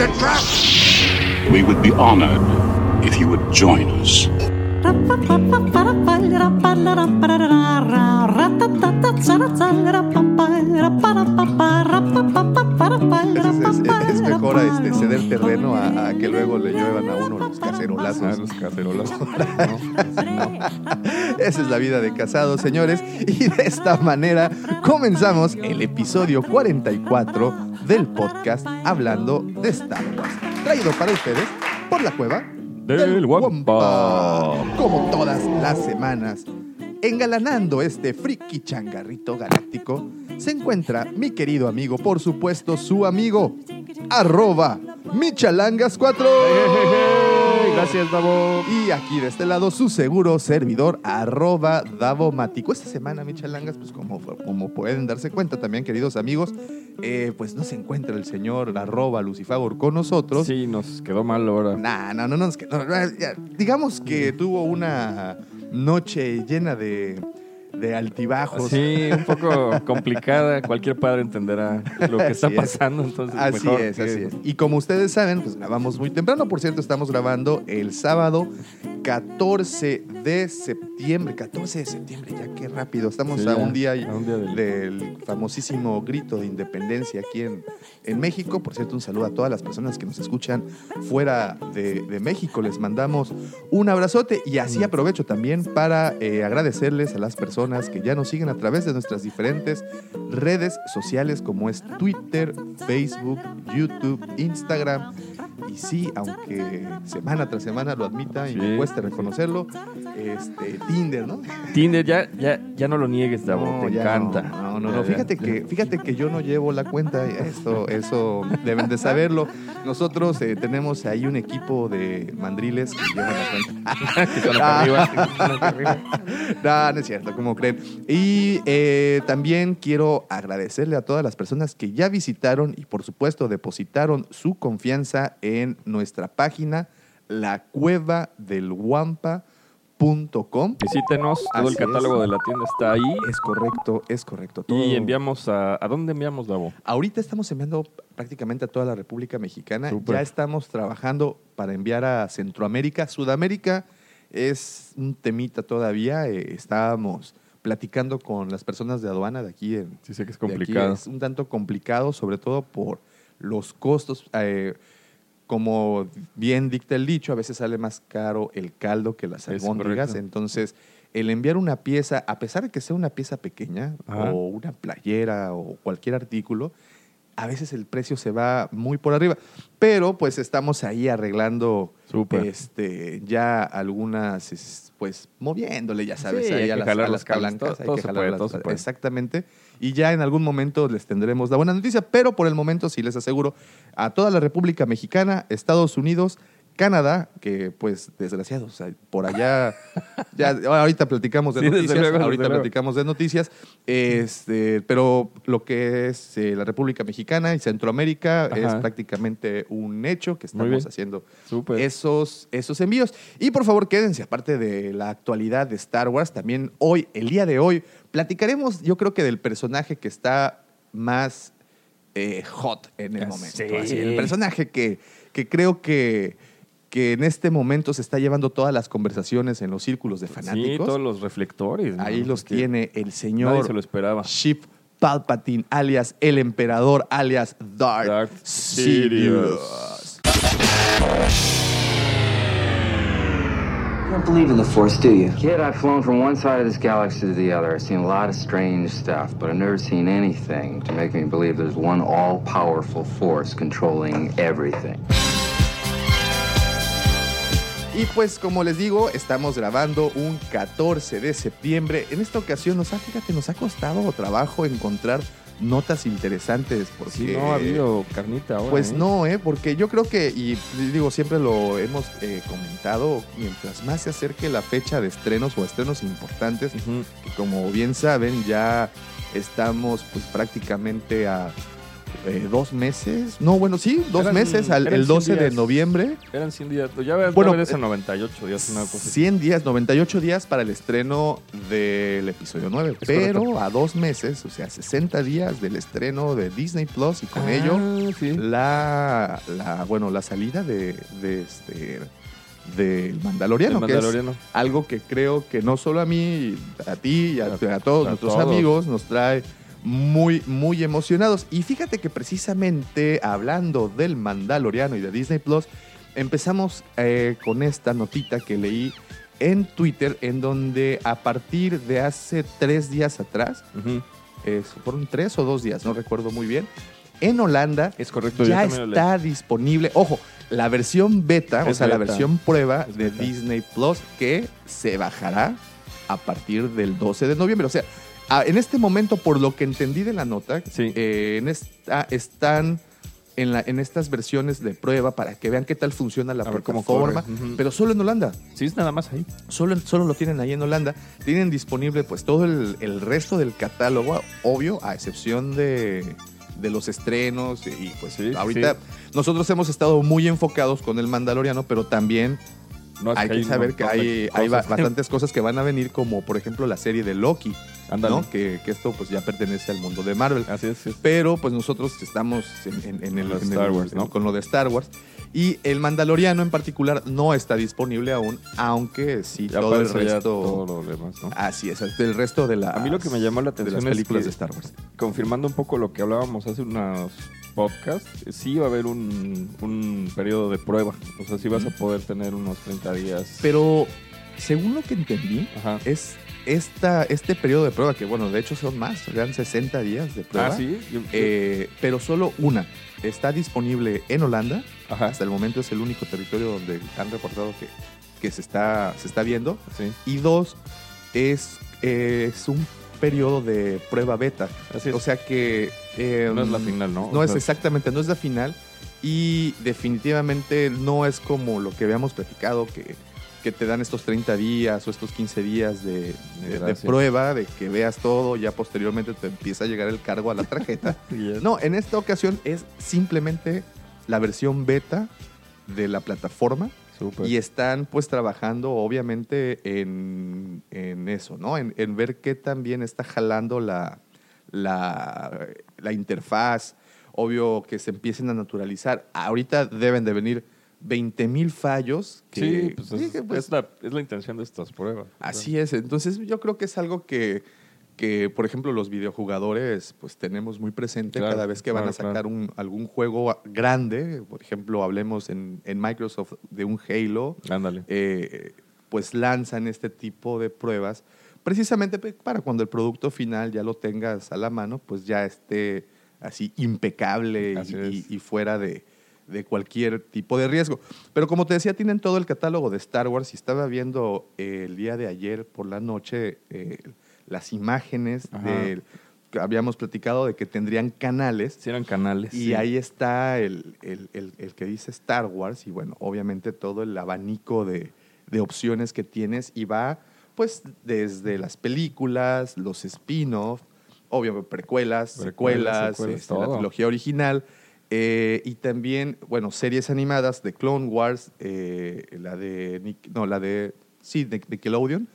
A trap! We would be honored if you would join us. Es, es- es mejor este, ceder terreno a, a que luego le lluevan a uno los cacerolazos. Ah, los cacerolazos. Esa es la vida de casados, señores. Y de esta manera comenzamos el episodio 44 del podcast Hablando de Star Wars. Traído para ustedes por la cueva Del Wampa. Como todas las semanas, engalanando este friki changarrito galáctico, se encuentra mi querido amigo, por supuesto, su amigo, arroba Michalangas4. Gracias, Davo. Y aquí de este lado su seguro servidor arroba Davomático. Esta semana, Michalangas, pues como, como pueden darse cuenta también, queridos amigos, eh, pues no se encuentra el señor arroba Lucifagor con nosotros. Sí, nos quedó mal ahora. Nah, no, no, no, es que- no, ya, digamos que tuvo una noche llena de, de altibajos. Sí, un poco complicada. Cualquier padre entenderá lo que está Así pasando. Entonces, Así mejor es, que- así es. Y como ustedes saben, pues grabamos muy temprano. Por cierto, estamos grabando el sábado 14 de septiembre. 14 de septiembre, ya qué rápido. Estamos Sí, a un día, a un día del- del famosísimo grito de independencia aquí en, en México. Por cierto, un saludo a todas las personas que nos escuchan fuera de, de México. Les mandamos un abrazote y así aprovecho también para eh, agradecerles a las personas que ya nos siguen a través de nuestras diferentes redes sociales como es Twitter, Facebook, YouTube, Instagram. Y sí, aunque semana tras semana lo admita y me cuesta reconocerlo, este, Tinder, ¿no? Tinder, ya, ya, ya no lo niegues, Davo. No, te encanta. No, no, no. Fíjate que, fíjate que yo no llevo la cuenta. Eso, eso deben de saberlo. Nosotros eh, tenemos ahí un equipo de mandriles que llevan la cuenta. Que arriba. no, no es cierto, como creen. Y eh, también quiero agradecerle a todas las personas que ya visitaron y por supuesto depositaron su confianza en nuestra página, la cueva del Visítenos, todo Así el catálogo es. de la tienda está ahí. Es correcto, es correcto. Todo- Y enviamos a... ¿A dónde enviamos, Davo? Ahorita estamos enviando prácticamente a toda la República Mexicana. Ya estamos trabajando para enviar a Centroamérica. Sudamérica es un temita todavía. eh, estábamos platicando con las personas de aduana de aquí en, Sí sé que es complicado. Es un tanto complicado, sobre todo por los costos. eh, como bien dicta el dicho, a veces sale más caro el caldo que las albóndigas. Entonces, el enviar una pieza, a pesar de que sea una pieza pequeña Ajá. o una playera o cualquier artículo, a veces el precio se va muy por arriba. Pero pues estamos ahí arreglando este, ya algunas, pues moviéndole, ya sabes, Sí, ahí hay a que las, jalar a las palancas. todo- hay todo que se jalar puede, las- todo se puede. Exactamente. Y ya en algún momento les tendremos la buena noticia, pero por el momento sí les aseguro a toda la República Mexicana, Estados Unidos, Canadá, que pues desgraciados, por allá, ya ahorita platicamos de Sí, noticias, luego, ahorita luego. platicamos de noticias, este, pero lo que es eh, la República Mexicana y Centroamérica es prácticamente un hecho que estamos haciendo esos, esos envíos. Y por favor, quédense, aparte de la actualidad de Star Wars, también hoy, el día de hoy, platicaremos, yo creo que del personaje que está más eh, hot en el Ah, momento. sí. Así, el personaje que, que creo que, que en este momento se está llevando todas las conversaciones en los círculos de Sí, fanáticos. todos los reflectores. ¿no? Ahí los tiene el Nadie señor se lo esperaba. Sheep Palpatine, alias el emperador, alias Darth, Darth Sidious. You don't believe in the Force, do you? Kid, I've flown from one side of this galaxy to the other. I've seen a lot of strange stuff, but I've never seen anything to make me believe there's one all powerful force controlling everything. Y pues como les digo, estamos grabando un 14 de septiembre. En esta ocasión nos ha, fíjate, nos ha costado trabajo encontrar notas interesantes. Porque, Sí, no ha habido carnita ahora. Pues ¿eh? no, ¿eh? porque yo creo que, y digo, siempre lo hemos eh, comentado, mientras más se acerque la fecha de estrenos o estrenos importantes, que como bien saben, ya estamos pues prácticamente a eh, dos meses. No, bueno, sí, dos Eran- meses, al, el 12 100 de noviembre. Eran 100 días. Ya ves, Bueno, eh, en 98 días, una cosa así. 100 días, 98 días para el estreno del episodio 9. Es pero correcto. a dos meses, o sea, 60 días del estreno de Disney Plus y con ello Ah, sí. la, la bueno la salida de, de este del Mandaloriano, El que es Mandaloriano. algo que creo que no solo a mí, a ti y a, A- a todos a nuestros todos. amigos nos trae muy, muy emocionados. Y fíjate que precisamente hablando del Mandaloriano y de Disney Plus, empezamos eh, con esta notita que leí en Twitter, en donde a partir de hace tres días atrás, eh, fueron tres o dos días, no recuerdo muy bien, en Holanda Es correcto. ya está disponible. Ojo, la versión beta, o Es sea, la versión prueba Es de beta. Disney Plus que se bajará a partir del 12 de noviembre. O sea, a- en este momento, por lo que entendí de la nota, Sí. eh, en esta, están en, la, en estas versiones de prueba para que vean qué tal funciona la plataforma, pero solo en Holanda. Sí, es nada más ahí. Solo, solo lo tienen ahí en Holanda. Tienen disponible pues todo el, el resto del catálogo, obvio, a excepción de, de los estrenos. Y pues Sí, ahorita sí. nosotros hemos estado muy enfocados con el Mandaloriano, pero también No, hay que saber que hay, hay bastantes cosas que van a venir, como por ejemplo la serie de Loki. ¿no? que, que esto pues ya pertenece al mundo de Marvel. Así es. Pero pues nosotros estamos en, en- en el, Con lo de en el- Star Wars, ¿no? con lo de Star Wars. Y el Mandaloriano en particular no está disponible aún, aunque sí Ya todo el resto... todo lo demás, ¿no? Así es, el resto de la A mí lo que me llamó la de atención las películas es que, de Star Wars. confirmando un poco lo que hablábamos hace unos podcasts, eh, sí va a haber un, un periodo de prueba. O sea, sí vas a poder tener unos 30 días. Pero según lo que entendí, Ajá. es esta, este periodo de prueba, que bueno, de hecho son más, eran 60 días de prueba. Ah, sí. Eh, pero solo una está disponible en Holanda. Ajá. Hasta el momento es el único territorio donde han reportado que, que se, está, se está viendo. Sí. Y dos, es, eh, es un periodo de prueba beta. Así es. O sea que... eh, no es la final, ¿no? No O es exactamente, no es la final. Y definitivamente no es como lo que habíamos platicado, que, que te dan estos 30 días o estos 15 días de, de- de Gracias. prueba, de que veas todo, ya posteriormente te empieza a llegar el cargo a la tarjeta. no, en esta ocasión es simplemente la versión beta de la plataforma y están pues trabajando obviamente en, en eso, ¿no? En, en ver qué también está jalando la, la, la interfaz, obvio que se empiecen a naturalizar. Ahorita deben de venir 20 mil fallos. Que, sí, pues es, sí, que, pues, es la, es la intención de estas pruebas. Así es, entonces yo creo que es algo que, que, por ejemplo, los videojugadores pues tenemos muy presente Claro, cada vez que van a claro, sacar un, algún juego grande, por ejemplo, hablemos en, en Microsoft de un Halo, Ándale. eh, pues lanzan este tipo de pruebas precisamente para cuando el producto final ya lo tengas a la mano, pues ya esté así impecable Así y, es. y- y fuera de, de cualquier tipo de riesgo. Pero como te decía, tienen todo el catálogo de Star Wars y estaba viendo eh, el día de ayer por la noche eh, las imágenes Ajá. de que habíamos platicado de que tendrían canales. Sí, eran canales. Y sí. ahí está el, el- el- el que dice Star Wars y bueno, obviamente todo el abanico de, de opciones que tienes y va pues desde las películas, los spin-off, obviamente precuelas, Precuelas, secuelas, secuelas, este, la trilogía original eh, y también, bueno, series animadas de Clone Wars, eh, la de, Nic- no, la de, sí, de Nickelodeon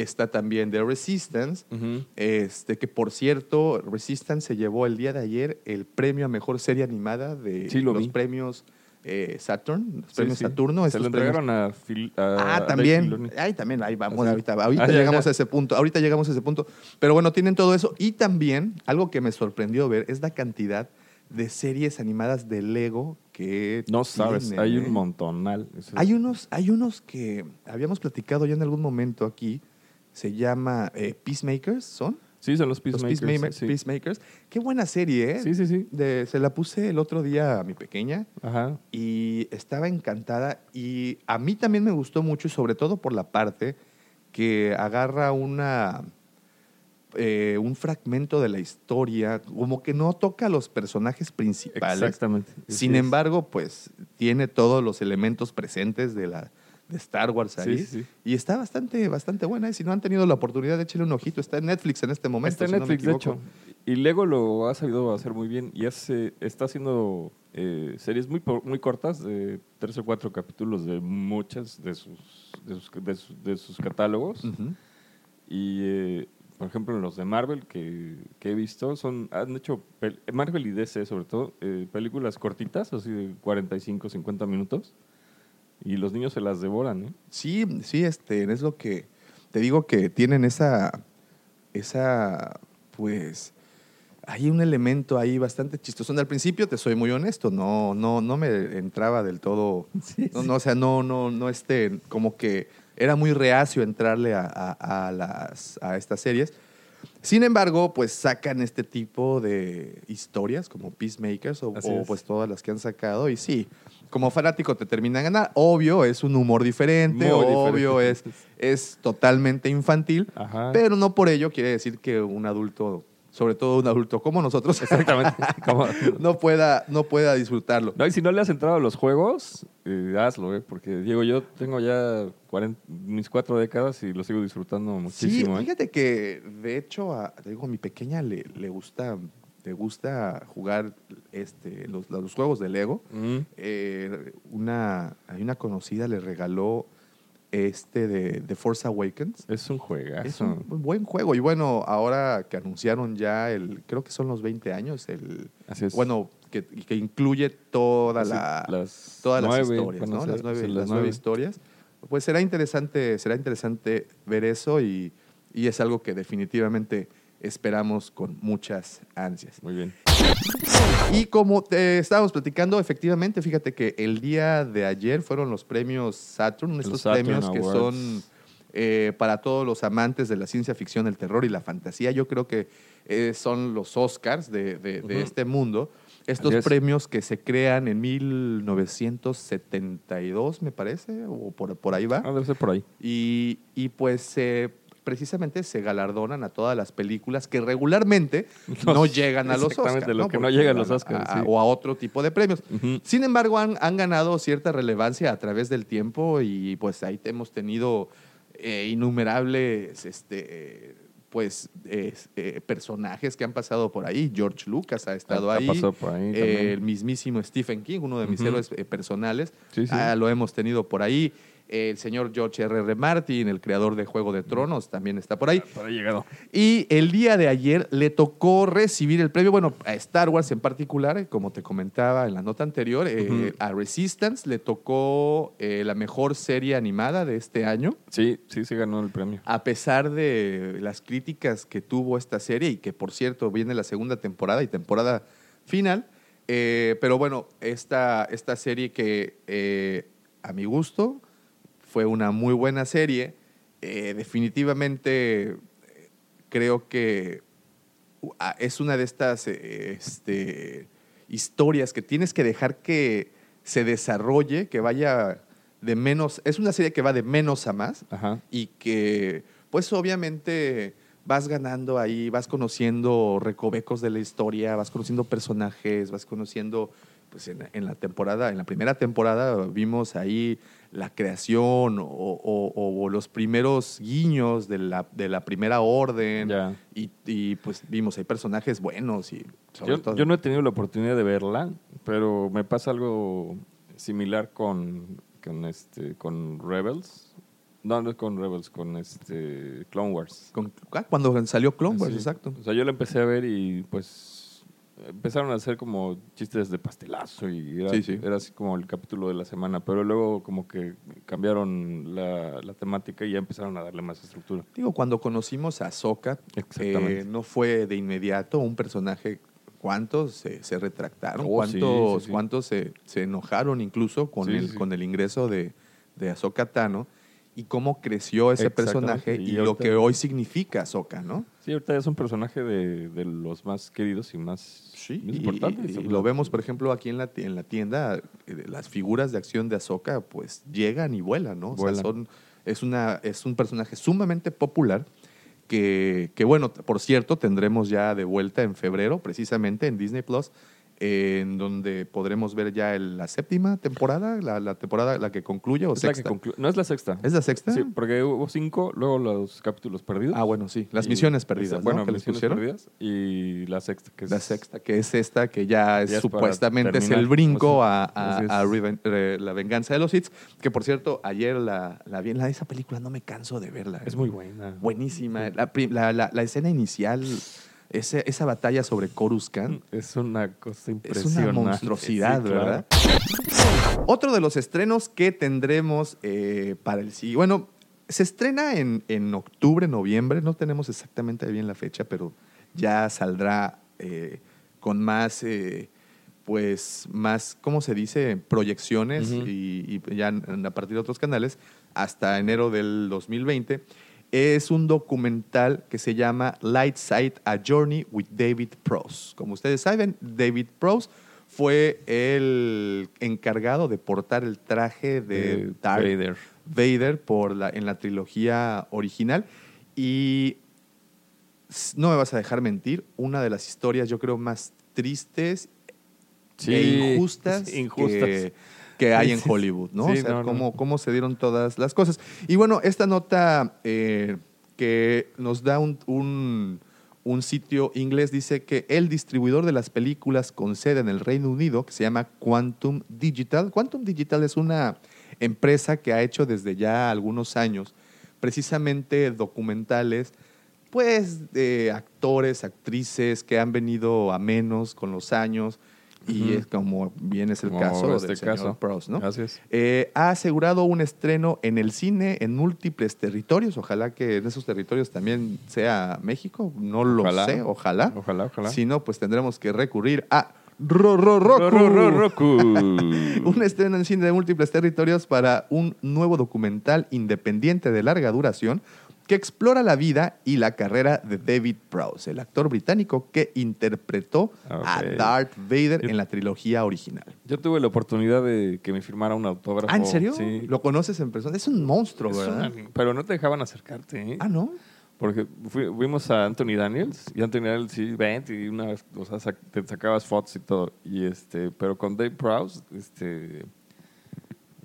está también de Resistance. Este, que por cierto, Resistance se llevó el día de ayer el premio a mejor serie animada de Sí, lo los vi. premios eh, Saturn, los Sí, premios sí. Saturno. Se lo premios- entregaron a, Phil, a- Ah, también. Ahí también, ahí vamos, ahorita, ahorita Ah, llegamos ya. a ese punto. Ahorita llegamos a ese punto. Pero bueno, tienen todo eso. Y también, algo que me sorprendió ver es la cantidad de series animadas de Lego que No sabes, tienen, hay ¿eh? un montonal. Eso es- Hay unos, hay unos que habíamos platicado ya en algún momento aquí. Se llama eh, Peacemakers, ¿son? Sí, son los Los Peacemakers. Peacema- sí. Peacemakers. Qué buena serie, ¿eh? Sí, sí, sí. De- se la puse el otro día a mi pequeña Ajá. y estaba encantada. Y a mí también me gustó mucho, y sobre todo por la parte que agarra una, eh, un fragmento de la historia, como que no toca a los personajes principales. Exactamente. Sin embargo, pues tiene todos los elementos presentes de la de Star Wars ahí. Sí, sí. Y está bastante, bastante buena. Y si no han tenido la oportunidad de echarle un ojito, está en Netflix en este momento. Está en si no me Netflix, de hecho. Y Lego lo ha sabido hacer muy bien y hace, está haciendo eh, series muy, muy cortas, de tres o cuatro capítulos de muchas de sus, de sus, de sus- de sus catálogos. Y, eh, por ejemplo, los de Marvel que, que he visto, son han hecho, Marvel y DC sobre todo, eh, películas cortitas, así de 45, 50 minutos. Y los niños se las devoran, ¿eh? Sí, sí, este, es lo que te digo que tienen esa, esa, pues, hay un elemento ahí bastante chistoso. Al principio, te soy muy honesto, no, no, no me entraba del todo, no, no, o sea, no, no, no, este, como que era muy reacio entrarle a, a- a las, a estas series. Sin embargo, pues sacan este tipo de historias como Peacemakers o, o, es. pues todas las que han sacado y sí, como fanático te terminan ganar. Obvio, es un humor diferente, Muy obvio, diferente. es, es totalmente infantil, Ajá. pero no por ello quiere decir que un adulto, sobre todo un adulto como nosotros, Exactamente. Como- no, pueda, no pueda disfrutarlo. No, y si no le has entrado a los juegos, eh, hazlo, ¿eh? Porque, Diego, yo tengo ya 40 mis cuatro décadas y lo sigo disfrutando muchísimo. sí, ¿eh? fíjate que de hecho a, digo, a mi pequeña le, le gusta le gusta jugar este, los, los juegos de Lego. Mm. Eh, una, hay una conocida le regaló este de, de Force Awakens. Es un juegazo. Es un buen juego. Y bueno, ahora que anunciaron ya el, creo que son los 20 años, el Así es. bueno, que, que incluye toda Así, la, las todas las nueve, historias, van a ¿no? ser, Las nueve, las las nueve. historias. Pues será interesante, será interesante ver eso y, y es algo que definitivamente esperamos con muchas ansias. Muy bien. Y como te estábamos platicando, efectivamente, fíjate que el día de ayer fueron los premios Saturn, estos Saturn premios que son eh, para todos los amantes de la ciencia ficción, el terror y la fantasía. Yo creo que eh, son los Oscars de, de- este mundo. Estos es. premios que se crean en 1972, me parece, o por, por ahí va. Ah, debe ser por ahí. Y, y pues eh, precisamente se galardonan a todas las películas que regularmente no llegan a los exactamente, Oscars. lo que no Porque llega a los Oscars, a- sí. O a otro tipo de premios. Sin embargo, han, han ganado cierta relevancia a través del tiempo y pues ahí hemos tenido eh, innumerables este, pues, eh, eh, personajes que han pasado por ahí. George Lucas ha estado ahí. por ahí Eh, el mismísimo Stephen King, uno de mis Ujú. héroes eh, personales. Sí, sí. Ah, lo hemos tenido por ahí. El señor George R. R. Martin, el creador de Juego de Tronos, también está por ahí. Por ahí llegado. Y el día de ayer le tocó recibir el premio, bueno, a Star Wars en particular, como te comentaba en la nota anterior, eh, a Resistance le tocó eh, la mejor serie animada de este año, Sí, sí, se ganó el premio. a pesar de las críticas que tuvo esta serie y que, por cierto, viene la segunda temporada y temporada final. Eh, pero bueno, esta, esta serie que a mi gusto fue una muy buena serie, eh, definitivamente creo que es una de estas eh, este, historias que tienes que dejar que se desarrolle, que vaya de menos, es una serie que va de menos a más Ajá. y que pues obviamente vas ganando ahí, vas conociendo recovecos de la historia, vas conociendo personajes, vas conociendo, pues en, en la temporada, en la primera temporada vimos ahí la creación o, o- o los primeros guiños de la, de la primera orden Ya. y, y, pues vimos hay personajes buenos y sobre Yo, todo... yo no he tenido la oportunidad de verla, pero me pasa algo similar con, con, este, con Rebels. No, no es con Rebels, con este Clone Wars. con- ah, cuando salió Clone Wars, Así. exacto. O sea, yo la empecé a ver y pues empezaron a hacer como chistes de pastelazo y era, Sí, sí. era así como el capítulo de la semana, pero luego como que cambiaron la, la temática y ya empezaron a darle más estructura. Digo, cuando conocimos a Exactamente. eh, no fue de inmediato un personaje. ¿Cuántos se, se retractaron? Oh, ¿Cuántos, sí, cuántos se, se enojaron incluso con, el, con el ingreso de, de Ahsoka Tano? Y cómo creció ese personaje y, Y lo que hoy significa Ahsoka, ¿no? Sí, ahorita es un personaje de, de los más queridos y más Sí, más y, importantes. y- y lo vemos, por ejemplo, aquí en la, en la tienda, eh, las figuras de acción de Ahsoka, pues llegan y vuelan, ¿no? O sea, son, es, una, es un personaje sumamente popular que, que, bueno, por cierto, tendremos ya de vuelta en febrero, precisamente en Disney Plus, en donde podremos ver ya el- la séptima temporada, la, la temporada la que concluye o Es la que sexta. conclu- no es la sexta. ¿Es la sexta? Sí, porque hubo cinco, luego los capítulos perdidos. Ah, bueno, sí. Las Y- misiones perdidas, ¿no? Bueno, que les misiones pusieron. perdidas. Y la sexta, que es La sexta, que es esta, que ya, es supuestamente es el brinco O a, sea, a- Reven- eh, la venganza de los hits. Que por cierto, ayer la, la vi en la esa película, no me canso de verla. Es muy buena. Buenísima. La- la- la escena inicial, ese- esa batalla sobre Coruscant, Es una cosa es impresionante. una monstruosidad, Sí, claro. ¿verdad? Otro de los estrenos que tendremos eh, para el sí. Bueno, se estrena en, en octubre, noviembre. No tenemos exactamente bien la fecha, pero ya saldrá eh, con más, eh, pues, más, ¿cómo se dice? Proyecciones y, y ya a partir de otros canales hasta enero del 2020. Es un documental que se llama Light Side, A Journey with David Prowse. Como ustedes saben, David Prowse fue el encargado de portar el traje de Darth Vader. Vader por la, en la trilogía original. Y no me vas a dejar mentir, una de las historias yo creo más tristes Sí, e injustas, injustas. que, que hay en. Hollywood, ¿no? Sí, o sea, no, no. cómo, cómo se dieron todas las cosas. Y bueno, esta nota eh, que nos da un, un- un sitio inglés dice que el distribuidor de las películas con sede en el Reino Unido, que se llama Quantum Digital, Quantum Digital es una empresa que ha hecho desde ya algunos años precisamente documentales pues de actores, actrices que han venido a menos con los años y es como bien es el Como caso este del señor caso. ¿no? Es. Eh, ha asegurado un estreno en el cine en múltiples territorios. Ojalá que en esos territorios también sea México. No lo Ojalá. sé, ojalá. Ojalá, ojalá. Si no, pues tendremos que recurrir a Ro, Ro, Roku. Ro, ro, Roku. un estreno en cine de múltiples territorios para un nuevo documental independiente de larga duración que explora la vida y la carrera de David Prowse, el actor británico que interpretó a Ok. Darth Vader en la trilogía original. Yo tuve la oportunidad de que me firmara un autógrafo. Ah, ¿en serio? Sí. ¿Lo conoces en persona? Es un monstruo, Es ¿verdad? una- pero no te dejaban acercarte. ¿eh? Ah, ¿no? Porque fui- fuimos a Anthony Daniels y Anthony Daniels sí, vente y una vez, o sea, sac- te sacabas fotos y todo. Y este, pero con Dave Prowse, este,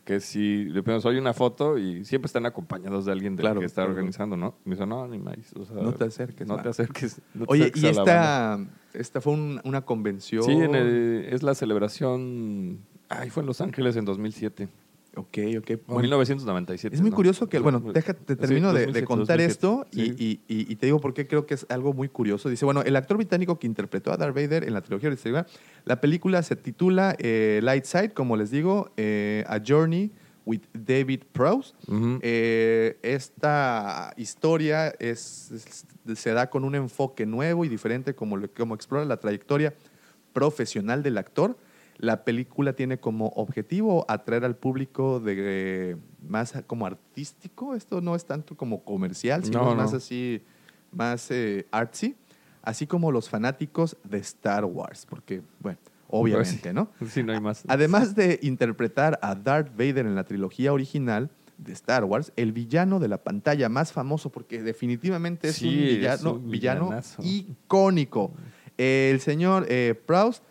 que si le pedimos, oye, una foto y siempre están acompañados de alguien del Claro, que está claro. organizando, ¿no? Me dice, no, ni más. O sea, No te acerques, No man. te acerques. no te Oye, acerques y a la banda". esta, esta fue un- una convención. Sí, en el- es la celebración. Ay, fue en Los Ángeles en 2007. Ok, ok. Bueno, 1997. es muy ¿no? curioso que, bueno, Sí, déjate, sí, termino de- de, 2007, contar 2007. esto y, Sí. y- y- y te digo por qué creo que es algo muy curioso. Dice, bueno, el actor británico que interpretó a Darth Vader en la trilogía original, la película se titula eh, Light Side, como les digo, eh, A Journey with David Prowse. Eh, esta historia es, es- se da con un enfoque nuevo y diferente como, como explora la trayectoria profesional del actor. La película tiene como objetivo atraer al público de eh, más como artístico. Esto no es tanto como comercial, sino No, más así, más eh, artsy. Así como los fanáticos de Star Wars, porque, bueno, obviamente. ¿no? Sí, no hay más. Además de interpretar a Darth Vader en la trilogía original de Star Wars, el villano de la pantalla más famoso, porque definitivamente es Sí, un es villano, un villano villanazo. icónico. El señor eh, Prowse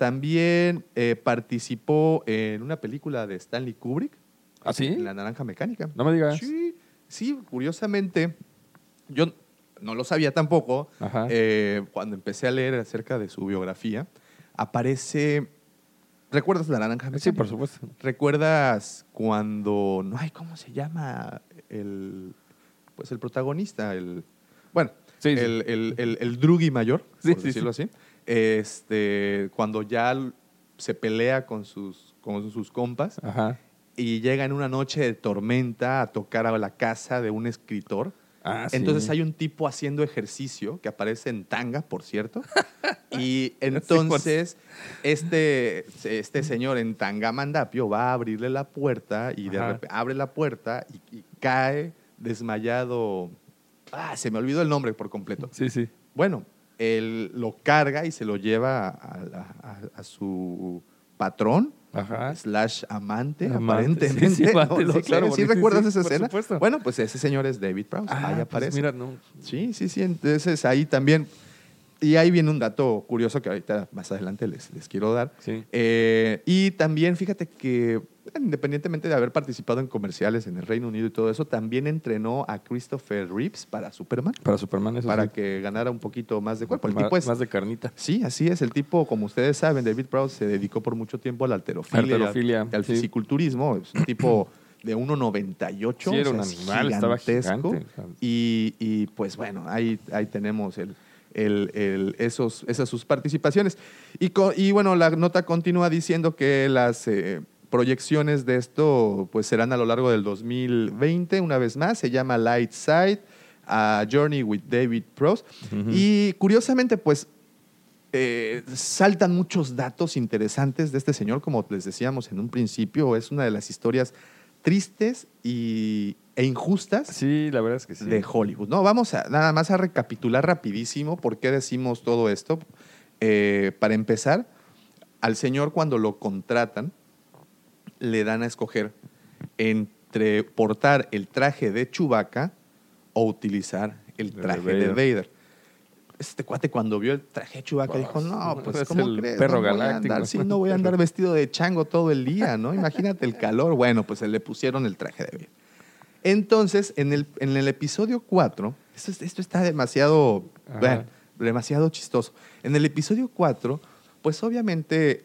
también eh, participó en una película de Stanley Kubrick, ¿Ah, sí? en La Naranja Mecánica. No me digas. Sí, sí, curiosamente, yo no lo sabía tampoco. Ajá. eh, cuando empecé a leer acerca de su biografía, aparece. ¿Recuerdas la naranja? Sí, Mecánica? por supuesto. ¿Recuerdas cuando. No, ay, ¿cómo se llama? El. Pues el protagonista, el. Bueno, Sí, sí. el, el, el, el Drugi mayor, Sí, por sí, decirlo así. Este, cuando ya se pelea con sus, con sus compas Ajá. y llega en una noche de tormenta a tocar a la casa de un escritor. Ah, sí. Entonces hay un tipo haciendo ejercicio que aparece en tanga, por cierto. Y entonces este, este señor en tanga mandapio va a abrirle la puerta y de Ajá. abre la puerta y, y cae desmayado. Ah, se me olvidó el nombre por completo. Sí, sí. Bueno, él lo carga y se lo lleva a, la- a- a su patrón Ajá. slash amante, Amante, aparentemente. sí, sí, amante, ¿no? sí, Sí, claro, ¿sí porque recuerdas sí, esa por escena? supuesto. Bueno, pues ese señor es David Prowse. Ah, ahí pues aparece. mira, no. Sí, sí, sí. Entonces ahí también. Y ahí viene un dato curioso que ahorita más adelante les, les quiero dar. Sí. Eh, y también fíjate que, independientemente de haber participado en comerciales en el Reino Unido y todo eso, también entrenó a Christopher Reeves para Superman, Para Superman eso para sí. que ganara un poquito más de cuerpo. El más, tipo es- más de carnita. Sí, así es. El tipo, como ustedes saben, David Prowse se dedicó por mucho tiempo a la alterofilia, al- sí. fisiculturismo. Es un tipo de 1,98. Sí, era o un sea, animal, estaba gigantesco. gigante. o sea, Y, y, pues bueno, ahí, ahí tenemos el, el- el- esos, esas sus participaciones. Y, co- y bueno, la nota continúa diciendo que las eh, proyecciones de esto pues serán a lo largo del 2020, una vez más. Se llama Light Side, a Journey with David. Ujú. Y curiosamente, pues eh, saltan muchos datos interesantes de este señor, como les decíamos en un principio, es una de las historias tristes y, e injustas Sí, la verdad es que sí. de Hollywood. No, vamos a nada más a recapitular rapidísimo por qué decimos todo esto. Eh, para empezar, al señor cuando lo contratan, le dan a escoger entre portar el traje de Chewbacca o utilizar el traje de Vader. Este cuate cuando vio el traje de Chewbacca Pues, dijo, no, pues es ¿cómo el crees? perro no galáctico". andar, sí, no voy a andar vestido de chango todo el día, ¿no? Imagínate el calor. Bueno, pues le pusieron el traje de Vader. Entonces, en el, en el episodio 4, esto, es- esto está demasiado, bueno, demasiado chistoso. En el episodio 4, pues obviamente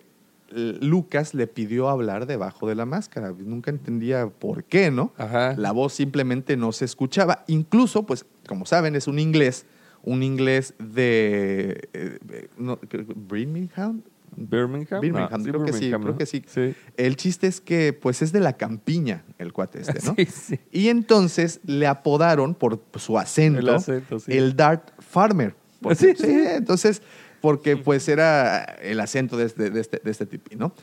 l- Lucas le pidió hablar debajo de la máscara. Nunca entendía por qué, ¿no? Ajá. La voz simplemente no se escuchaba. Incluso, pues, como saben, es un inglés, un inglés de eh, eh, no, Birmingham. Birmingham. Birmingham, No, creo que sí, creo que sí. Sí. El chiste es que, pues, es de la campiña el cuate este, ¿no? Sí, sí. Y entonces le apodaron por su acento El acento, el Dart Farmer. Porque- Sí, sí, sí. entonces, porque pues era el acento de este, de este, de este tipo, ¿no?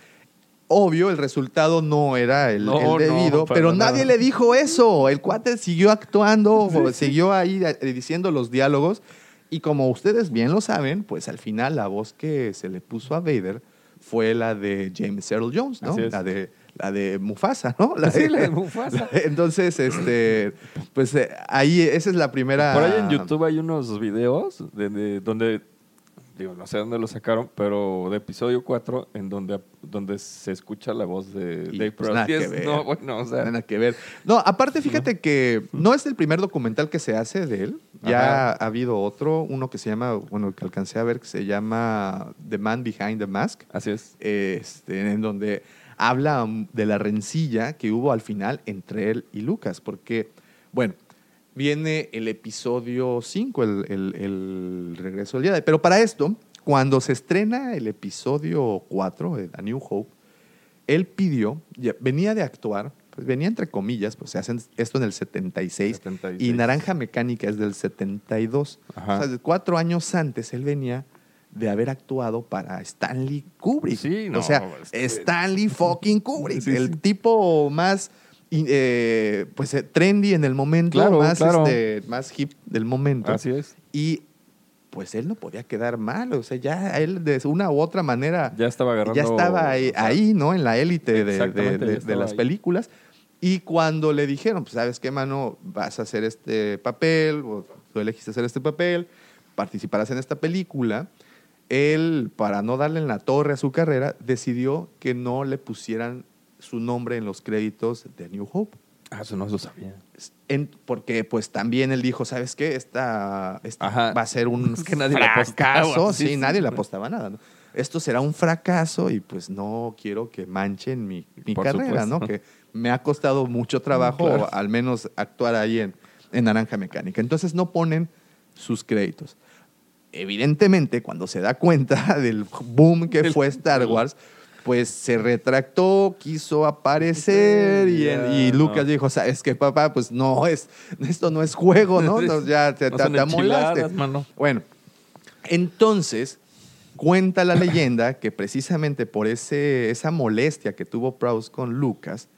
Obvio, el resultado no era el, No, el no, debido, pero nada. nadie le dijo eso. El cuate siguió actuando, siguió ahí eh, diciendo los diálogos. Y como ustedes bien lo saben, pues al final la voz que se le puso a Vader fue la de James Earl Jones, ¿no? La de, la de Mufasa, ¿no? Sí, la de Mufasa. Entonces, este, pues eh, ahí esa es la primera. Por ahí en YouTube hay unos videos de, de- donde, digo, no sé dónde lo sacaron, pero de episodio 4, en donde, donde se escucha la voz de Y, Dave pues, Prowse. nada que ver. No, bueno, o sea, Nada que ver. No, aparte, fíjate que no es el primer documental que se hace de él. Ya Ajá. ha habido otro, uno que se llama, bueno, que alcancé a ver, que se llama The Man Behind the Mask, así es. este, en donde habla de la rencilla que hubo al final entre él y Lucas. Porque, bueno, viene el episodio 5, el, el- el regreso del Jedi. Pero para esto, cuando se estrena el episodio 4, de A New Hope, él pidió, venía de actuar, pues venía entre comillas, pues se hacen esto en el 76, 76. y Naranja Mecánica es del 72. Ajá. O sea, de cuatro años antes él venía de haber actuado para Stanley Kubrick. Sí, no, o sea, es que- Stanley fucking Kubrick, Sí, el tipo más eh, pues eh, trendy en el momento, Claro, más, claro. este, más hip del momento. Así es. Y pues él no podía quedar mal, o sea, ya él de una u otra manera Ya estaba agarrando. ya estaba ahí, o sea, ahí, ¿no? En la élite de- de, de- de las ahí. películas. Y cuando le dijeron, pues, ¿sabes qué, mano? Vas a hacer este papel, o tú elegiste hacer este papel, participarás en esta película. Él, para no darle en la torre a su carrera, decidió que no le pusieran su nombre en los créditos de New Hope. Ah, eso no lo sabía. En- porque pues también él dijo, ¿sabes qué? Esta, va a ser un Es que nadie fracaso. Sí, Sí, sí. nadie le apostaba nada. ¿no? Esto será un fracaso y pues no quiero que manchen mi, mi carrera, supuesto. ¿no? Que me ha costado mucho trabajo Claro. al menos actuar ahí en, en Naranja Mecánica. Entonces no ponen sus créditos. Evidentemente, cuando se da cuenta del boom que fue Star Wars, pues se retractó, quiso aparecer y, Ya, y Lucas no. dijo, sabes que papá, pues no es, esto no es juego, ¿no? Entonces ya te, No te- son te amolaste. mano. Bueno, entonces cuenta la leyenda que precisamente por ese, esa molestia que tuvo Prowse con Lucas,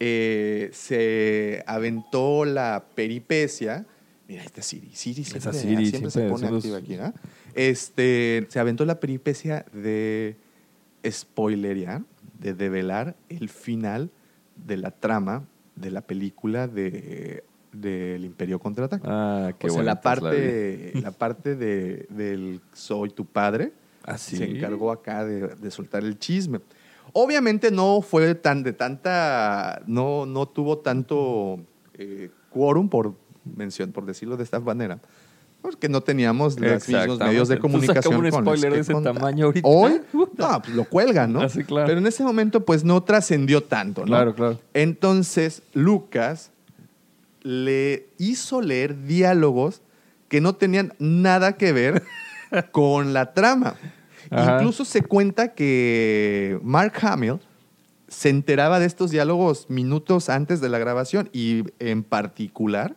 eh, se aventó la peripecia. Mira, esta Siri, Siri siempre, Siri siempre se pone activa aquí, ¿no? Este, se aventó la peripecia de spoilerear de develar el final de la trama de la película de del Imperio Contraataca. Ah, qué o sea, la parte, la, parte de, del Soy tu padre ¿Ah, sí? se encargó acá de, de soltar el chisme. Obviamente no fue tan de tanta, no, no tuvo tanto eh, quórum, por, mención, por decirlo de esta manera, porque no teníamos los mismos medios de Tú comunicación saca un con spoiler de ese tamaño ahorita. Hoy, no, pues lo cuelgan, ¿no? Ah, sí, claro. Pero en ese momento, pues no trascendió tanto, ¿no? Claro, claro. Entonces, Lucas le hizo leer diálogos que no tenían nada que ver con la trama. Ajá. Incluso se cuenta que Mark Hamill se enteraba de estos diálogos minutos antes de la grabación y en particular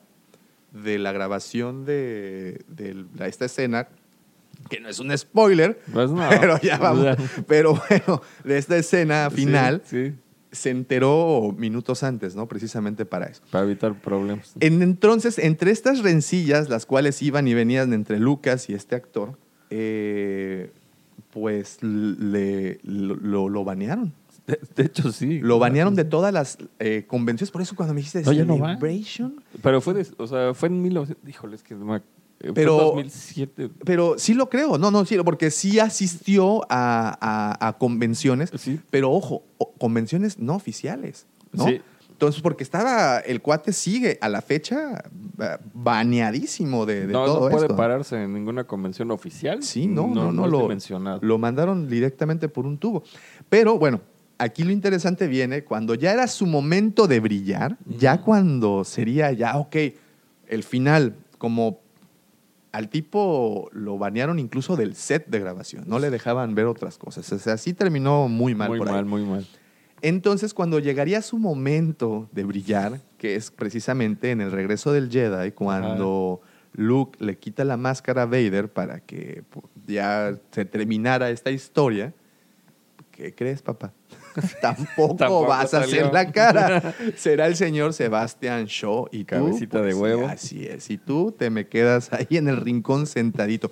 de la grabación de, de esta escena, que no es un spoiler, Pues no. pero ya vamos, pero bueno, de esta escena final Sí, sí, se enteró minutos antes, ¿no? Precisamente para eso. para evitar problemas. En- entonces, entre estas rencillas, las cuales iban y venían entre Lucas y este actor, eh, pues le, lo, lo- lo banearon. De, de hecho, sí. Lo banearon de todas las eh, convenciones. Por eso cuando me dijiste No, ya no. Celebration, Pero fue, de- o sea, fue en 1900. Híjole, es que no me- eh, Pero- fue 2007. pero sí lo creo. No, no, sí, porque sí asistió a, a- a convenciones. Sí. Pero ojo, convenciones no oficiales, ¿no? Sí. Entonces, porque estaba, el cuate sigue a la fecha eh, baneadísimo de, de no, todo no puede esto. pararse en ninguna convención oficial. Sí, no, no, no, es lo, dimensionado. lo mandaron directamente por un tubo. Pero bueno, aquí lo interesante viene cuando ya era su momento de brillar, ya cuando sería ya, ok, el final, como al tipo lo banearon incluso del set de grabación, no le dejaban ver otras cosas. O sea, sí terminó muy mal muy por ahí. mal, muy mal. Entonces, cuando llegaría su momento de brillar, que es precisamente en el regreso del Jedi, cuando Luke le quita la máscara a Vader para que pu- ya se terminara esta historia, ¿qué crees, papá? Tampoco, Tampoco vas a hacer la cara. Será el señor Sebastián Shaw y tú, Cabecita de huevo. Así es. Y tú te me quedas ahí en el rincón sentadito.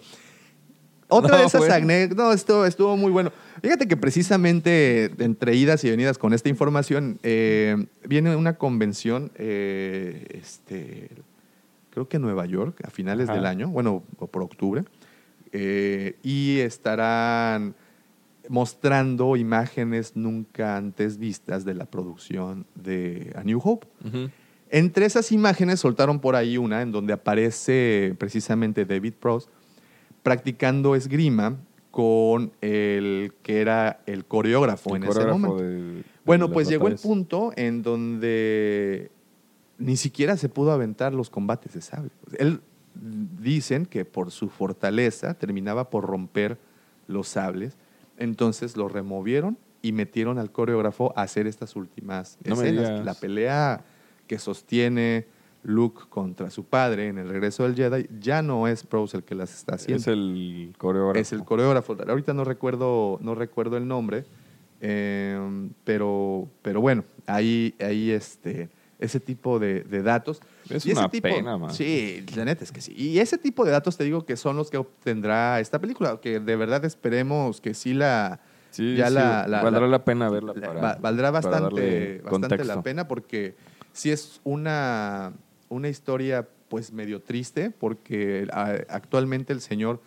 Otra No, de esas anécdotas, no, esto estuvo muy bueno. Fíjate que precisamente entre idas y venidas con esta información, eh, viene una convención, eh, este, creo que en Nueva York, a finales Ajá. del año, bueno, por octubre, eh, y estarán mostrando imágenes nunca antes vistas de la producción de A New Hope. Entre esas imágenes soltaron por ahí una en donde aparece precisamente David Prost practicando esgrima con el que era el coreógrafo El en ese momento. de- de Bueno, pues llegó el punto en donde ni siquiera se pudo aventar los combates de sable. Él dicen que por su fortaleza terminaba por romper los sables, entonces lo removieron y metieron al coreógrafo a hacer estas últimas No escenas. La pelea que sostiene Luke contra su padre en el regreso del Jedi ya no es Prose el que las está haciendo Es el coreógrafo. es el coreógrafo. Ahorita no recuerdo, no recuerdo el nombre, eh, pero, pero bueno, ahí, ahí este, ese tipo de, de datos. Es Y ese una tipo- pena, man. Sí, la neta es que sí. Y ese tipo de datos te digo que son los que obtendrá esta película, que de verdad esperemos que sí la... Sí, ya sí, la- la- valdrá la- la, pena verla. la- para- va- valdrá bastante, bastante la pena porque sí es una, una historia pues medio triste porque actualmente el señor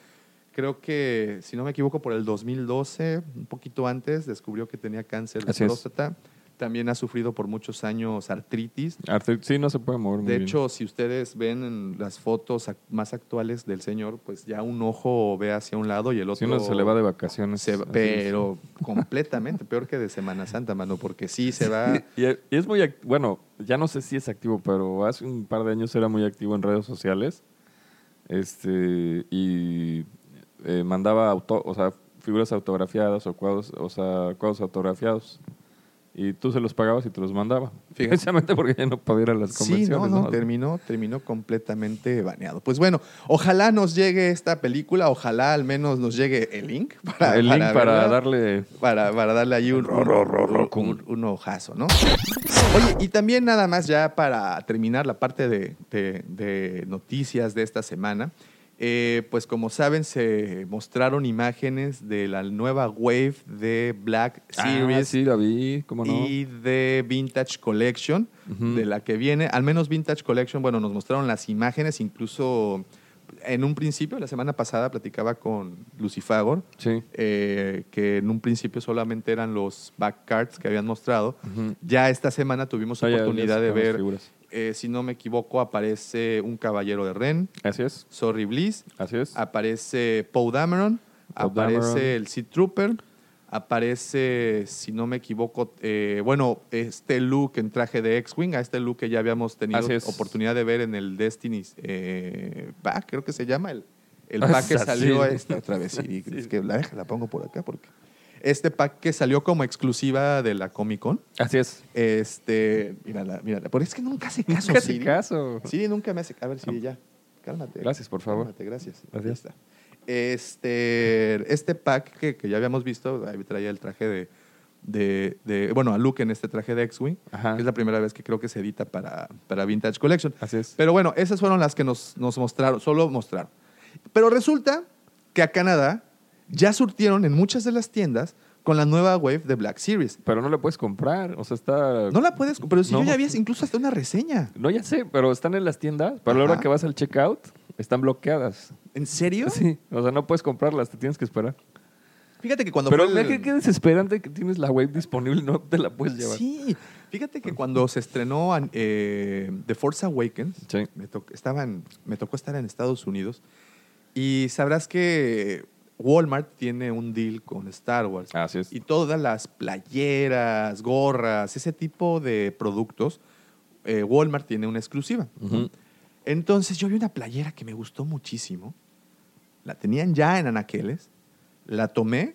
creo que si no me equivoco por el 2012 un poquito antes descubrió que tenía cáncer de Así es. También ha sufrido por muchos años artritis sí, no se puede mover muy de bien. hecho, si ustedes ven en las fotos más actuales del señor, pues ya un ojo ve hacia un lado y el otro si uno se le va de vacaciones. se es. pero completamente, peor que de Semana Santa, mano, porque sí se va. Y, es muy, bueno, ya no sé si es activo, pero hace un par de años era muy activo en redes sociales. Este, y eh, mandaba auto, o sea, figuras autografiadas o cuadros, o sea, cuadros autografiados. Y tú se los pagabas y te los mandaba. Precisamente porque ya no podía ir a las Sí, convenciones. no, no, terminó, terminó completamente baneado. Pues bueno, ojalá nos llegue esta película, ojalá al menos nos llegue el link para, El link para verla, darle... para, para darle ahí un, un, un- un ojazo, ¿no? Oye, y también nada más ya para terminar la parte de, de- de noticias de esta semana, Eh, pues como saben, se mostraron imágenes de la nueva wave de Black Series Ah, sí, la vi, cómo no. y de Vintage Collection, de la que viene. Al menos Vintage Collection, bueno, nos mostraron las imágenes, incluso en un principio, la semana pasada platicaba con Lucifagor, Sí. eh, que en un principio solamente eran los back cards que habían mostrado. Ya esta semana tuvimos Ah, ya- ya oportunidad de ver. Eh, si no me equivoco, aparece un caballero de Ren, Así es, Sorry Bliss, así es. aparece Poe Dameron, aparece Dameron. el Seed Trooper, aparece, si no me equivoco, eh, bueno, este Luke en traje de X-Wing, a este Luke que ya habíamos tenido oportunidad de ver en el Destiny eh, Pack, creo que se llama, el, el pack que salió esta otra vez. sí, Es que la deja, la pongo por acá porque... Este pack que salió como exclusiva de la Comic Con. Así es. Este, mírala, mírala. Porque es que nunca hace caso, Nunca hace Siri. caso. Siri nunca me hace. A ver, Siri, ya. Cálmate. Gracias, por favor. Cálmate, gracias. Gracias. Ahí está. Este, este pack que, que ya habíamos visto, ahí traía el traje de, de, de- bueno, a Luke en este traje de X-Wing, Ajá. que es la primera vez que creo que se edita para, para Vintage Collection. Así es. Pero bueno, esas fueron las que nos, nos mostraron, solo mostraron. Pero resulta que a Canadá ya surtieron en muchas de las tiendas con la nueva wave de Black Series. Pero no la puedes comprar, o sea, está... No la puedes, pero si No. yo ya vi incluso hasta una reseña. No, ya sé, pero están en las tiendas, pero a la hora Ajá. que vas al checkout, están bloqueadas. ¿En serio? Sí, o sea, no puedes comprarlas, te tienes que esperar. Fíjate que cuando Pero fue el- qué, qué desesperante que tienes la web disponible y no te la puedes llevar. Sí, fíjate que cuando se estrenó eh, The Force Awakens, Sí. me, to- estaba en- me tocó estar en Estados Unidos y sabrás que Walmart tiene un deal con Star Wars. Así es. Y todas las playeras, gorras, ese tipo de productos, eh, Walmart tiene una exclusiva. Entonces yo vi una playera que me gustó muchísimo. La tenían ya en anaqueles. La tomé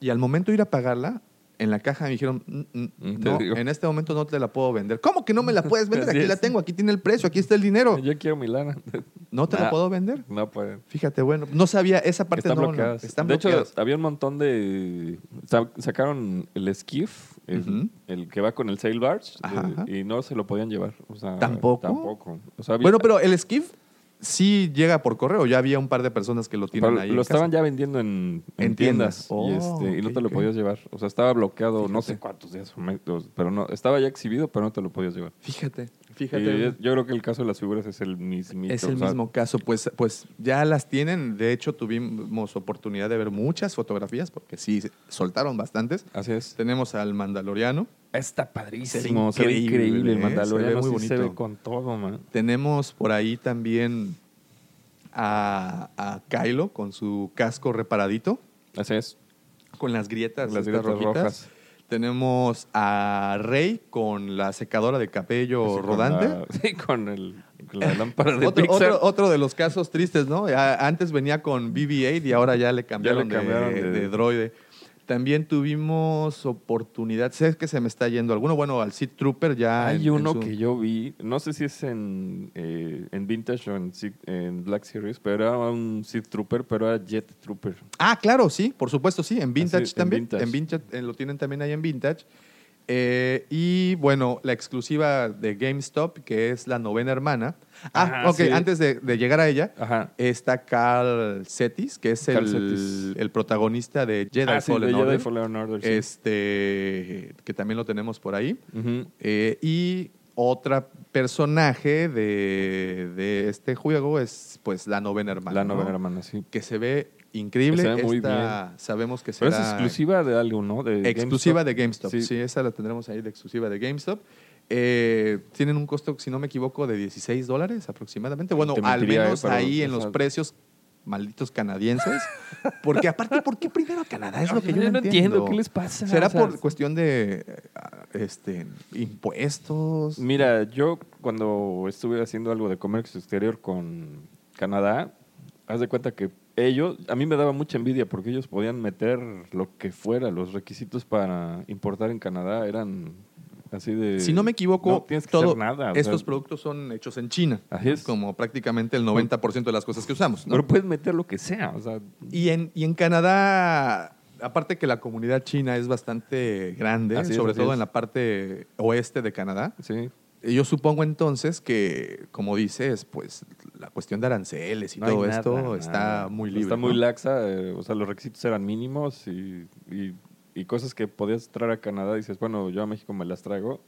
y al momento de ir a pagarla, en la caja me dijeron, "Mm, no, en este momento no te la puedo vender. ¿Cómo que no me la puedes vender? Aquí la tengo, aquí tiene el precio, aquí está el dinero. Yo quiero mi lana. ¿No te la Nah, puedo vender? No pueden. Fíjate, bueno, no sabía esa parte. Están no, no, bloqueadas. están de hecho, había un montón de... sa- Sacaron el skiff, el, que va con el sail barge, Ajá, eh, ajá. y no se lo podían llevar. O sea, ¿Tampoco? Tampoco. O sea, había- Bueno, pero el skiff sí llega por correo. Ya había un par de personas que lo tienen Pero ahí. lo en estaban casa. ya vendiendo en, en En tiendas, tiendas. Oh, y, este, y no te lo podías llevar. O sea, estaba bloqueado, no sé cuántos días, pero no, estaba ya exhibido, pero no te lo podías llevar. Fíjate, fíjate. yo creo que el caso de las figuras es el mismito. Es el o sea, mismo caso, pues, pues ya las tienen. De hecho, tuvimos oportunidad de ver muchas fotografías, porque sí, soltaron bastantes. Así es. Tenemos al Mandaloriano, Está padrísimo, Se ve increíble, increíble. ¿eh? El Mandaloriano Se ve muy sí se bonito. ve con todo, man. tenemos por ahí también a, a Kylo con su casco reparadito, Así es. con las grietas, Las grietas rojitas. rojas. Tenemos a Rey con la secadora de cabello con rodante. la- sí, con, el, con la lámpara de Otro, Pixar. otro, otro de los casos tristes, ¿no? Ya antes venía con BB-8 y ahora ya le cambiaron, de- cambiaron de, de- droide. También tuvimos oportunidad, sé que se me está yendo alguno, bueno, al Seed Trooper ya. Hay en uno su- que yo vi, no sé si es en, eh, en Vintage o en, en Black Series, pero era un Sith Trooper, pero era Jet Trooper. Ah, claro, sí, por supuesto, sí, en Vintage Así, en también. Vintage. En Vintage, eh, lo tienen también ahí en Vintage. Eh, y bueno, la exclusiva de GameStop, que es la novena hermana. Ah, Ah, ok, sí. antes de, de llegar a ella, Ajá. está Carl Cetis, que es el, Cetis. el protagonista de Jedi Ah, sí, Fallen Jedi Order. Fallen Order, sí. Este, que también lo tenemos por ahí. Eh, y otra personaje de, de este juego es pues la novena hermana. La ¿no? novena hermana, sí. Que se ve increíble. Se ve muy Esta Sabemos que Pero será es exclusiva de algo, ¿no? De exclusiva GameStop. de GameStop. Sí. Sí. esa la tendremos ahí de exclusiva de GameStop. Eh, tienen un costo, si no me equivoco, de 16 dólares aproximadamente. Bueno, Te al mentiría, menos eh, pero, ahí en los precios malditos canadienses. Porque aparte, ¿por qué primero Canadá? Es lo que yo, Yo no entiendo, ¿qué les pasa? ¿Será O sea, por cuestión de eh, este, impuestos? Mira, yo cuando estuve haciendo algo de comercio exterior con Canadá, haz de cuenta que ellos, a mí me daba mucha envidia porque ellos podían meter lo que fuera, los requisitos para importar en Canadá eran así de... Si no me equivoco, no tienes que todo- hacer nada. o estos sea, productos son hechos en China. Así es. Como prácticamente el 90% de las cosas que usamos. ¿no? Pero puedes meter lo que sea, o sea... Y en, y en Canadá, aparte que la comunidad china es bastante grande, Así sobre todo es. en la parte oeste de Canadá, Sí. Yo supongo entonces que, como dices, pues la cuestión de aranceles y No todo nada, esto nada. está muy libre. Está muy ¿no? laxa, eh, o sea, los requisitos eran mínimos y, y- y cosas que podías traer a Canadá. Dices, bueno, yo a México me las traigo.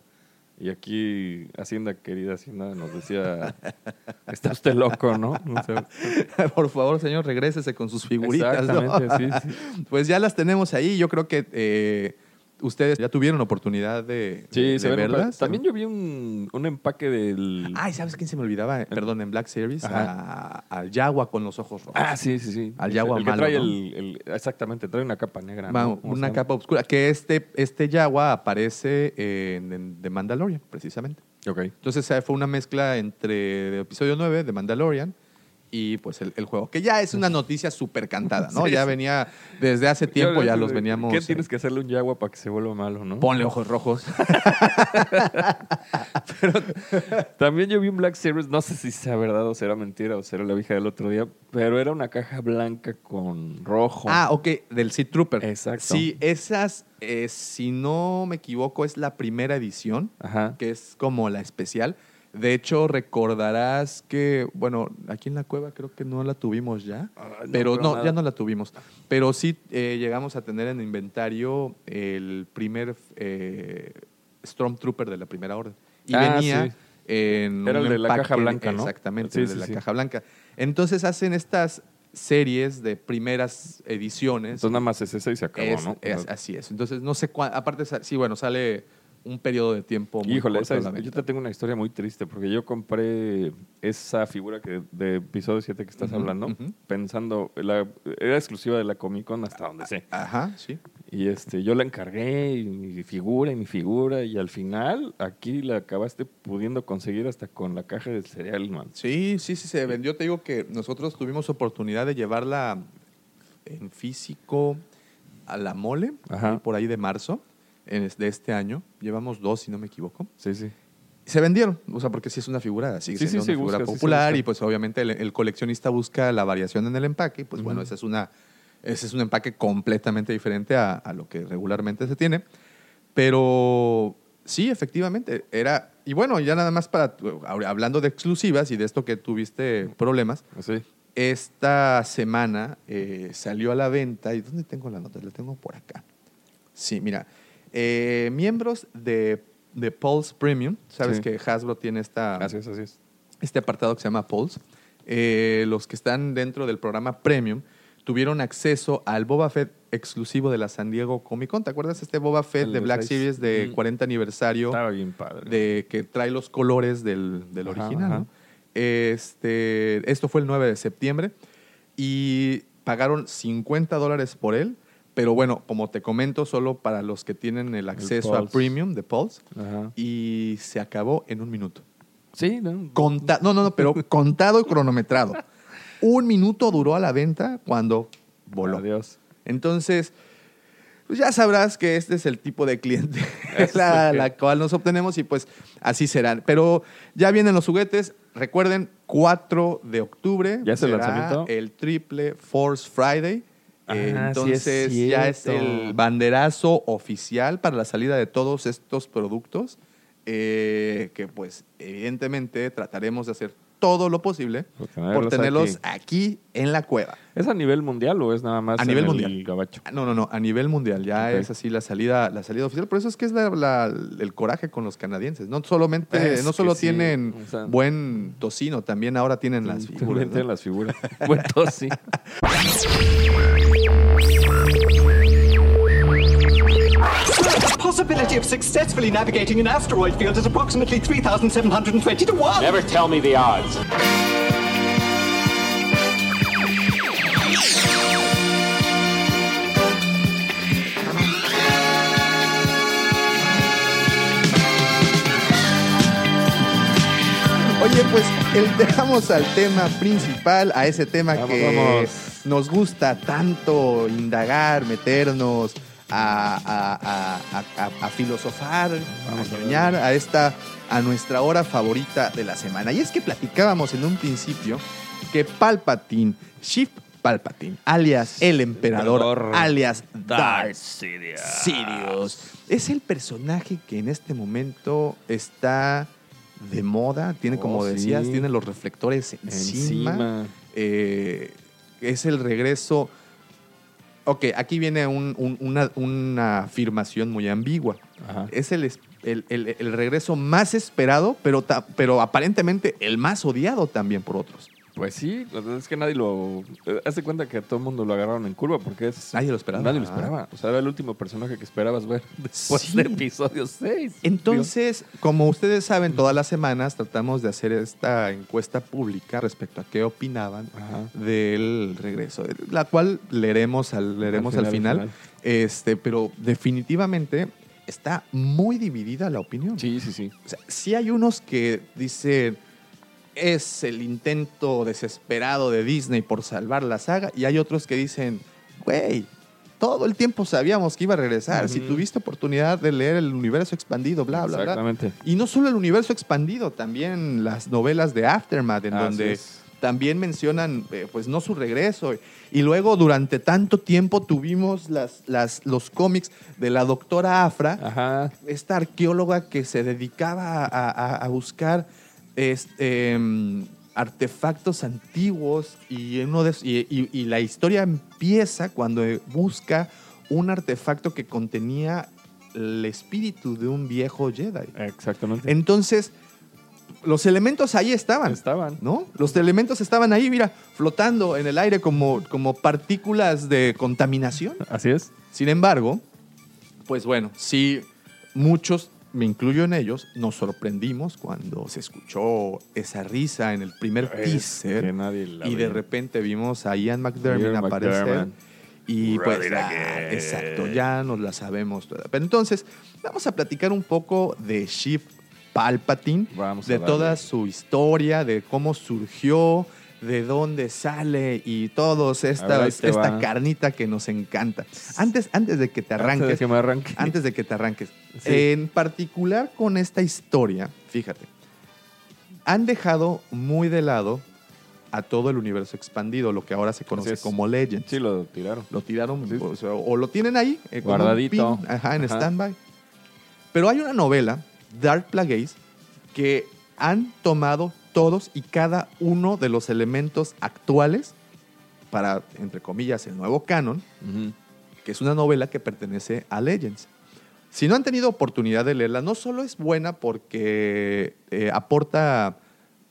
Y aquí, Hacienda, querida Hacienda, nos decía, está usted loco, ¿no? O sea, Por favor, señor, regrésese con sus figuritas. ¿no? Exactamente, sí, sí. Pues ya las tenemos ahí. Yo creo que eh, ustedes ya tuvieron oportunidad de, Sí, de se un verlas. También yo vi un, un empaque del... Ay, ¿sabes quién se me olvidaba? Perdón, en Black Series, a- al Yagua con los ojos rojos. Ah, sí, sí, sí. Al Yagua el malo, trae ¿no? el, el- Exactamente, trae una capa negra. Va, ¿no? ¿Cómo se una capa oscura. Que este, este Yagua aparece en, en The Mandalorian, precisamente. Ok. Entonces fue una mezcla entre el episodio 9 de Mandalorian y pues el, el juego. Que ya es una noticia súper cantada, ¿no? Sí, ya venía desde hace tiempo, ya los veníamos. ¿Qué eh, tienes que hacerle un yagua para que se vuelva malo, no? Ponle ojos rojos. También yo vi un Black Series, no sé si sea verdad o será mentira o será la vieja del otro día, pero era una caja blanca con rojo. Ah, ok, del Sea Trooper. Exacto. Sí, esas, eh, si no me equivoco, es la primera edición, Ajá. que es como la especial. De hecho, recordarás que, bueno, aquí en la cueva creo que no la tuvimos ya, Ah, no, pero no, nada. ya no la tuvimos. Pero sí eh, llegamos a tener en inventario el primer eh, Stormtrooper de la primera orden. Y Ah, venía sí. en Era el de la caja blanca, ¿no? Exactamente, Sí, el de sí, la caja blanca. Entonces hacen estas series de primeras ediciones. Entonces nada más es ese y se acabó, Es- ¿no? es- así es. Entonces, no sé cuánto. Aparte, sí, bueno, sale un periodo de tiempo muy Híjole, corto esa a es- la yo te tengo una historia muy triste porque yo compré esa figura que de episodio 7 que estás hablando pensando, la- era exclusiva de la Comic Con hasta donde sé. Ajá, sí. Y este, yo la encargué, y mi figura y mi figura, y al final aquí la acabaste pudiendo conseguir hasta con la caja del cereal, man. Sí, sí, sí, se vendió. Te digo que nosotros tuvimos oportunidad de llevarla en físico a la mole, Ajá. por ahí de marzo de este año. Llevamos dos, si no me equivoco. Sí, sí. Se vendieron, o sea, porque sí es una figura, sigue Sí, siendo sí, una sí, figura busca, sí popular y pues obviamente el, el coleccionista busca la variación en el empaque, pues bueno, ese es una ese es un empaque completamente diferente a, a lo que regularmente se tiene, pero sí, efectivamente, era y bueno, ya nada más para hablando de exclusivas y de esto que tuviste problemas, Sí. esta semana eh, salió a la venta. ¿Y dónde tengo la nota? La tengo por acá. Sí, mira. Eh, miembros de, de Pulse Premium. Sabes Sí. que Hasbro tiene esta, Así es, así es. este apartado que se llama Pulse. Eh, los que están dentro del programa Premium tuvieron acceso al Boba Fett exclusivo de la San Diego Comic Con. ¿Te acuerdas este Boba Fett El de Black. Series de Mm. 40 aniversario? Estaba bien padre. de que trae los colores del, del Ajá, original. ajá. ¿no? Este, esto fue el 9 de septiembre y pagaron 50 dólares por él, pero bueno, como te comento, solo para los que tienen el acceso a Pulse. Premium de Pulse Ajá. y se acabó en un minuto. Sí, ¿no? Conta- no, no, no, pero contado y cronometrado. Un minuto duró a la venta cuando voló. Adiós. Entonces, pues ya sabrás que este es el tipo de cliente Eso la, la cual nos obtenemos y pues así serán. Pero ya vienen los juguetes. Recuerden, 4 de octubre ¿Ya es el lanzamiento? el triple Force Friday. Eh, sí es Entonces ya es el banderazo oficial para la salida de todos estos productos eh, que pues evidentemente trataremos de hacer todo lo posible Por por tenerlos aquí. aquí en la cueva. ¿Es a nivel mundial o es nada más A en nivel el mundial. gabacho? No, no, no, a nivel mundial ya es así la salida, la salida oficial. Por eso es que es la- la- el coraje con los canadienses. No solamente, Es no solo sí, tienen o sea- buen tocino, también ahora tienen las figuras. tienen ¿no? las figuras. Bueno, sí. Possibility of successfully navigating an asteroid field is approximately 3,720 to 1. Never tell me the odds. Oye, pues el, dejamos al tema principal, a ese tema Vamos, que vamos. nos gusta tanto indagar, meternos, a, a- a- a- filosofar, Vamos a ñoñar, a esta, a nuestra hora favorita de la semana. Y es que platicábamos en un principio que Palpatine, Shift Palpatine, alias el emperador, Emperador alias Darth Sidious. Sidious, es el personaje que en este momento está de moda, tiene, como Oh, sí. decías, tiene los reflectores encima. Encima. Eh, es el regreso. Ok, aquí viene un- un- una, una afirmación muy ambigua. Ajá. Es el, el- el- el regreso más esperado, pero, ta- pero aparentemente el más odiado también por otros. Pues sí, es que nadie lo. eh, Hace cuenta que a todo el mundo lo agarraron en curva porque es. Nadie lo esperaba. Nadie lo esperaba. O sea, era el último personaje que esperabas ver después Sí. del episodio 6. Entonces, como ustedes saben, todas las semanas tratamos de hacer esta encuesta pública respecto a qué opinaban Ajá. del regreso, la cual leeremos al, leeremos al Al final, final, Este, pero definitivamente está muy dividida la opinión. Sí, sí, sí. O sea, sí hay unos que dicen es el intento desesperado de Disney por salvar la saga y hay otros que dicen, güey, todo el tiempo sabíamos que iba a regresar. Si Ujú. tuviste oportunidad de leer el universo expandido, bla, bla, bla. Exactamente. Y no solo el universo expandido, también las novelas de Aftermath, en Así donde también mencionan, eh, pues no su regreso. Y luego durante tanto tiempo tuvimos las, las, los cómics de la doctora Afra, Ajá. esta arqueóloga que se dedicaba a, a- a buscar este, em, artefactos antiguos y, uno de, y, y- y la historia empieza cuando busca un artefacto que contenía el espíritu de un viejo Jedi. Exactamente. Entonces, los elementos ahí estaban. Estaban. ¿no? Los elementos estaban ahí, mira, flotando en el aire como, como partículas de contaminación. Así es. Sin embargo, pues bueno, sí, muchos, me incluyo en ellos, nos sorprendimos cuando se escuchó esa risa en el primer Es teaser y de repente vimos a Ian McDermott Ian aparecer. McDermott. Y Run pues, ah, exacto, ya nos la sabemos toda. Pero entonces, vamos a platicar un poco de Shiv Palpatine, Vamos de toda su historia, de cómo surgió, de dónde sale y todos ver, esta, esta carnita que nos encanta. Antes, antes de que te Antes de arranques, que me arranque. antes de que te arranques, Sí. en particular con esta historia, fíjate, han dejado muy de lado a todo el universo expandido, lo que ahora se conoce como Legends. Sí, lo tiraron. Lo tiraron, Sí. o, sea, o lo tienen ahí, eh, Guardadito. pin, ajá, en Ajá. stand-by. Pero hay una novela, Dark Plagueis, que han tomado todos y cada uno de los elementos actuales para, entre comillas, el nuevo canon, que es una novela que pertenece a Legends. Si no han tenido oportunidad de leerla, no solo es buena porque eh, aporta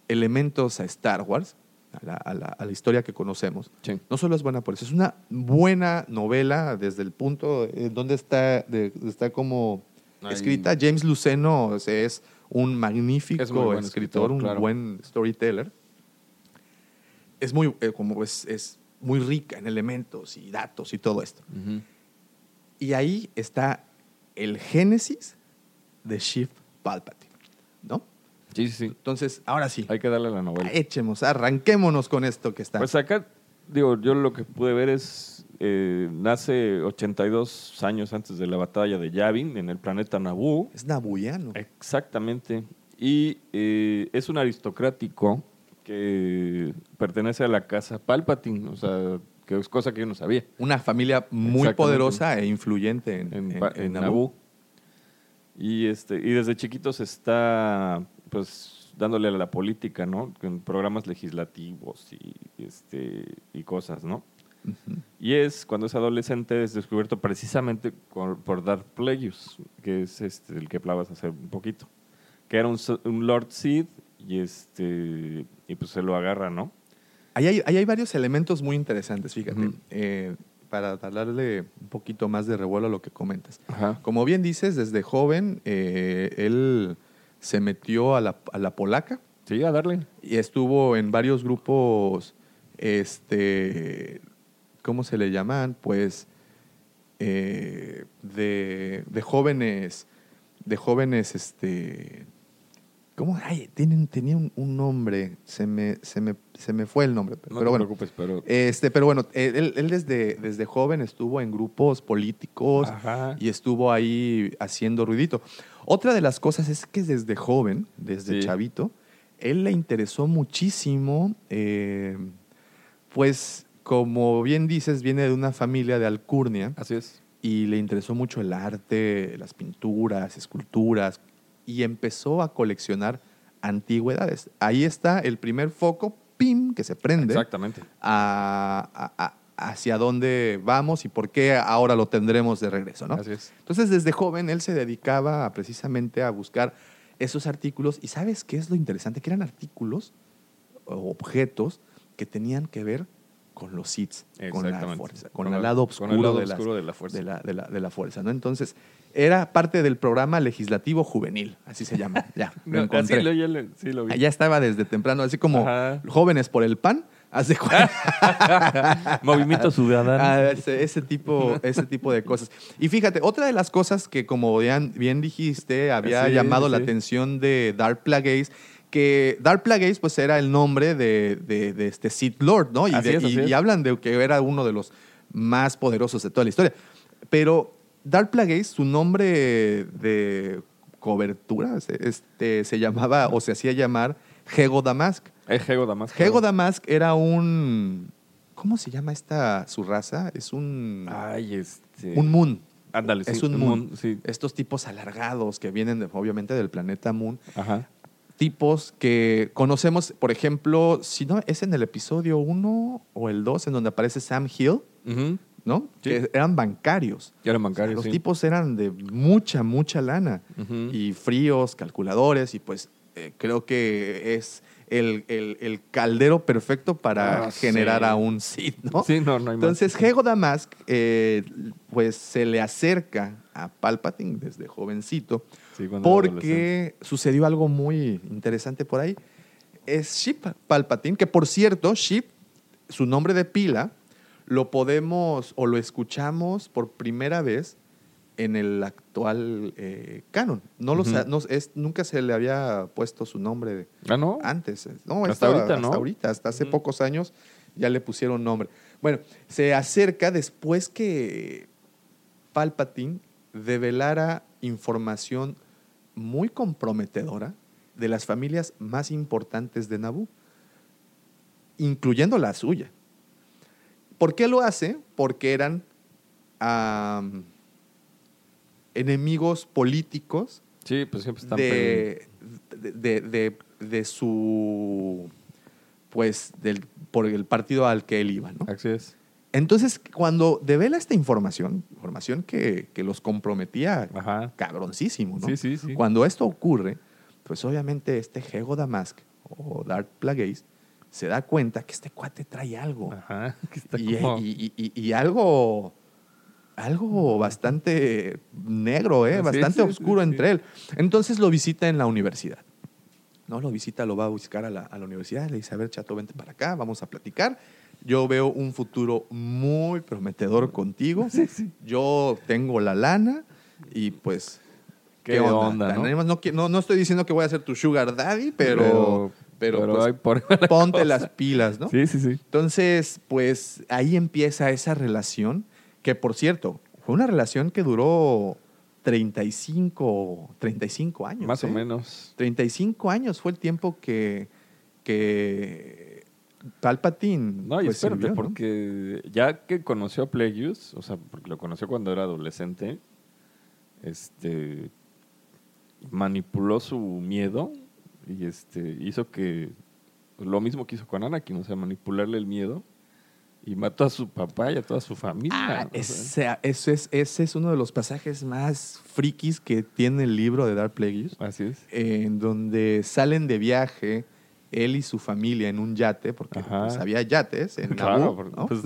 elementos a Star Wars, a la, a la- a la historia que conocemos, Sí. no solo es buena por eso, es una buena novela desde el punto en donde está, de- está como Ahí. escrita. James Luceno es un magnífico Es escritor, escritor, un claro. buen storyteller. Es muy, eh, como es, es muy rica en elementos y datos y todo esto. Y ahí está el génesis de Shift Palpatine, ¿no? Sí, sí, sí. Entonces, ahora sí, Hay que darle a la novela. echemos, arranquémonos con esto que está. Pues acá, digo, yo lo que pude ver es, eh, nace 82 años antes de la batalla de Yavin en el planeta Naboo. es nabuyano. Exactamente. Y eh, es un aristocrático que pertenece a la casa Palpatine, o sea, que es cosa que yo no sabía. Una familia muy poderosa e influyente en, en, Naboo. Naboo. Y, este, y desde chiquitos está pues dándole a la política, ¿no? En programas legislativos y, este, y cosas, ¿no? Y es cuando es adolescente es descubierto precisamente por, por Darth Plagueis, que es este, el que hablabas hace un poquito, que era un, un Lord Sith y este y pues se lo agarra, ¿no? Ahí hay, ahí hay varios elementos muy interesantes, fíjate, Ujú. eh, para darle un poquito más de revuelo a lo que comentas. Ajá. Como bien dices, desde joven eh, él se metió a la, a la polaca Sí, a darle. y estuvo en varios grupos, este, ¿cómo se le llaman? Pues eh, de, de jóvenes, de jóvenes, este, ¿cómo? Ay, tienen, tenía un, un nombre, se me, se, me, se me fue el nombre, pero, No pero te bueno. preocupes, pero Este, pero bueno, él, él desde, desde joven estuvo en grupos políticos Ajá. y estuvo ahí haciendo ruidito. Otra de las cosas es que desde joven, desde Sí. chavito, él le interesó muchísimo, eh, pues como bien dices, viene de una familia de alcurnia así es. y le interesó mucho el arte, las pinturas, esculturas y empezó a coleccionar antigüedades. Ahí está el primer foco, pim, que se prende Exactamente. a- a- a- hacia dónde vamos y por qué ahora lo tendremos de regreso, ¿no? Así es. Entonces, desde joven, él se dedicaba a, precisamente a buscar esos artículos. ¿Y sabes qué es lo interesante? Que eran artículos o objetos que tenían que ver con los Sith, con la fuerza, con, Con el lado oscuro, el lado de, las- oscuro de la fuerza. de la, de la- de la fuerza, ¿no? Entonces, era parte del programa legislativo juvenil, así se llama. Ya, lo No, encontré. así lo, ya le- sí lo vi. Allá estaba desde temprano, así como Ajá. jóvenes por el pan, hace Movimiento ciudadano. Ah, ese, ese tipo, ese tipo de cosas. Y fíjate, otra de las cosas que, como bien, bien dijiste, había Sí, llamado la atención de Dark Plagueis, que Dark Plagueis pues era el nombre de, de- de este Sith Lord, ¿no? Y, Así de- es, así y- es. y hablan de que era uno de los más poderosos de toda la historia. Pero Dark Plagueis, su nombre de cobertura, se- este, se llamaba o se hacía llamar Hego Damask. Es Hego Damasco. Hego Damask era un. ¿Cómo se llama esta su raza? Es un. Ay, este. un Moon. Ándale, sí. es un Moon. sí. Estos tipos alargados que vienen de- obviamente del planeta Moon. Ajá. Tipos que conocemos, por ejemplo, si no, es en el episodio 1 o el 2 en donde aparece Sam Hill. ¿no? Sí. Que eran bancarios. Ya eran bancarios, Los sí. tipos eran de mucha, mucha lana. Y fríos, calculadores, y pues eh, creo que es el, el- el caldero perfecto para Ah, generar sí. a un Sith, ¿no? Sí, no, no hay más. Entonces, Hego Damask, eh, pues se le acerca a Palpatine desde jovencito, Sí, porque sucedió algo muy interesante por ahí. Es Ship Palpatine, que por cierto, Ship, su nombre de pila, lo podemos o lo escuchamos por primera vez en el actual eh, canon. No lo no, es, nunca se le había puesto su nombre de, Ah, ¿no? antes. No, Hasta ahorita, ¿no? Hasta ahorita, hasta hace pocos años ya le pusieron nombre. Bueno, se acerca después que Palpatine develara información muy comprometedora de las familias más importantes de Naboo, incluyendo la suya. ¿Por qué lo hace? Porque eran enemigos políticos Sí, pues están de, de, de- su pues del por el partido al que él iba, ¿no? Así es. Entonces, cuando devela esta información, información que, que los comprometía Ajá. cabroncísimo, ¿no? Sí, sí, sí. Cuando esto ocurre, pues obviamente este Hego Damask o Dark Plagueis se da cuenta que este cuate trae algo. Ajá. Que está Y, como- y- y- algo, algo bastante negro, ¿eh? Bastante oscuro entre él. Entonces lo visita en la universidad. ¿no? Lo visita, lo va a buscar a la, a la universidad, le dice, a ver, chato, vente para acá, vamos a platicar. Yo veo un futuro muy prometedor contigo. Yo tengo la lana y pues... ¿Qué onda, no? Tenemos- No, no, no estoy diciendo que voy a ser tu sugar daddy, pero... Pero, pero pues, la ponte cosa. las pilas, ¿no? Sí, sí, sí. Entonces, pues ahí empieza esa relación, que por cierto, fue una relación que duró 35, 35 años. Más o ¿eh? menos. 35 años fue el tiempo que, que Palpatine. No, y pues, espérate, sirvió, ¿no? porque ya que conoció a Plagueis, o sea, porque lo conoció cuando era adolescente, este manipuló su miedo y este hizo que lo mismo que hizo con Anakin, o sea, manipularle el miedo y mató a su papá y a toda su familia. Ah, ese es, ese es uno de los pasajes más frikis que tiene el libro de Dark Plagueis. Así es. en donde salen de viaje él y su familia en un yate, porque pues, había yates en Claro, pues,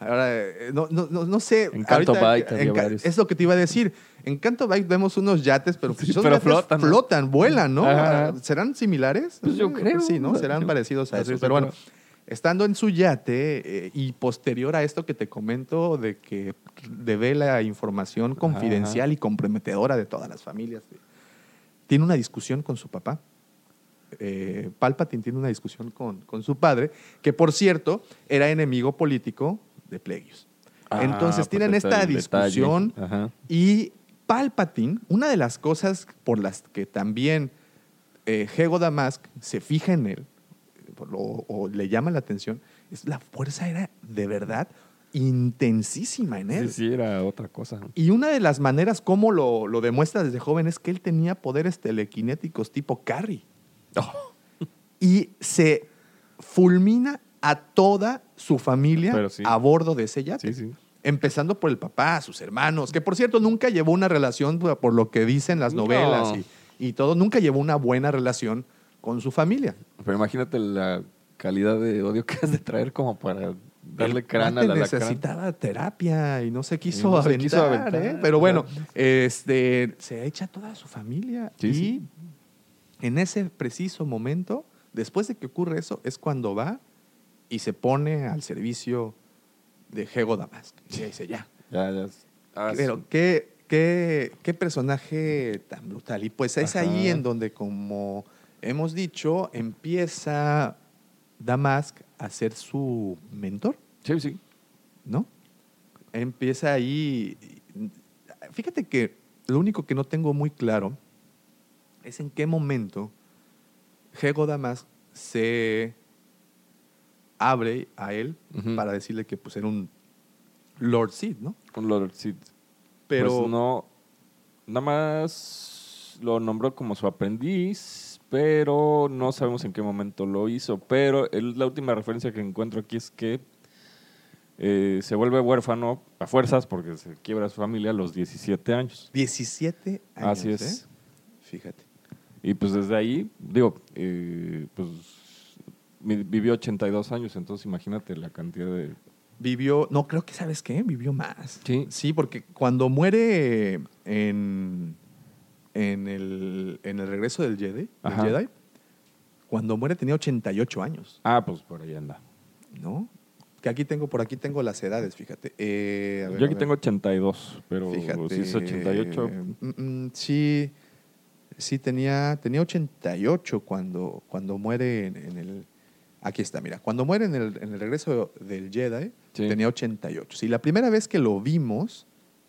Ahora, eh, no, no, no, no sé. En Canto en varios. es lo que te iba a decir. En Canto Bight vemos unos yates, pero, pues, Sí, pero yates flotan, flotan, vuelan, ¿no? Ajá. Ah, ¿Serán similares? Pues yo Eh, creo. Sí, ¿no? Serán parecidos a eso. es, Pero bueno, estando en su yate eh, y posterior a esto que te comento de que devela información confidencial y comprometedora de todas las familias, eh, tiene una discusión con su papá. Eh, Palpatine tiene una discusión con, con su padre, que por cierto era enemigo político de Plagueis. Ah, Entonces pues tienen esta discusión y Palpatine, una de las cosas por las que también eh, Hego Damask se fija en él o, o le llama la atención, es la fuerza era de verdad intensísima en él. Sí, sí, era otra cosa. Y una de las maneras como lo, lo demuestra desde joven es que él tenía poderes telequinéticos tipo Carrie. y se fulmina a toda su familia sí. a bordo de ese yate. Sí, sí. Empezando por el papá, sus hermanos, que por cierto nunca llevó una relación, por lo que dicen las No. novelas y, y todo, nunca llevó una buena relación con su familia. Pero imagínate la calidad de odio que has de traer como para darle crán a la necesitaba terapia y no se quiso, no se aventar, quiso aventar, ¿eh? Pero bueno, este, se echa toda su familia Sí, y sí. En ese preciso momento, después de que ocurre eso, es cuando va y se pone al servicio de Hego Damask. Y dice, ya. Ya, ya. Ah, Pero sí. qué, qué, qué personaje tan brutal. Y pues es Ajá. ahí en donde, como hemos dicho, empieza Damask a ser su mentor. Sí, sí. ¿no? Empieza ahí. Fíjate que lo único que no tengo muy claro es en qué momento Hego Damas se abre a él para decirle que pues era un Lord Sid, ¿no? Un Lord Sid. Pero Pues no. Nada más lo nombró como su aprendiz, pero no sabemos en qué momento lo hizo. Pero el- la última referencia que encuentro aquí es que eh, se vuelve huérfano a fuerzas porque se quiebra su familia a los 17 años. 17 años. Así es. ¿eh? Fíjate. Y pues desde ahí, digo, eh, pues vivió 82 años, entonces imagínate la cantidad de... Vivió, no, creo que, ¿sabes qué? Vivió más. Sí. Sí, porque cuando muere en, en, el, en el regreso del Jedi, del Ajá. Jedi, cuando muere tenía 88 años, Ah, pues por ahí anda. ¿no? Que aquí tengo, por aquí tengo las edades, fíjate. Eh, a ver, Yo a aquí ver. tengo 82, pero Fíjate. si es 88, Mm, mm, sí, sí tenía, tenía 88 cuando, cuando muere en, en el... Aquí está, mira. Cuando muere en el, en el regreso del Jedi, Sí. tenía 88. Sí, la primera vez que lo vimos,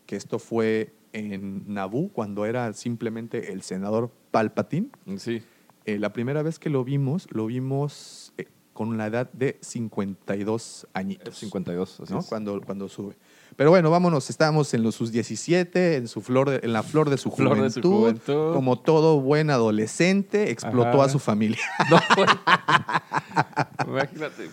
que esto fue en Naboo, cuando era simplemente el senador Palpatine, sí. eh, la primera vez que lo vimos, lo vimos eh, con la edad de 52 añitos. 52, así ¿no? es. Cuando, cuando sube. Pero bueno, vámonos, estábamos en los sus 17, en, su flor de- en la flor de su Flor juventud. de su juventud. Como todo buen adolescente, explotó Ajá. a su familia. No. Imagínate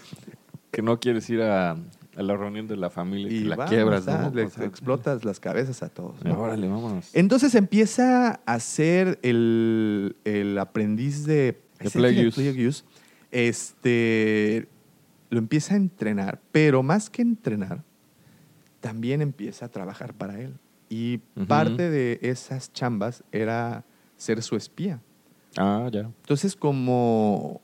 que no quieres ir a, a la reunión de la familia y, que la quiebras, ah, ¿no? le O sea, explotas las cabezas a todos. ¿no? Órale, vámonos. Entonces empieza a ser el, el aprendiz de, De Plagueis. Este, lo empieza a entrenar, pero más que entrenar, también empieza a trabajar para él. Y parte de esas chambas era ser su espía. Ah, ya. Entonces, como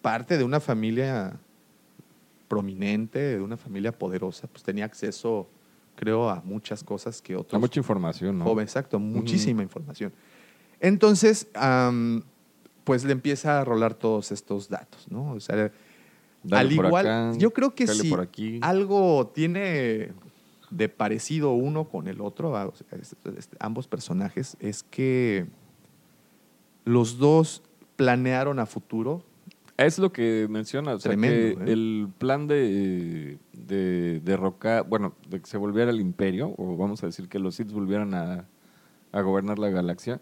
parte de una familia prominente, de una familia poderosa, pues tenía acceso, creo, a muchas cosas que otros Hay mucha información, ¿no? joven, exacto, muchísima información. Entonces, pues le empieza a rolar todos estos datos, ¿no? O sea, Dale al igual, acá, yo creo que si aquí. algo tiene de parecido uno con el otro, a- ambos personajes, es que los dos planearon a futuro. Es lo que menciona, o sea, Tremendo, que ¿eh? el plan de, de derrocar, bueno, de que se volviera el imperio, o vamos a decir que los Sith volvieran a gobernar la galaxia,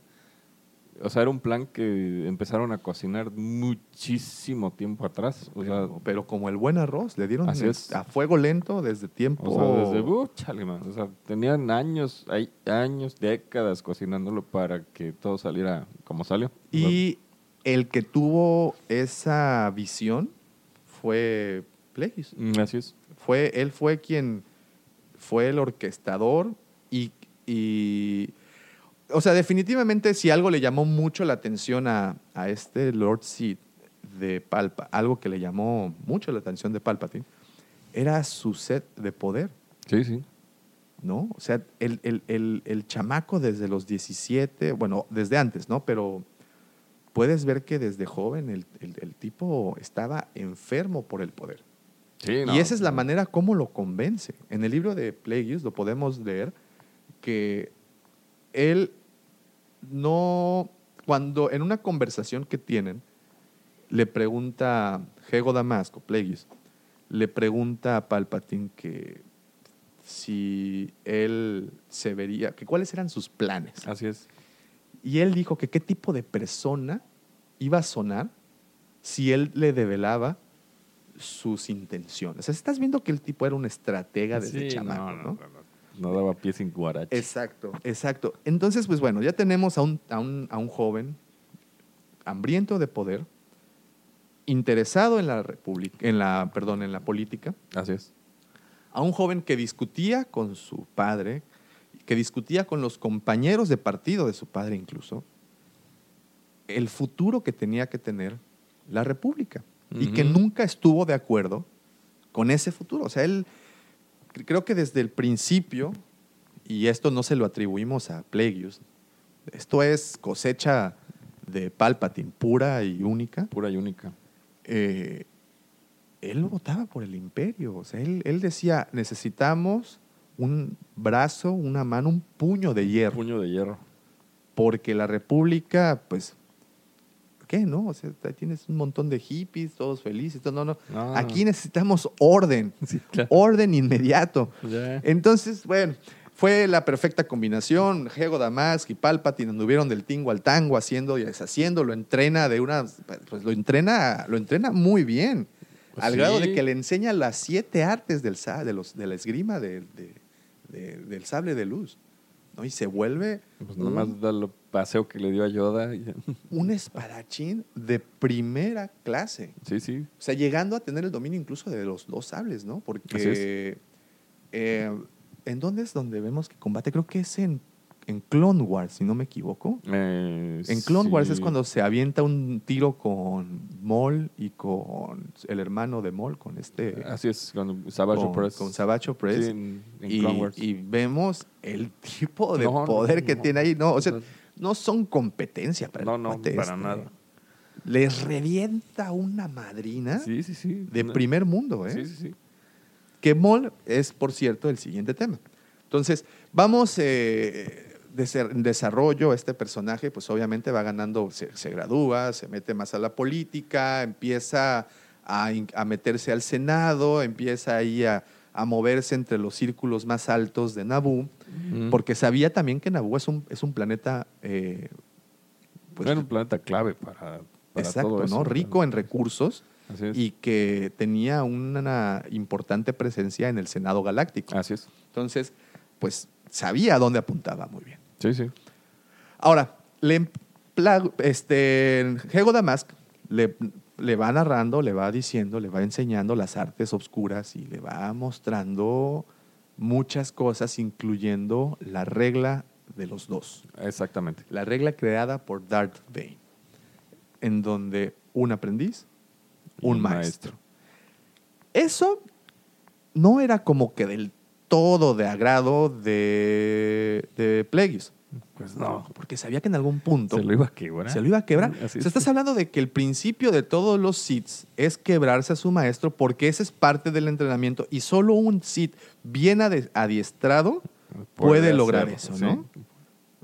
o sea, era un plan que empezaron a cocinar muchísimo tiempo atrás, o sea, Pero, como el buen arroz, le dieron a fuego lento desde tiempo. o sea desde, uh, chale, man, o sea, tenían años, hay años, décadas cocinándolo para que todo saliera como salió. Y el que tuvo esa visión fue Plagueis. mm, así es. Fue, él fue quien fue el orquestador y, y- o sea, definitivamente si algo le llamó mucho la atención a, a este Lord Sid de Palpa, algo que le llamó mucho la atención de Palpatine, era su sed de poder. Sí, sí. ¿no? O sea, el, el- el- el chamaco desde los 17, bueno, desde antes, ¿no? Pero puedes ver que desde joven el, tipo estaba enfermo por el poder. Sí, no, y esa es la manera como lo convence. En el libro de Plagueis lo podemos leer que él no, cuando en una conversación que tienen, le pregunta Hego Damasco, Plagueis, le pregunta a Palpatine que si él se vería, que cuáles eran sus planes. Así es. Y él dijo que qué tipo de persona iba a sonar si él le develaba sus intenciones. O sea, estás viendo que el tipo era un estratega desde Sí, chamaco, no, ¿no? no, no, no. Daba pie sin guarache. Exacto, exacto. Entonces, pues bueno, ya tenemos a un, a un, a un joven hambriento de poder, interesado en la república, en la, perdón, en la política, Así es. a un joven que discutía con su padre, que discutía con los compañeros de partido de su padre incluso, el futuro que tenía que tener la república y que nunca estuvo de acuerdo con ese futuro. O sea, él creo que desde el principio, y esto no se lo atribuimos a Plegius, esto es cosecha de Palpatine pura y única, Pura y única. eh, él votaba por el imperio. O sea, él, él decía, necesitamos un brazo, una mano, un puño de hierro. Puño de hierro. Porque la república, pues, ¿qué? ¿No? O sea, tienes un montón de hippies, todos felices. todo, no, no. No. Aquí necesitamos orden. Sí, claro. Orden inmediato. Entonces, bueno, fue la perfecta combinación. Hego Damask y Palpatine anduvieron del tingo al tango, haciendo y deshaciendo. Lo entrena de una. Pues lo entrena, lo entrena muy bien. Pues al sí. grado de que le enseña las siete artes del, de, los, de la esgrima de- de- de- del sable de luz. ¿No? Y se vuelve Pues un- nomás da el paseo que le dio a Yoda. y- un espadachín de primera clase. Sí, sí. O sea, llegando a tener el dominio incluso de los dos sables, ¿no? Porque eh, ¿en dónde es donde vemos que combate? Creo que es en, en Clone Wars, si no me equivoco. Eh, En Clone Wars es cuando se avienta un tiro con Maul y con el hermano de Maul, con este... Así es, con Savage con, Press. con Savage Opress. Sí, en, en y, Clone Wars. y vemos el tipo de No, no, poder que no. tiene ahí. No, o sea, No. son competencia para No, no, para este. nada. Les revienta una madrina Sí, sí, sí. de primer mundo, ¿eh? Sí, sí, sí. Que Mol es, por cierto, el siguiente tema. Entonces, vamos eh, desarrollo. Este personaje, pues obviamente va ganando, se, se gradúa, se mete más a la política, empieza a, a meterse al Senado, empieza ahí a, a moverse entre los círculos más altos de Naboo, Mm. porque sabía también que Naboo es un, es un planeta. eh, pues, Era un planeta clave para, para exacto, todo eso. ¿no? Rico en recursos y que tenía una importante presencia en el Senado Galáctico. Así es. Entonces, pues sabía a dónde apuntaba muy bien. Sí, sí. Ahora, le este, Hego Damask le, le va narrando, le va diciendo, le va enseñando las artes obscuras y le va mostrando muchas cosas, incluyendo la regla de los dos. Exactamente. La regla creada por Darth Bane, en donde un aprendiz, un un maestro. Eso no era como que del todo de agrado de, de. Pues no. Porque sabía que en algún punto Se lo iba a quebrar. se lo iba a quebrar. Así O sea, es. estás hablando de que el principio de todos los Siths es quebrarse a su maestro porque ese es parte del entrenamiento y solo un Sith bien adiestrado puede, Puede lograr eso, ¿no? sí.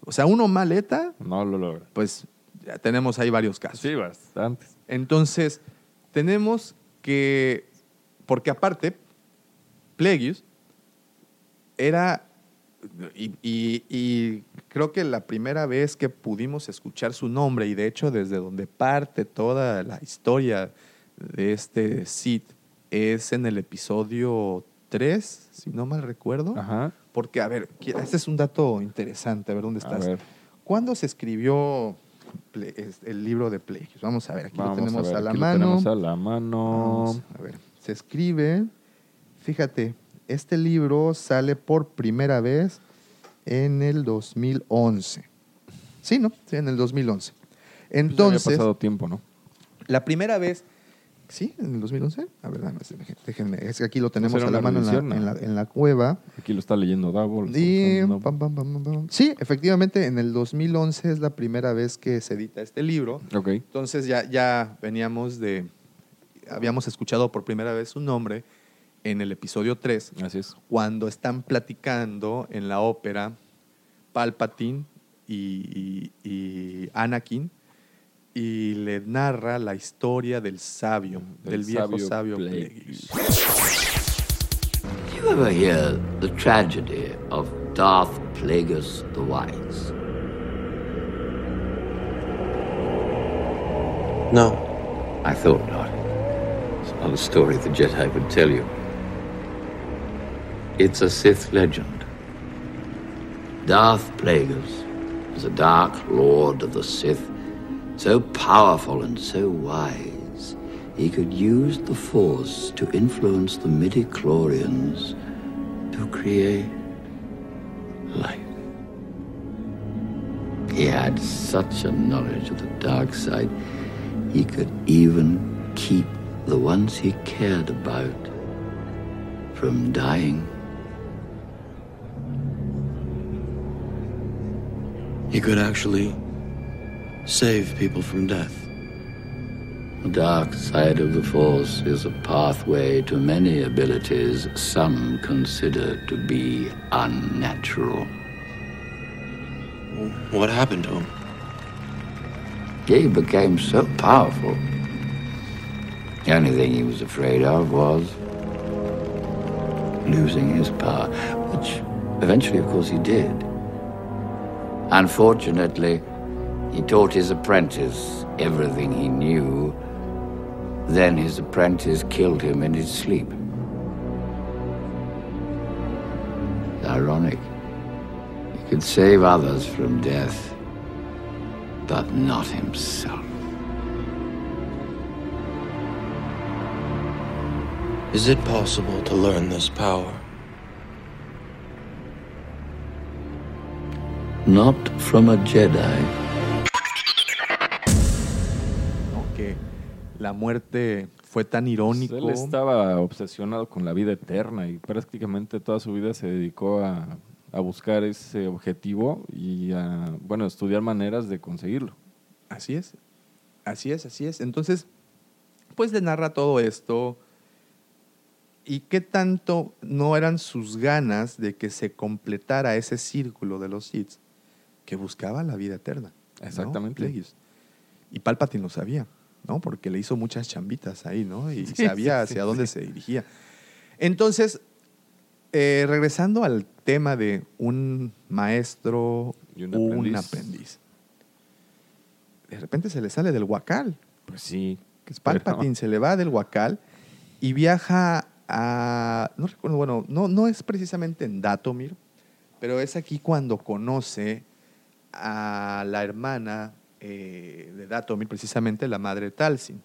O sea, uno maleta, No lo logra. pues ya tenemos ahí varios casos. Sí, bastantes. Entonces, tenemos que, porque aparte, Plagueis era, y, y- y creo que la primera vez que pudimos escuchar su nombre, y de hecho desde donde parte toda la historia de este Sith, es en el episodio 3, si no mal recuerdo. Ajá. Porque, a ver, este es un dato interesante, a ver dónde A estás. ver. ¿Cuándo se escribió el libro de Plagueis? Vamos a ver, aquí Vamos lo tenemos a, ver, a, la aquí lo mano. tenemos a la mano. Vamos a ver, se escribe, fíjate, este libro sale por primera vez en el 2011. Sí, ¿no? Sí, en el 2011. Pues ya había Entonces, pasado tiempo, ¿no? la primera vez, ¿sí? ¿En el 2011? A ver, déjenme- es que aquí lo tenemos a la mano en la, revisión, ¿no? en la- en la cueva. Aquí lo está leyendo Davo. Y, pam. Sí, efectivamente, en el 2011 es la primera vez que se edita este libro. Ok. Entonces ya, ya veníamos de, habíamos escuchado por primera vez su nombre en el episodio 3, Así es. cuando están platicando en la ópera Palpatine y, y- y Anakin, y le narra la historia del sabio, del, Del viejo sabio sabio Plagueis. Plagueis. Did you ever hear the tragedy of Darth Plagueis the Wise? No. I thought not. It's not a story the Jedi would tell you. It's a Sith legend. Darth Plagueis was a dark lord of the Sith, so powerful and so wise, he could use the Force to influence the midi-chlorians to create life. He had such a knowledge of the dark side, he could even keep the ones he cared about from dying. He could actually save people from death. The dark side of the Force is a pathway to many abilities some consider to be unnatural. What happened to him? He became so powerful. The only thing he was afraid of was losing his power, which eventually, of course, he did. Unfortunately, he taught his apprentice everything he knew. Then his apprentice killed him in his sleep. Ironic. He could save others from death, but not himself. Is it possible to learn this power? Not from a Jedi. Que la muerte fue tan irónico. Él estaba obsesionado con la vida eterna y prácticamente toda su vida se dedicó a, a buscar ese objetivo y a, bueno, estudiar maneras de conseguirlo. Así es. Así es, así es. Entonces, pues le narra todo esto. ¿Y qué tanto no eran sus ganas de que se completara ese círculo de los Sith que buscaba la vida eterna? Exactamente. Y Palpatine lo sabía, ¿no? Porque le hizo muchas chambitas ahí, ¿no? Y Sí, sabía sí, hacia sí, dónde se dirigía. Entonces, eh, regresando al tema de un maestro, Y un un aprendiz. aprendiz. De repente se le sale del huacal. Pues sí. que Palpatine se le va del Huacal y viaja a. No recuerdo, bueno, no, no es precisamente en Datomir, pero es aquí cuando conoce a la hermana eh, de Datomir, precisamente la madre de Talsin.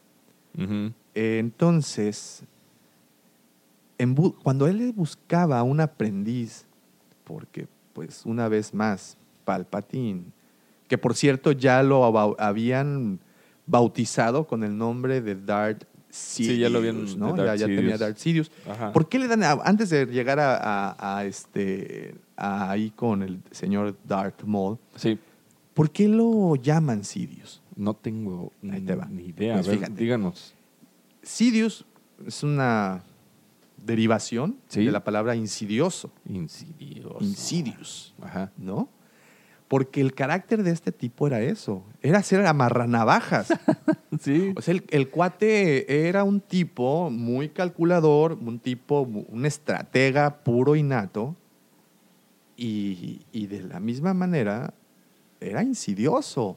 Eh, entonces, en cuando él buscaba un aprendiz, porque pues una vez más, Palpatine, que por cierto ya lo habían bautizado con el nombre de Darth Sidious, Sí, ya lo habían- ¿no? Ya, tenía. Darth Sidious. Ajá. ¿Por qué le dan, a- antes de llegar a, a- a este, a ahí con el señor Darth Maul, Sí. ¿por qué lo llaman Sidious? No tengo Ahí te va. ni idea. Pues a ver, fíjate. díganos. Sidious es una derivación Sí. de la palabra insidioso. Insidioso. Insidious, Ajá. ¿no? Porque el carácter de este tipo era eso, era ser amarranavajas. Sí. O sea, el, el cuate era un tipo muy calculador, un tipo, un estratega puro y nato, y, y de la misma manera era insidioso.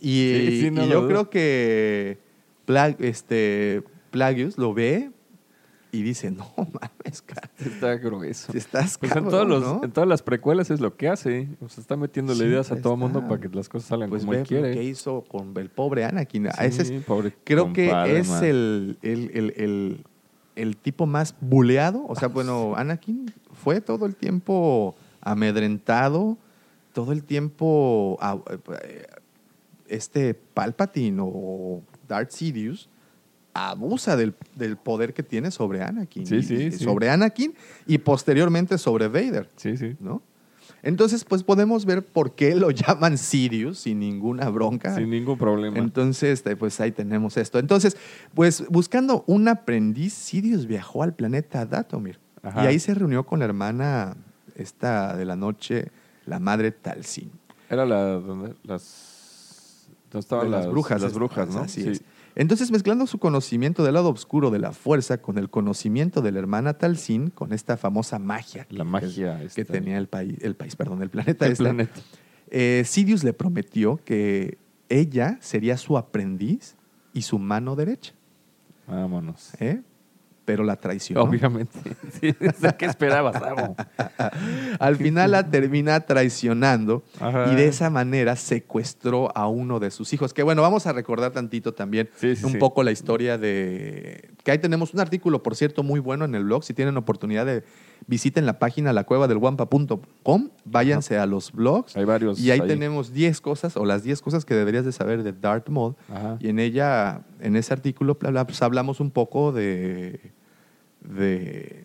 Y, Sí, sí, no y lo yo creo que Plag- este, Plagius lo ve y dice, no mames, cara, Está grueso. estás Pues en, cabrón, todos los- ¿no? en todas las precuelas es lo que hace. O sea, está metiéndole Sí, ideas a todo mundo está. para que las cosas salgan Pues como ve él lo quiere. que hizo con el pobre Anakin. Sí, Ese es- pobre creo que es el, el- el- el tipo más buleado. O sea, bueno, Anakin fue todo el tiempo amedrentado, todo el tiempo ah, eh, este Palpatine o Darth Sidious abusa del, del poder que tiene sobre Anakin. Sí, Y- sí, y sí. Sobre Anakin y posteriormente sobre Vader. Sí, sí. ¿no? Entonces, pues podemos ver por qué lo llaman Sirius sin ninguna bronca. Sin ningún problema. Entonces, eh, pues ahí tenemos esto. Entonces, pues buscando un aprendiz, Sirius viajó al planeta Datomir. Ajá. Y ahí se reunió con la hermana esta de la noche, la madre Talsin. Era la las estaban las, brujas. Las brujas, ¿no? Así Sí. es. Entonces, mezclando su conocimiento del lado oscuro de la fuerza con el conocimiento de la hermana Talsin, con esta famosa magia La que- magia que, esta. tenía el país, el país, perdón, el planeta El este, planeta. eh, Sidious le prometió que ella sería su aprendiz y su mano derecha. Vámonos. ¿eh? Pero la traicionó. Obviamente. Sí, ¿Qué esperabas? Al final la termina traicionando Ajá. y de esa manera secuestró a uno de sus hijos. Que bueno, vamos a recordar tantito también Sí, sí, un poco la historia de... Que ahí tenemos un artículo, por cierto, muy bueno en el blog. Si tienen oportunidad de visiten la página lacuevadelguampa.com, váyanse a los blogs. Hay varios Y ahí, ahí. tenemos 10 cosas o las 10 cosas que deberías de saber de Darth Maul. Ajá. Y en ella, en ese artículo, pues, hablamos un poco de, de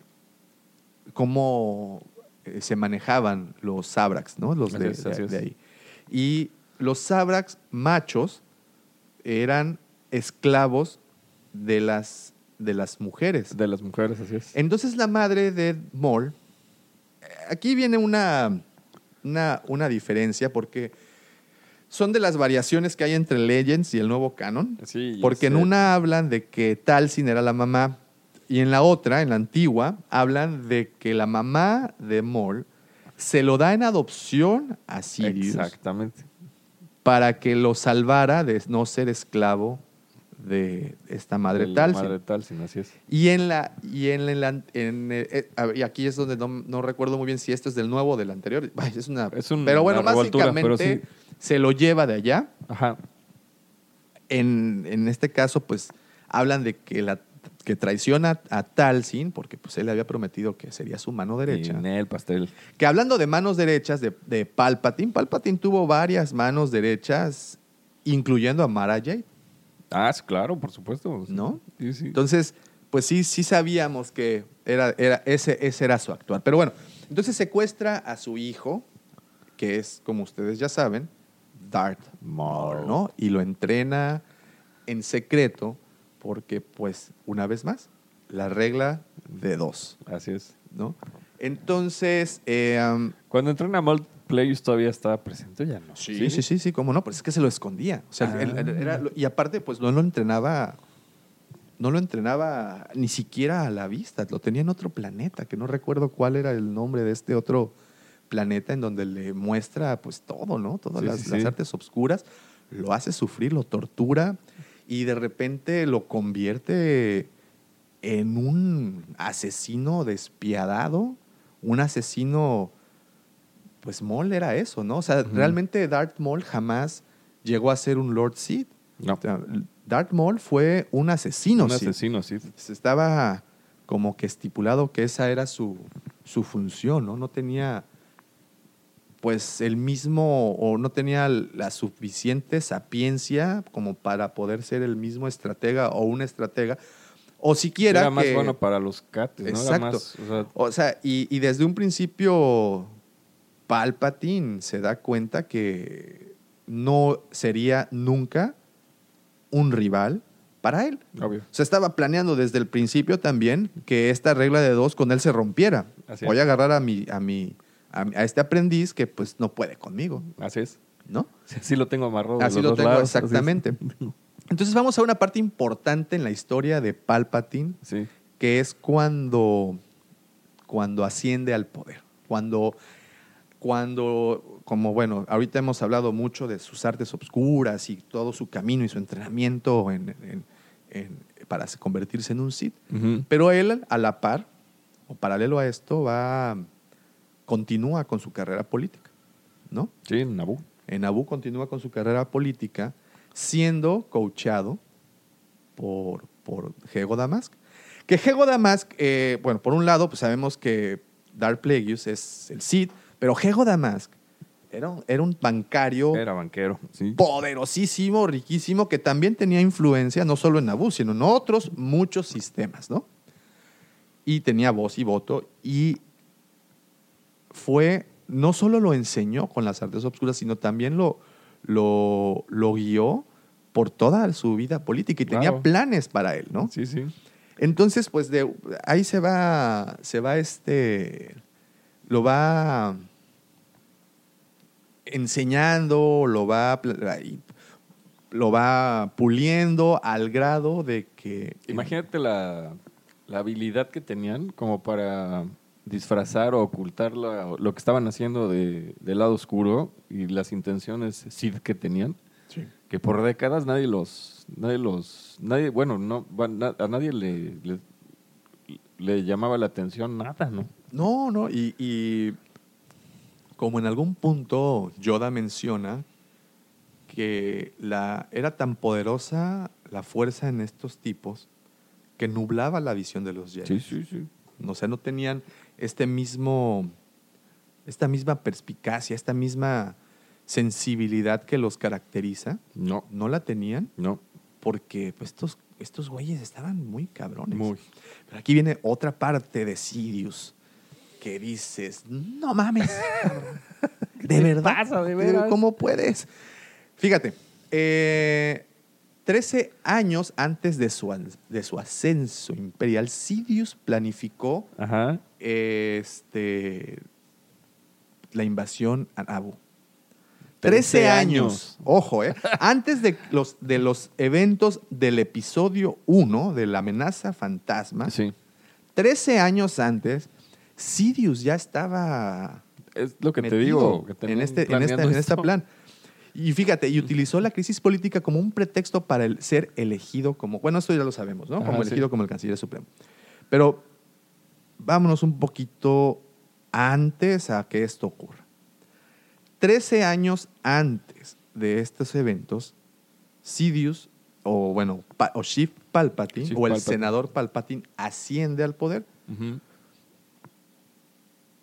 cómo eh, se manejaban los Sabraks, ¿no? Los de, es, de- ahí. Y los Sabraks machos eran esclavos de las, de las mujeres. De las mujeres, así es. Entonces la madre de eh, aquí viene una, una, una diferencia porque son de las variaciones que hay entre Legends y el nuevo canon. Sí, Porque en una hablan de que Talsin era la mamá y en la otra, en la antigua, hablan de que la mamá de Maul se lo da en adopción a Sirius Exactamente. para que lo salvara de no ser esclavo de esta madre La Talsin. Madre Talsin, así es. Y en la y en, la- en, eh, eh, y aquí es donde no, no recuerdo muy bien si esto es del nuevo o del anterior. Es una, Es un- pero bueno, una básicamente pero sí. se lo lleva de allá. Ajá. En, en este caso, pues hablan de que la que traiciona a Talsin, porque pues él le había prometido que sería su mano derecha. En el pastel. Que hablando de manos derechas de, de Palpatine, Palpatine tuvo varias manos derechas, incluyendo a Mara Jade. Ah, claro, por supuesto. ¿No? Sí, sí. Entonces, pues sí, sí sabíamos que era, era, ese, ese era su actuar. Pero bueno, entonces secuestra a su hijo, que es, como ustedes ya saben, Darth Maul, ¿no? Y lo entrena en secreto porque, pues, una vez más, la regla de dos, Así es. ¿no? Entonces, eh, um, Cuando entrena a Malt Players todavía estaba presente, ya no. Sí, sí, sí, sí, cómo no, pero es que se lo escondía. O sea, Ah. él- él era y aparte, pues no lo entrenaba, no lo entrenaba ni siquiera a la vista, lo tenía en otro planeta, que no recuerdo cuál era el nombre de este otro planeta en donde le muestra pues todo, ¿no? Todas Sí, las, sí, las artes obscuras, lo hace sufrir, lo tortura y de repente lo convierte en un asesino despiadado, un asesino pues Maul era eso, ¿no? O sea, realmente Darth Maul jamás llegó a ser un Lord Sith. No. O sea, Darth Maul fue un asesino Un Sith. asesino, sí. Se Estaba como que estipulado que esa era su, su función, ¿no? No tenía pues el mismo o no tenía la suficiente sapiencia como para poder ser el mismo estratega o un estratega o siquiera Era más que- bueno para los cates, ¿no? Era Exacto. más, o sea, o sea, y, y desde un principio Palpatine se da cuenta que no sería nunca un rival para él. obvio. O sea, estaba planeando desde el principio también que esta regla de dos con él se rompiera. Así Voy es. a agarrar a mi, a mi, a, este aprendiz que pues no puede conmigo, Así es. ¿no? Sí, Así lo tengo amarrado. Así lo tengo lados, exactamente. Entonces vamos a una parte importante en la historia de Palpatine, Sí. que es cuando, cuando asciende al poder. Cuando, cuando, como bueno, ahorita hemos hablado mucho de sus artes obscuras y todo su camino y su entrenamiento en- en- en- para convertirse en un Sith. Pero él, a la par, o paralelo a esto, va, continúa con su carrera política, ¿no? Sí, en Naboo. En Naboo continúa con su carrera política, siendo coachado por, por Hego Damask. Que Hego Damask, eh, bueno, por un lado, pues sabemos que Darth Plagueis es el Sith, pero Hego Damask era, un- era un bancario Era banquero, sí. poderosísimo, riquísimo, que también tenía influencia no solo en Naboo, sino en otros muchos sistemas, ¿no? Y tenía voz y voto y fue, no solo lo enseñó con las artes obscuras, sino también lo, lo, lo guió por toda su vida política y tenía planes para él, ¿no? Sí, sí. Entonces, pues de ahí se va, se va este, lo va enseñando, lo va, lo va puliendo al grado de que Imagínate la, la habilidad que tenían como para disfrazar o ocultar la- lo que estaban haciendo de, del lado oscuro y las intenciones Sith que tenían. Sí. que por décadas nadie los, nadie los, nadie, bueno, no, a nadie le, le, le llamaba la atención nada, ¿no? No, no, y, y como en algún punto Yoda menciona que la, era tan poderosa la fuerza en estos tipos que nublaba la visión de los Jedi. Sí, sí, sí. O sea, no tenían este mismo, esta misma perspicacia, esta misma sensibilidad que los caracteriza. No, No la tenían no, porque pues, estos, estos güeyes estaban muy cabrones. muy. Pero aquí viene otra parte de Sirius que dices, no mames, de verdad. pasa, de veras? ¿Cómo puedes? Fíjate, eh, 13 años antes de su, de su ascenso imperial, Sidious planificó Ajá. este, la invasión a Naboo. 13 13 años. años. Ojo, ¿eh? Antes de los, de los eventos del episodio 1 de la amenaza fantasma, Sí. 13 años antes, Sidious ya estaba Es lo que te digo. Que en este, en este, en este plan. Y fíjate, y utilizó la crisis política como un pretexto para el ser elegido como, bueno, esto ya lo sabemos, ¿no? Como sí. elegido como el canciller supremo. Pero vámonos un poquito antes a que esto ocurra. Trece años antes de estos eventos, Sidious, o bueno, Pa- o Chief Palpatine, Chief o el Palpatine. senador Palpatine, asciende al poder. Ujú.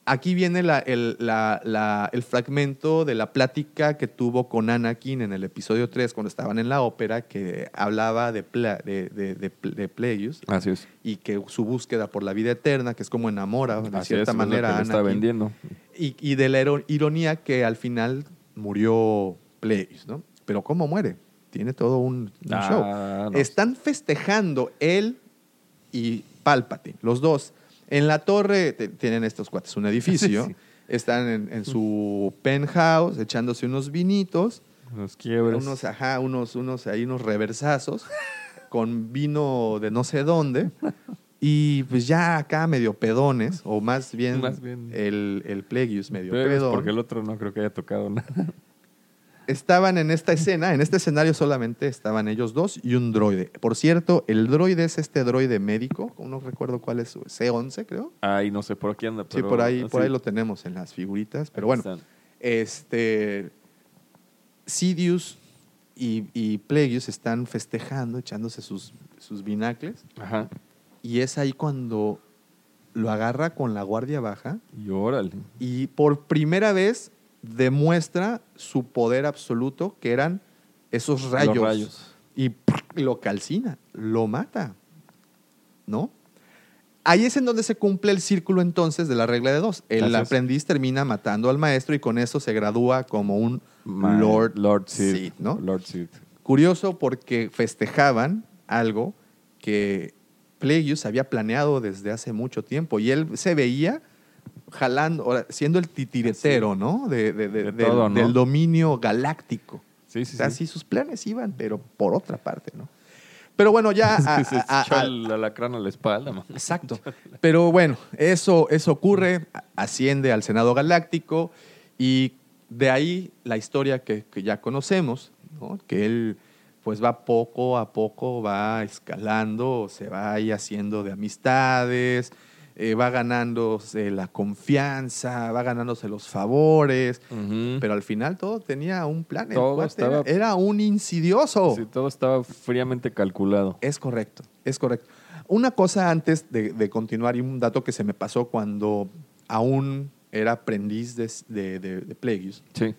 Aquí viene la- el, la- la- el fragmento de la plática que tuvo con Anakin en el episodio 3 cuando estaban en la ópera, que hablaba de, Pla- de, de, de, de Plagueis Así es. y que su búsqueda por la vida eterna, que es como enamora de Así cierta es, manera a está Anakin. vendiendo. Y, y de la iro- ironía que al final murió Plagueis, ¿no? Pero ¿cómo muere? Tiene todo un, un Ah, show. no. Están festejando él y Palpatine, los dos. En la torre te- tienen estos cuates un edificio. Sí. Están en, en su penthouse echándose unos vinitos, Los quiebres. unos, ajá, unos, unos, ahí unos reversazos con vino de no sé dónde. Y pues ya acá medio pedones, o más bien, Más bien. el, el Plagueis medio Pero pedón. porque el otro no creo que haya tocado nada. Estaban en esta escena, en este escenario solamente estaban ellos dos y un droide. Por cierto, el droide es este droide médico, no recuerdo cuál es, su- C11 creo. Ay, no sé, por aquí anda. Sí, por ahí, por ahí lo tenemos en las figuritas. Pero bueno, este Sidious y, y Plagueis están festejando, echándose sus, sus binacles. Ajá. Y es ahí cuando lo agarra con la guardia baja Y órale. y por primera vez demuestra su poder absoluto, que eran esos rayos. Los rayos. Y lo calcina, lo mata. ¿No? Ahí es en donde se cumple el círculo entonces de la regla de dos. El aprendiz termina matando al maestro y con eso se gradúa como un Lord, Lord. Sith, ¿no? Lord. Curioso porque festejaban algo que Plagueis había planeado desde hace mucho tiempo y él se veía jalando, siendo el titiretero, ¿no? De, de- de- De del, todo, ¿no? del dominio galáctico. Sí, sí, O sea, sí. sí, sus planes iban, pero por otra parte, ¿no? Pero bueno, ya... a- que se a- a- echó a- el alacrán a la espalda, man. Exacto. Pero bueno, eso, eso ocurre, asciende al Senado Galáctico y de ahí la historia que, que ya conocemos, ¿no? que él pues va poco a poco, va escalando, se va ahí haciendo de amistades, eh, va ganándose la confianza, va ganándose los favores, pero al final todo tenía un plan. Todo era- estaba- era un insidioso. Sí, todo estaba fríamente calculado. Es correcto, es correcto. Una cosa antes de, de continuar y un dato que se me pasó cuando aún era aprendiz de, de, de- de Plagueis. Sí.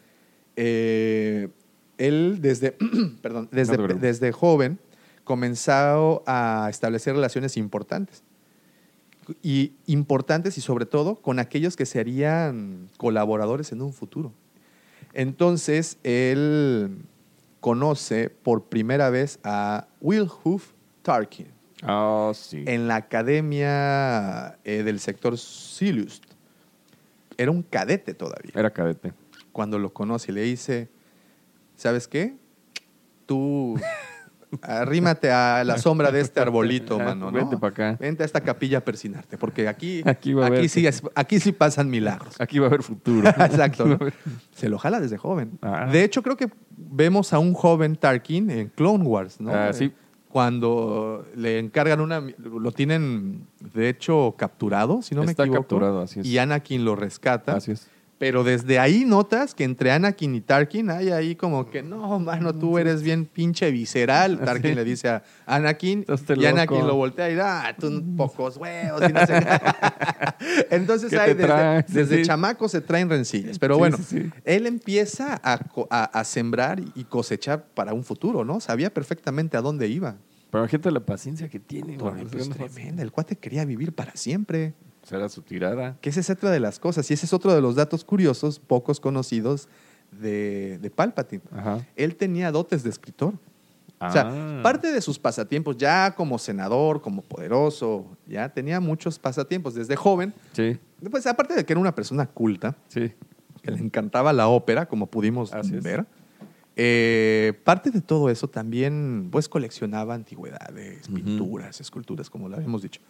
Eh, él desde, perdón, desde, No desde joven comenzó a establecer relaciones importantes. Y importantes y sobre todo con aquellos que serían colaboradores en un futuro. Entonces, él conoce por primera vez a Wilhoof Tarkin Ah, sí. en la academia eh, del sector Silust. Era un cadete todavía. Era cadete. Cuando lo conoce y le dice, ¿sabes qué? Tú arrímate a la sombra de este arbolito, mano. ¿no? Vente pa' acá. Vente a esta capilla a persinarte, porque aquí, Aquí va a aquí, haber- sí, aquí sí pasan milagros. Aquí va a haber futuro. Exacto. Se lo jala desde joven. Ah. De hecho, creo que vemos a un joven Tarkin en Clone Wars, ¿no? Ah, sí. Cuando le encargan una... Lo tienen, de hecho, capturado, si no me Está equivoco. capturado, así es. Y Anakin lo rescata. Así es. Pero desde ahí notas que entre Anakin y Tarkin hay ahí como que, no, mano, tú eres bien pinche visceral. Tarkin Sí. le dice a Anakin y Anakin lo voltea y ah, tú pocos huevos y no sé qué. Entonces ¿Qué ahí te desde, desde Sí. chamacos se traen rencillas. Pero Sí, bueno, él empieza a, a- a sembrar y cosechar para un futuro, ¿no? Sabía perfectamente a dónde iba. Pero gente la paciencia que tiene. No, güey. pues, No, tremenda. El cuate quería vivir para siempre. Será su tirada. Que esa es otra de las cosas. Y ese es otro de los datos curiosos, pocos conocidos, de, de Palpatine. Ajá. Él tenía dotes de escritor. O sea, Ah. parte de sus pasatiempos, ya como senador, como poderoso, ya tenía muchos pasatiempos desde joven. Sí, Pues aparte de que era una persona culta, sí. que le encantaba la ópera, como pudimos Así ver. eh, parte de todo eso también, pues coleccionaba antigüedades, pinturas, esculturas, como lo habíamos dicho.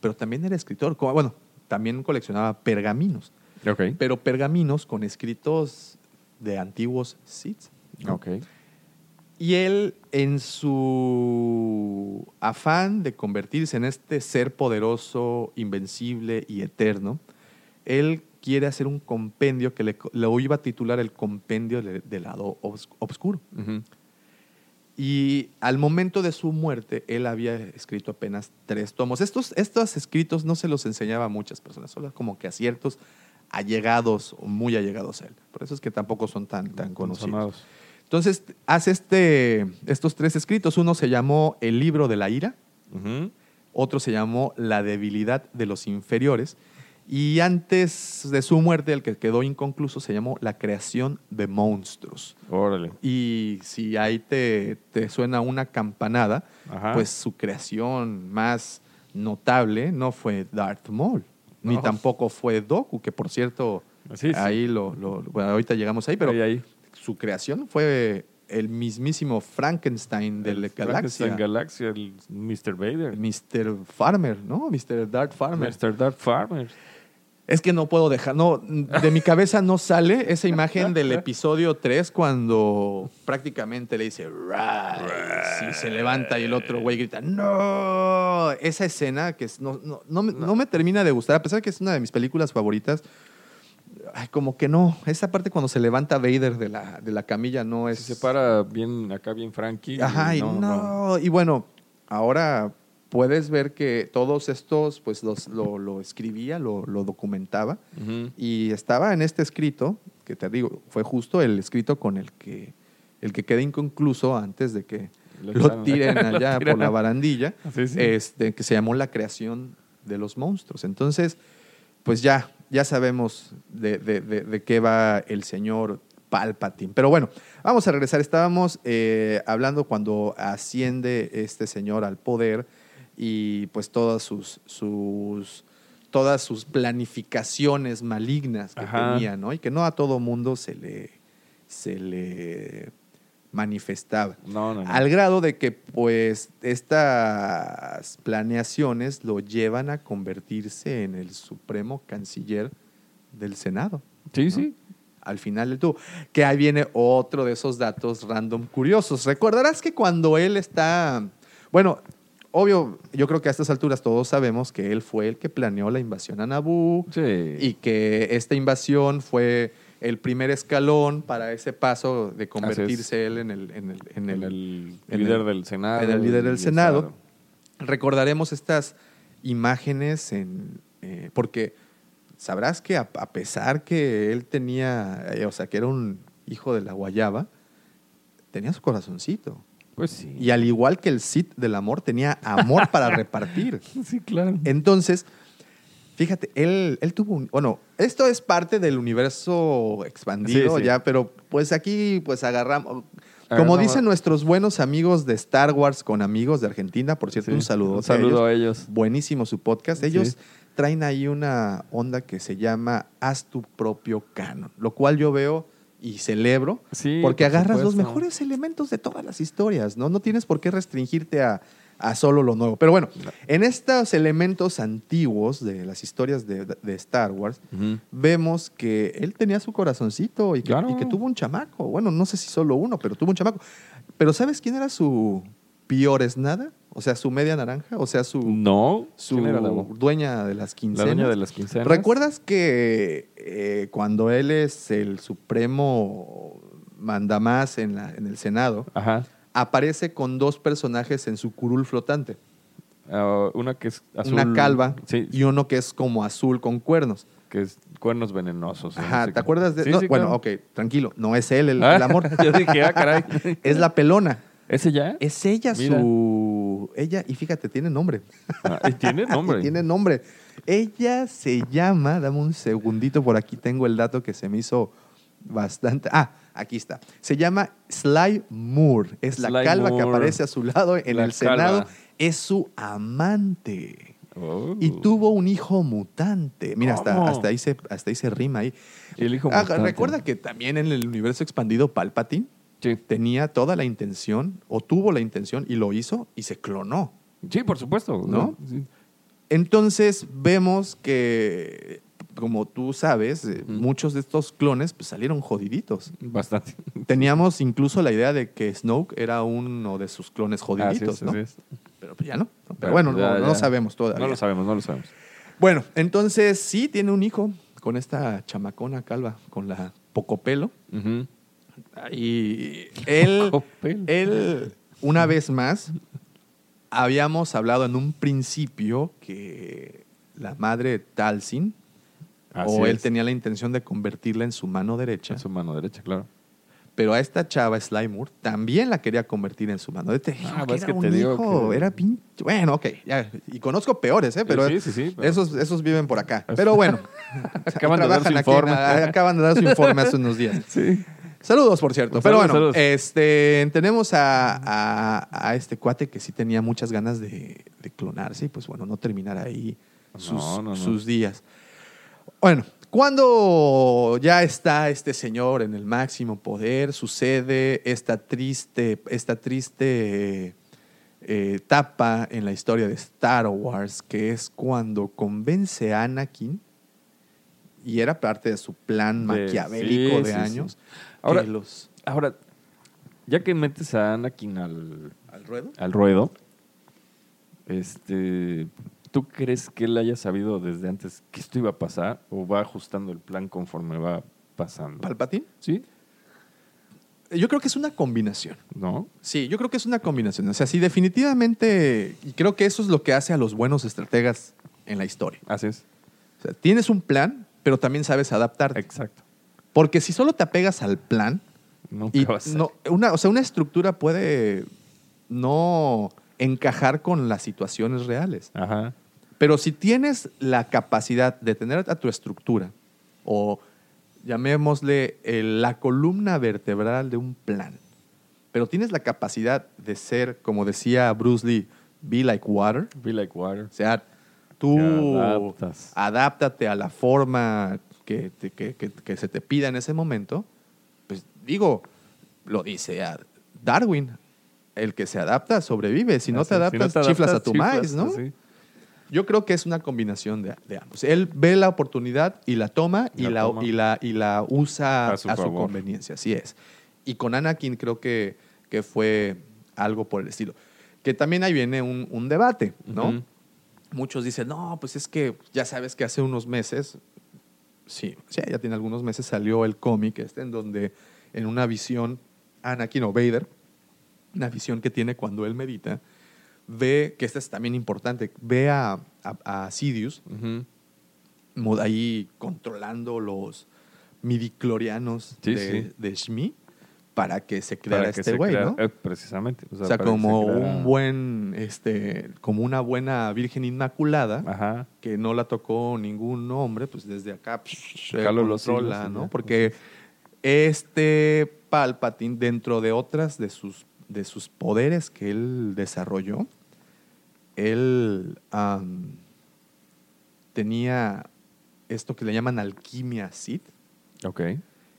Pero también era escritor, bueno, también coleccionaba pergaminos, pero pergaminos con escritos de antiguos Sith. Y él, en su afán de convertirse en este ser poderoso, invencible y eterno, él quiere hacer un compendio que le, lo iba a titular el compendio de- del lado obs- obscuro. Y al momento de su muerte, él había escrito apenas tres tomos. Estos, estos escritos no se los enseñaba a muchas personas, solo como que a ciertos allegados o muy allegados a él. Por eso es que tampoco son tan, tan conocidos. Sonados. Entonces, hace este, estos tres escritos. Uno se llamó El libro de la ira, otro se llamó La debilidad de los inferiores, y antes de su muerte, el que quedó inconcluso se llamó La creación de monstruos. Órale. Y si ahí te, te suena una campanada, Ajá. pues su creación más notable no fue Darth Maul, ni tampoco fue Doku, que por cierto, ahí lo, lo- bueno, ahorita llegamos ahí, pero Ahí, ahí. su creación fue el mismísimo Frankenstein de la galaxia. Frankenstein Galaxia, el Mr. Vader. Mr. Farmer, ¿no? Mr. Darth Farmer. Mr. Darth Farmer. Es que no puedo dejar, no, de mi cabeza no sale esa imagen del episodio 3 cuando prácticamente le dice Rise y se levanta y el otro güey grita ¡No! Esa escena que es- no, no, no me, no me termina de gustar, a pesar de que es una de mis películas favoritas. Ay, como que no, esa parte cuando se levanta Vader de la, de la camilla no es... Se para bien, acá bien Frankie. Ajá, y no, Y bueno, ahora puedes ver que todos estos, pues los, lo, lo escribía, lo, lo documentaba. Y estaba en este escrito, que te digo, fue justo el escrito con el que, el que queda inconcluso antes de que Lo tiren Lo allá por la barandilla, Sí, sí. Este, que se llamó La creación de los monstruos. Entonces, pues ya, ya sabemos de, de- de- de qué va el señor Palpatine. Pero bueno, vamos a regresar. Estábamos eh, hablando cuando asciende este señor al poder y pues todas sus, sus todas sus planificaciones malignas que Ajá. tenía, ¿no? Y que no a todo mundo se le, se le manifestaba. No, no, no. Al grado de que, pues, estas planeaciones lo llevan a convertirse en el supremo canciller del Senado. Sí, sí. Al final del tubo. Que ahí viene otro de esos datos random curiosos. Recordarás que cuando él está. Bueno, obvio, yo creo que a estas alturas todos sabemos que él fue el que planeó la invasión a Naboo Sí. y que esta invasión fue el primer escalón para ese paso de convertirse él en el, en el, en En el- el en líder el- del Senado. en el líder del el Senado. Recordaremos estas imágenes en, eh, porque sabrás que a, a pesar que él tenía, eh, o sea, que era un hijo de la guayaba, tenía su corazoncito. Pues sí. Y al igual que el Sith del amor, tenía amor para repartir. Sí, claro. Entonces, fíjate, él, él tuvo un... Bueno, esto es parte del universo expandido Sí, sí. ya, pero pues aquí pues agarramos... Como dicen nuestros buenos amigos de Star Wars con amigos de Argentina, por cierto, Sí, un saludo. un saludo a ellos. Buenísimo su podcast. Sí. Ellos traen ahí una onda que se llama Haz tu propio canon, lo cual yo veo y celebro, Sí, porque por agarras los mejores elementos de todas las historias, ¿no? No tienes por qué restringirte a, a solo lo nuevo. Pero bueno, en estos elementos antiguos de las historias de, de Star Wars, vemos que él tenía su corazoncito y que, Claro. y que tuvo un chamaco. Bueno, no sé si solo uno, pero tuvo un chamaco. Pero ¿sabes quién era su peor es nada? O sea, su media naranja, o sea, su, No. su ¿Quién era la, dueña de las la quincenas. dueña de las quincenas? ¿Recuerdas que eh, cuando él es el supremo mandamás en, la, en el Senado, Ajá. aparece con dos personajes en su curul flotante? Ah, una que es azul. Una calva Sí, y uno que es como azul con cuernos. que es cuernos venenosos. ¿no? Ajá, ¿te acuerdas de...? Sí, no, sí, bueno, claro. ok, tranquilo, no es él el, Ah, el amor. Yo dije, ah, caray. es la pelona. ¿Ese ya? Es ella Mira. su... Ella, y fíjate, tiene nombre. Ah, y tiene nombre. tiene nombre. Ella se llama, dame un segundito, por aquí tengo el dato que se me hizo bastante... Ah, aquí está. Se llama Sly Moore. Es la calva que aparece a su lado en La el Senado. calva. Es su amante. Oh. Y tuvo un hijo mutante. Mira, hasta, hasta, ahí se, hasta ahí se rima ahí. El hijo Ah, mutante. Recuerda que también en el universo expandido Palpatine. Tenía toda la intención, o tuvo la intención, y lo hizo, y se clonó. Sí, por supuesto. ¿No? Sí. Entonces vemos que, como tú sabes, eh, muchos de estos clones pues, salieron jodiditos. Bastante. Teníamos incluso la idea de que Snoke era uno de sus clones jodiditos, ¿no? Pero pues ya no. Pero Pero bueno, pues no, ya, no sabemos todavía. No lo sabemos, no lo sabemos. Bueno, entonces sí tiene un hijo con esta chamacona calva, con la poco pelo. Ujú. Y él, él, una vez más, habíamos hablado en un principio que la madre Talsin, Así o él es. tenía la intención de convertirla en su mano derecha, En su mano derecha, claro. pero a esta chava Sly Moore también la quería convertir en su mano derecha. Ah, que pues era que un te digo hijo, que- era pinche. Bueno, ok, ya. Y conozco peores, ¿eh? Pero, Sí, sí, sí, pero- Esos, esos viven por acá. Pero bueno, Acaban de dar su aquí acaban de dar su informe hace unos días. Sí. Saludos, por cierto. Saludos, Pero bueno, saludos. este, tenemos a, a- a este cuate que sí tenía muchas ganas de, de clonarse y pues bueno, no terminar ahí sus, No, no, no. sus días. Bueno, cuando ya está este señor en el máximo poder, sucede esta triste, esta triste eh, etapa en la historia de Star Wars, que es cuando convence a Anakin, y era parte de su plan maquiavélico sí, de sí. Ahora- que los... Ahora, ya que metes a Anakin al, ¿Al ruedo? al ruedo, este, ¿tú crees que él haya sabido desde antes que esto iba a pasar o va ajustando el plan conforme va pasando? ¿Palpatine? ¿Sí? Yo creo que es una combinación. ¿No? Sí, yo creo que es una combinación. O sea, sí, definitivamente, y creo que eso es lo que hace a los buenos estrategas en la historia. Así es. O sea, tienes un plan, pero también sabes adaptarte. Exacto. Porque si solo te apegas al plan, Nunca y vas a- no, una, o sea, una estructura puede no encajar con las situaciones reales. Ajá. Pero si tienes la capacidad de tener a tu estructura, o llamémosle el- la columna vertebral de un plan, pero tienes la capacidad de ser, como decía Bruce Lee, be like water, Be like water. o sea, tú adaptas. adáptate a la forma que, te- que- que- que se te pida en ese momento, pues digo, lo dice a Darwin, el que se adapta sobrevive, si no te adaptas, te chiflas a tu chiflas, maíz, ¿no? así. Yo creo que es una combinación de, de ambos. Él ve la oportunidad y la toma y La toma. y la, y la usa A a su conveniencia, así es. Y con Anakin creo que, que fue algo por el estilo. Que también ahí viene un, un debate, ¿no? Muchos dicen, no, pues es que ya sabes que hace unos meses, sí, sí, ya tiene algunos meses, salió el cómic este en donde en una visión, Anakin o Vader, una visión que tiene cuando él medita, ve, que esta es también importante, ve a, a, a Sidious ahí controlando los midiclorianos Sí, de, sí. de Shmi para que se creara que este güey, ¿no? eh, precisamente. O sea, como creara- un buen, este, como una buena Virgen Inmaculada, Ajá. que no la tocó ningún hombre, pues desde acá psh, se Jalo los controla, hilos ¿no? Porque este Palpatine, dentro de otras de sus, de sus poderes que él desarrolló, él tenía esto que le llaman alquimia Sith, Ok.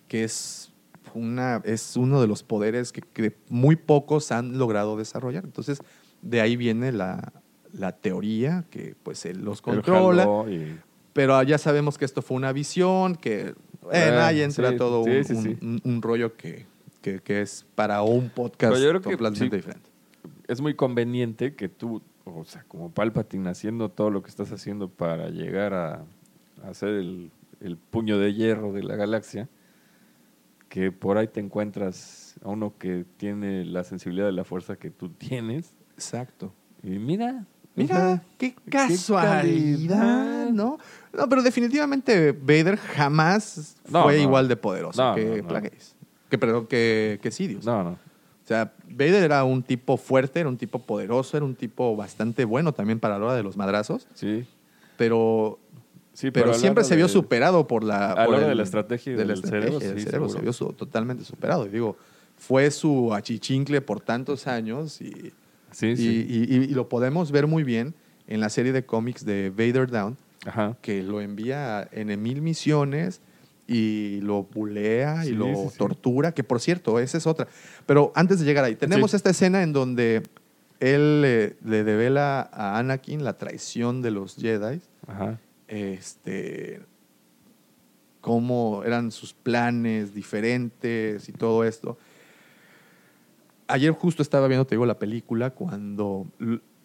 que es una, es uno de los poderes que, que muy pocos han logrado desarrollar. Entonces, de ahí viene la, la teoría que pues él los controla. y- Pero ya sabemos que esto fue una visión, que bueno, Eh, ahí entra sí, todo un, sí, un- sí. un- un rollo que, que- que es para un podcast yo creo que completamente diferente. es muy conveniente que tú, o sea, como Palpatine haciendo todo lo que estás haciendo para llegar a, a ser el, el puño de hierro de la galaxia, que por ahí te encuentras a uno que tiene la sensibilidad de la fuerza que tú tienes. Exacto. Y mira, Mira, qué casualidad, ¿no? No, pero definitivamente Vader jamás No, fue no. igual de poderoso No, que. Plagueis. Que, perdón, que, que Sidious. No, no. O sea, Vader era un tipo fuerte, era un tipo poderoso, era un tipo bastante bueno también para la hora de los madrazos, Sí. pero, Sí, pero la siempre se vio de- superado por la... a la por hora el- de la estrategia y de la del cerebro, del sí, cerebro se vio su- totalmente superado. Y digo, fue su achichincle por tantos años y, Sí, y, sí. y- y- lo podemos ver muy bien en la serie de cómics de Vader Down, Ajá. que lo envía en mil misiones y lo bulea y Sí, lo tortura, que por cierto, esa es otra. Pero antes de llegar ahí, tenemos esta escena en donde él eh, le devela a Anakin la traición de los Jedi, Ajá. Este, cómo eran sus planes diferentes y todo esto. Ayer justo estaba viendo, te digo, la película cuando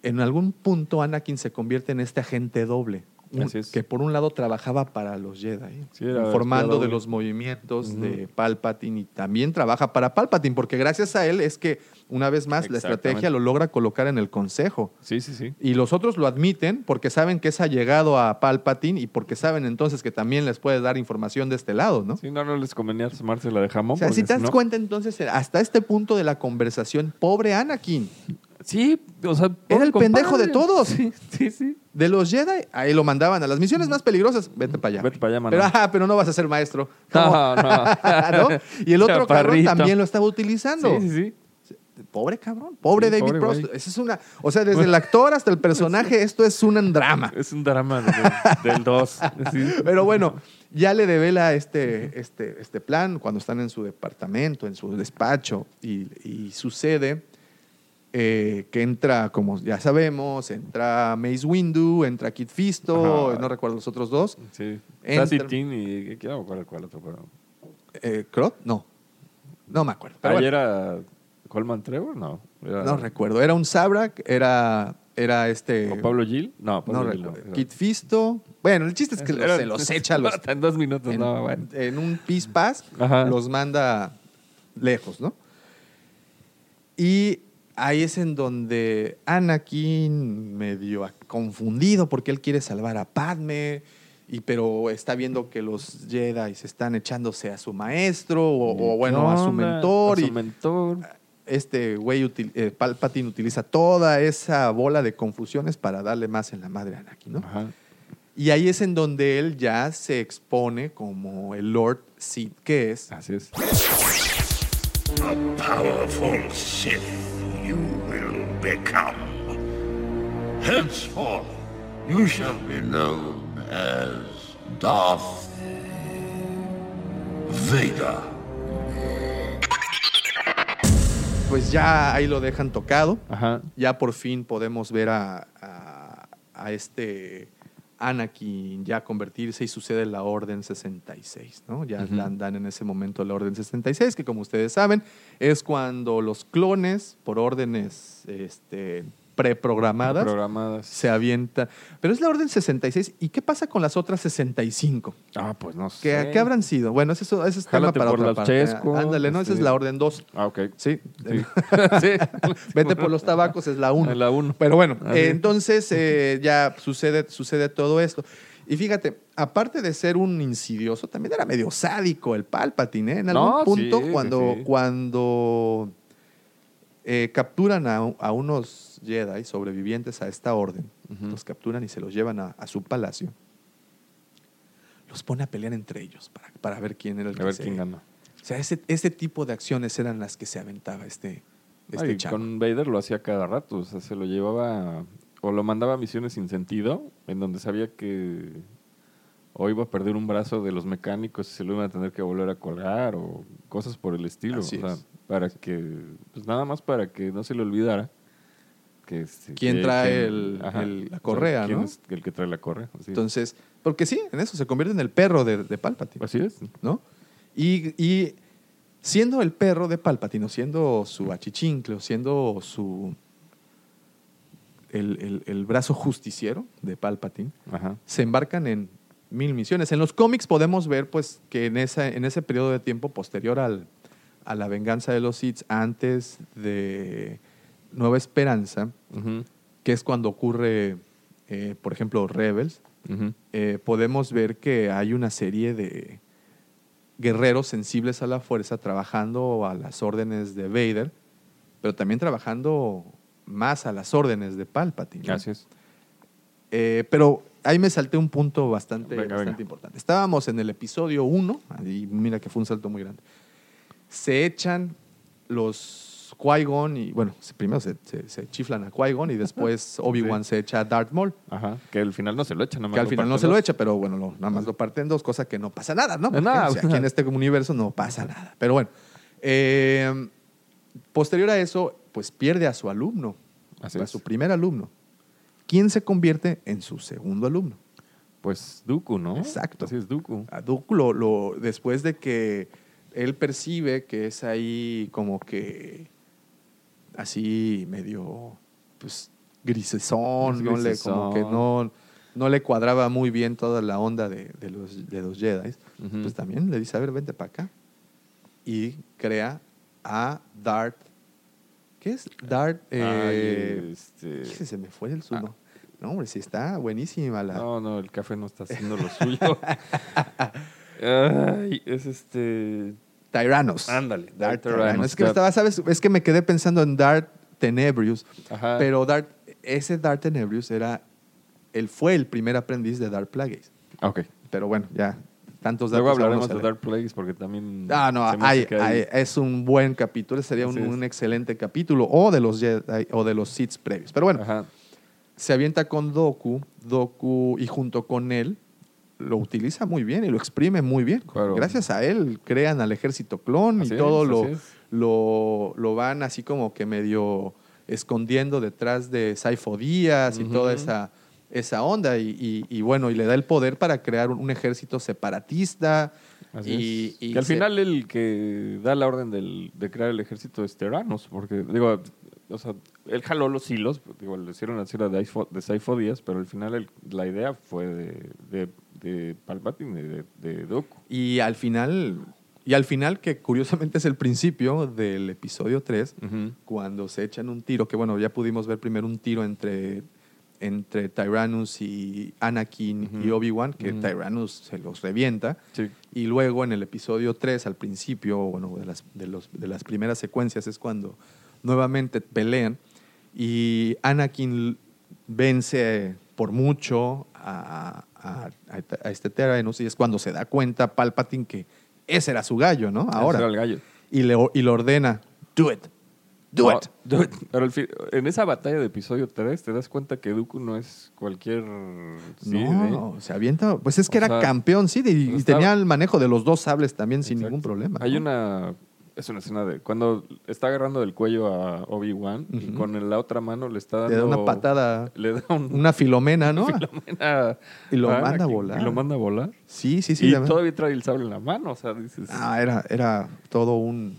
en algún punto Anakin se convierte en este agente doble. Un- que por un lado trabajaba para los Jedi, Sí, informando de los movimientos de Palpatine y también trabaja para Palpatine, porque gracias a él es que, una vez más, la estrategia lo logra colocar en el consejo. Sí, sí, sí. Y los otros lo admiten porque saben que es allegado a Palpatine y porque saben entonces que también les puede dar información de este lado, ¿no? Sí, no, no les convenía tomarse la de jamón. O sea, si te das no- cuenta entonces, hasta este punto de la conversación, pobre Anakin, Sí, o sea, era el pendejo de todos. Sí, sí, sí. De los Jedi, ahí lo mandaban a las misiones más peligrosas, vete para allá. Vete para allá, mano. Pero, ah, pero no vas a ser maestro. No, no. ¿No? Y el otro cabrón también lo estaba utilizando. Sí, sí, sí. Pobre cabrón, pobre Sí, David Prost. Esa es una, o sea, desde el actor hasta el personaje, esto es un drama. Es un drama de- del 2. Pero bueno, ya le devela este, este, este plan cuando están en su departamento, en su despacho, y, y sucede eh, que entra, como ya sabemos, entra Mace Windu, entra Kit Fisto, Ajá. no recuerdo los otros dos. Sí. Entra- y... ¿Qué no me cuál otro? Pero... Eh, ¿Crot? No. No me acuerdo. pero ¿Ayer bueno, era Colman Trevor? No. Era- no recuerdo. Era un Sabrak, era, era este... ¿O Pablo Gil? No, no Pablo Gil no. recuerdo. Era- Kit Fisto. Bueno, el chiste es que se los echa los, En dos minutos, en, no, bueno. en un pis pas, los manda lejos, ¿no? Y ahí es en donde Anakin medio confundido porque él quiere salvar a Padme, y, pero está viendo que los Jedi se están echándose a su maestro o, o, ¿Qué bueno, a su mentor. A su y mentor. este güey, util- eh, Palpatine utiliza toda esa bola de confusiones para darle más en la madre a Anakin, ¿no? Ajá. Y ahí es en donde él ya se expone como el Lord Sith que es. Así es. A powerful Sith become. Henceforth, you shall be known as Darth Vader. Pues ya ahí lo dejan tocado. Ajá. Ya por fin podemos ver a, a- a este Anakin ya convertirse y sucede la Orden 66, ¿no? Ya Ujú. la dan en ese momento la Orden 66, que como ustedes saben, es cuando los clones, por órdenes este, preprogramadas, Programadas. se avientan. Pero es la Orden 66. ¿Y qué pasa con las otras 65? Ah, pues no sé. ¿Qué, qué habrán sido? Bueno, ese, es- ese es tema para por otra los parte. chescos, Ándale, no, esa es este- la Orden 2. Ah, ok. Sí. Sí. sí. Vete por los tabacos, es la 1. La uno. Pero bueno, eh, entonces eh, ya sucede, sucede todo esto. Y fíjate, aparte de ser un insidioso, también era medio sádico el Palpatine. ¿eh? En algún No, punto, sí, cuando, sí. cuando eh, capturan a, a unos Jedi sobrevivientes a esta orden, los capturan y se los llevan a, a su palacio, los pone a pelear entre ellos para, para ver quién era el A que ver se- quién gana. O sea, ese, ese tipo de acciones eran las que se aventaba este, este Ay, chavo. con Vader lo hacía cada rato, o sea, se lo llevaba o lo mandaba a misiones sin sentido, en donde sabía que o iba a perder un brazo de los mecánicos y se lo iban a tener que volver a colgar o cosas por el estilo. Así o sea, es. para que, pues nada más para que no se le olvidara que este, ¿Quién que- trae que- el- ajá, el- la o sea, correa, quién no? es el que trae la correa. así. Entonces, porque sí, en eso se convierte en el perro de, de Palpatine. Así es. ¿no? Y, y siendo el perro de Palpatine, o siendo su achichincle, o siendo su. El, el- el brazo justiciero de Palpatine, Ajá. se embarcan en mil misiones. En los cómics podemos ver pues, que en, esa, en ese periodo de tiempo posterior al, a la venganza de los Sith, antes de Nueva Esperanza, que es cuando ocurre, eh, por ejemplo, Rebels, eh, podemos ver que hay una serie de guerreros sensibles a la fuerza trabajando a las órdenes de Vader, pero también trabajando más a las órdenes de Palpatine. es. Eh, pero ahí me salté un punto bastante, Venga, bastante venga. importante. Estábamos en el episodio 1, y mira que fue un salto muy grande. Se echan los Qui-Gon y, bueno, primero se, se- se chiflan a Qui-Gon y después Obi-Wan se echa a Darth Maul. Ajá. Que al final no se lo echa, nada más Que al final no se lo echa, pero bueno, lo- nada más lo parten dos, cosa que no pasa nada, ¿no? Porque, nada. o sea, aquí en este universo no pasa nada. Pero bueno, eh, posterior a eso, pues pierde a su alumno, Así a es. su primer alumno. ¿Quién se convierte en su segundo alumno? Pues Dooku, ¿no? Exacto. Así es Dooku. A Dooku lo, lo- después de que él percibe que es ahí como que así medio pues grisesón, Es no le, como que no, no le cuadraba muy bien toda la onda de, de los, de los Jedi, pues también le dice, a ver, vente para acá. Y crea a Darth. ¿Qué es? Darth. eh, Ay, este... ¿qué se me fue el sumo. No, hombre, sí está buenísima la. No, no, el café no está haciendo lo suyo. Ay, es este... Tyrannos. Ándale, Darth Tyrannos. Es que estaba, ¿sabes? Es que me quedé pensando en Darth Tenebrius. Ajá. Pero Darth, ese Darth Tenebrius era. Él fue el primer aprendiz de Darth Plagueis. Ok. Pero bueno, ya. Tantos datos. Luego hablaremos de. Dark Plagueis porque también... Ah, no, hay- hay- es un buen capítulo. Sería un, un excelente capítulo. O de los Jedi, o de los Sith previos. Pero bueno, Ajá. se avienta con Doku. Doku, y junto con él, lo utiliza muy bien y lo exprime muy bien. Claro. Gracias a él crean al ejército clon Así y todo lo, lo, lo van así como que medio escondiendo detrás de Saifo Díaz y toda esa, esa onda. Y, y- y bueno, y le da el poder para crear un, un ejército separatista. Así y, es. y que al se- final el que da la orden del- de crear el ejército es Terranos, porque, digo, o sea, él jaló los hilos, digo, le hicieron la Saifo- de Saifo Díaz, pero al final el- la idea fue de, de, de Palpatine, de, de Dooku. Y al final, y al final, que curiosamente es el principio del episodio 3, Ujú. cuando se echan un tiro, que bueno, ya pudimos ver primero un tiro entre, entre Tyrannus y Anakin y. Obi-Wan, que Ujú. Tyrannus se los revienta. Sí. Y luego en el episodio 3, al principio, bueno, de las, de, los, de las primeras secuencias, es cuando nuevamente pelean y Anakin vence por mucho a, a- a- este Tyrannus y es cuando se da cuenta Palpatine que ese era su gallo, ¿no? Ahora. Ese era el gallo. Y le, y le ordena, do it, do No, it. do it. Pero al fin- en esa batalla de episodio 3 te das cuenta que Dooku no es cualquier... sí, no, ¿eh? se avienta. Pues es que O era sea, campeón, sí, de- y estaba- tenía el manejo de los dos sables también sin ningún problema. Hay ¿no? una. Es una escena de. Cuando está agarrando del cuello a Obi-Wan y con la otra mano le está dando. Le da una patada, Le da un- una filomena, ¿no? filomena Y lo a manda a volar. Y lo manda a volar. Sí, sí, sí. y todavía trae el sable en la mano. O sea, dices. Ah, era, era todo un,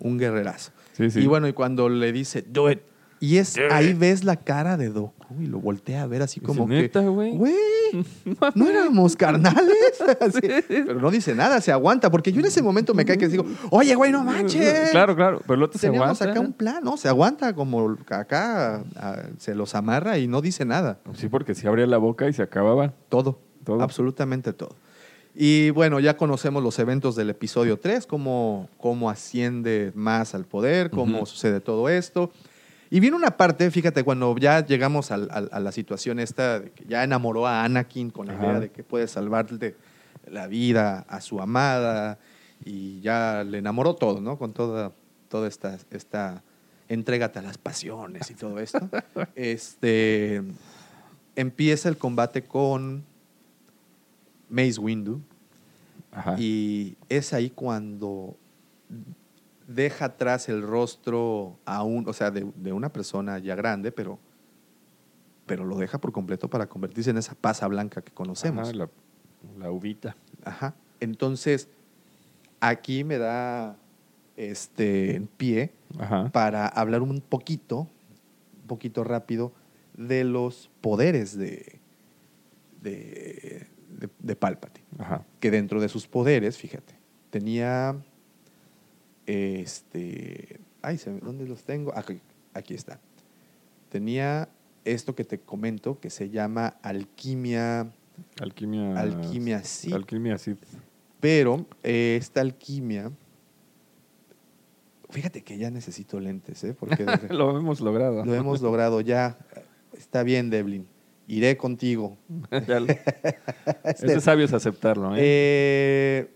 un guerrerazo. Sí, sí. Y bueno, y cuando le dice, do it. Y es ahí ves la cara de Doku y lo voltea a ver así como que. "Neta, güey". Güey, no éramos carnales. Así, Pero no dice nada, se aguanta. Porque yo en ese momento me cae que digo, oye, güey, no manches. Claro, claro. Pero el otro se aguanta. acá un plan, ¿no? Se aguanta como acá, a- se los amarra y no dice nada. Sí, porque si abría la boca y se acababa. Todo, Todo. absolutamente todo. Y bueno, ya conocemos los eventos del episodio 3, cómo, cómo asciende más al poder, cómo sucede todo esto. Y viene una parte, fíjate, cuando ya llegamos a la situación esta, de que ya enamoró a Anakin con la Ajá. idea de que puede salvarle la vida a su amada y ya le enamoró todo, ¿no? Con toda, toda esta, esta entrégate a las pasiones y todo esto. este, empieza el combate con Mace Windu. Ajá. Y es ahí cuando deja atrás el rostro aún, o sea, de, de una persona ya grande, pero, pero lo deja por completo para convertirse en esa pasa blanca que conocemos. Ajá, la, la uvita. Ajá. Entonces, aquí me da este en pie Ajá. para hablar un poquito, un poquito rápido, de los poderes de, de, de, de Palpatine. Ajá. Que dentro de sus poderes, fíjate, tenía este. Ay, ¿dónde los tengo? Aquí, aquí está. Tenía esto que te comento que se llama alquimia. Alquimia. Alquimia Sith. Alquimia Sith. Pero eh, esta alquimia. Fíjate que ya necesito lentes, ¿eh? Porque Lo hemos logrado. lo hemos logrado ya. Está bien, Devlin. Iré contigo. Este, Es de sabios aceptarlo, ¿eh? eh,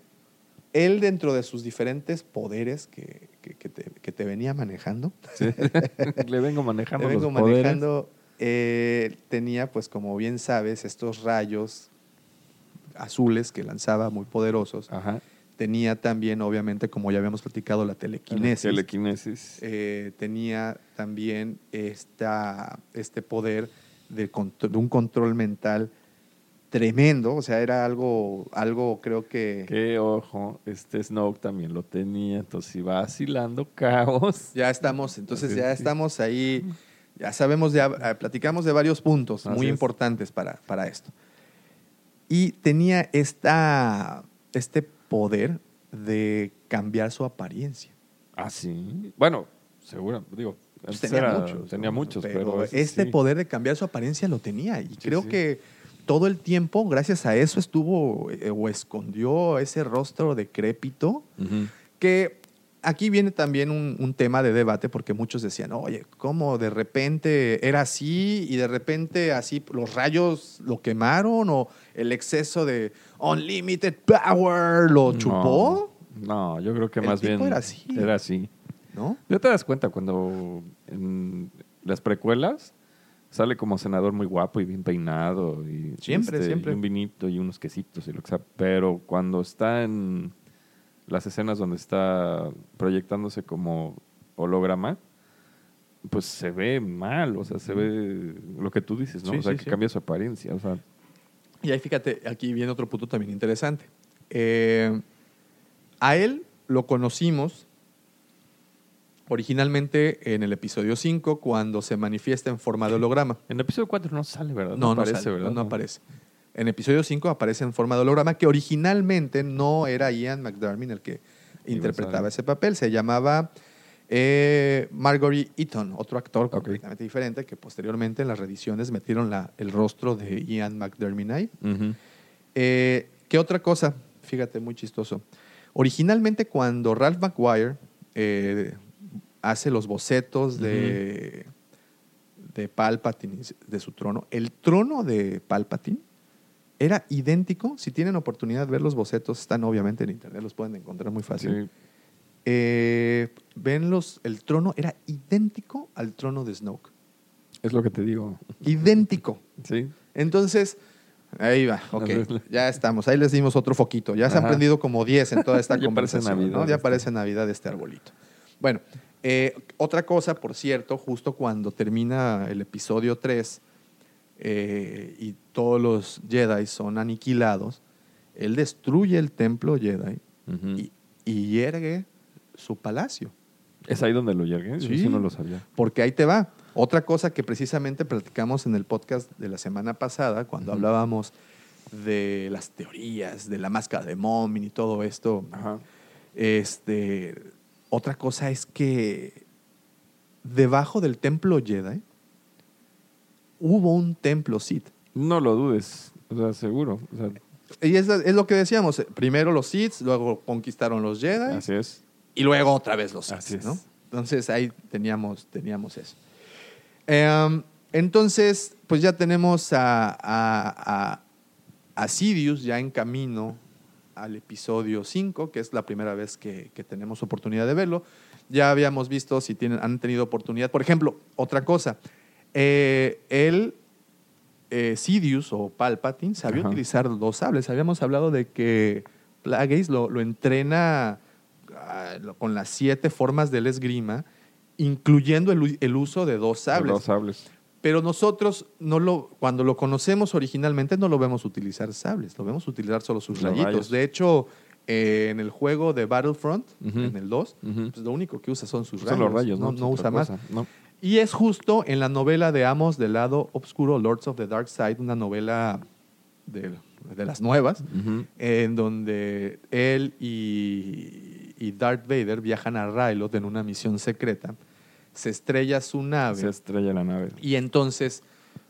él, dentro de sus diferentes poderes que, que- que te, que te venía manejando, Sí. Le vengo manejando le vengo los poderes. manejando, eh, tenía, pues, como bien sabes, estos rayos azules que lanzaba muy poderosos. Ajá. Tenía también, obviamente, como ya habíamos platicado, la telequinesis. Telequinesis. Eh, tenía también esta, este poder de, de un control mental tremendo. O sea, era algo, algo creo que... Que ojo, este Snoke también lo tenía, entonces iba vacilando caos. Ya estamos, entonces ya estamos ahí, ya sabemos, ya eh, platicamos de varios puntos Así muy es. importantes para, para esto. Y tenía esta, este poder de cambiar su apariencia. Ah, sí. Bueno, seguro, digo. Pues tenía era- muchos. Tenía ¿no? muchos, pero, este sí. poder de cambiar su apariencia lo tenía. Y creo sí. que todo el tiempo, gracias a eso, estuvo eh, o escondió ese rostro decrépito. Que aquí viene también un, un tema de debate, porque muchos decían, oye, ¿cómo de repente era así y de repente así los rayos lo quemaron o el exceso de unlimited power lo chupó? No, yo creo que El más tipo bien era así. Era así. ¿No? ¿Ya te das cuenta cuando en las precuelas sale como senador muy guapo y bien peinado? Y, Siempre, este, siempre. y un vinito y unos quesitos y lo que sea. Pero cuando está en las escenas donde está proyectándose como holograma, pues se ve mal, o sea, se ve lo que tú dices, ¿no? Sí, o sea, sí, que sí. cambia su apariencia, o sea, Y ahí fíjate, aquí viene otro punto también interesante. Eh, a él lo conocimos originalmente en el episodio 5, cuando se manifiesta en forma de holograma. en el episodio 4 no sale, ¿verdad? No, no, aparece, sale, ¿verdad? no aparece. En episodio 5 aparece en forma de holograma, que originalmente no era Ian McDermott el que interpretaba ese papel, se llamaba eh, Margory Eaton, otro actor completamente diferente, que posteriormente en las reediciones metieron la- el rostro de Ian McDermott ahí. Eh, ¿Qué otra cosa? Fíjate, muy chistoso. Originalmente cuando Ralph McGuire eh, hace los bocetos de, de Palpatine, de su trono, el trono de Palpatine era idéntico. Si tienen oportunidad de ver los bocetos, están obviamente en internet, los pueden encontrar muy fácil. Sí. Eh, ven los, el trono era idéntico al trono de Snoke. Es lo que te digo. Idéntico. Sí. Entonces, ahí va, ok, ya estamos, ahí les dimos otro foquito, ya se han prendido como 10 en toda esta Ya parece conversación, Navidad ¿no? ya parece Navidad este arbolito. Bueno, eh, otra cosa, por cierto, justo cuando termina el episodio 3 eh, y todos los Jedi son aniquilados, él destruye el templo Jedi y, y yergue su palacio. ¿Es ahí donde lo? Yo Sí. sí no lo sabía. Porque ahí te va. Otra cosa que precisamente platicamos en el podcast de la semana pasada, cuando hablábamos de las teorías, de la máscara de Momin y todo esto. Ajá. Este, otra cosa es que debajo del templo Jedi hubo un templo Sith. No lo dudes, o sea, seguro. O sea, Y es, es lo que decíamos, primero los Sith, luego conquistaron los Jedi así es. y luego otra vez los Así Sith, es. ¿no? Entonces ahí teníamos, teníamos eso. Em, entonces, pues ya tenemos a, a, a- a Sidious ya en camino al episodio 5, que es la primera vez que, que tenemos oportunidad de verlo. Ya habíamos visto si tienen, han tenido oportunidad. Por ejemplo, otra cosa, eh, él eh, Sidious o Palpatine sabía Ajá. utilizar dos sables. Habíamos hablado de que Plagueis lo, lo entrena ah, con las siete formas del esgrima, incluyendo el, el uso de dos sables. Dos sables. Pero nosotros, no lo, cuando lo conocemos originalmente, no lo vemos utilizar sables, lo vemos utilizar solo sus rayitos. rayos. De hecho, eh, en el juego de Battlefront, en el 2, Ujú. pues lo único que usa son sus rayos. los rayos, ¿no? no, usa más. cosa. Y es justo en la novela de Amos del lado oscuro, Lords of the Dark Side, una novela de, de las nuevas, en donde él y, y Darth Vader viajan a Rylot en una misión secreta. Se estrella su nave. Se estrella la nave. Y entonces,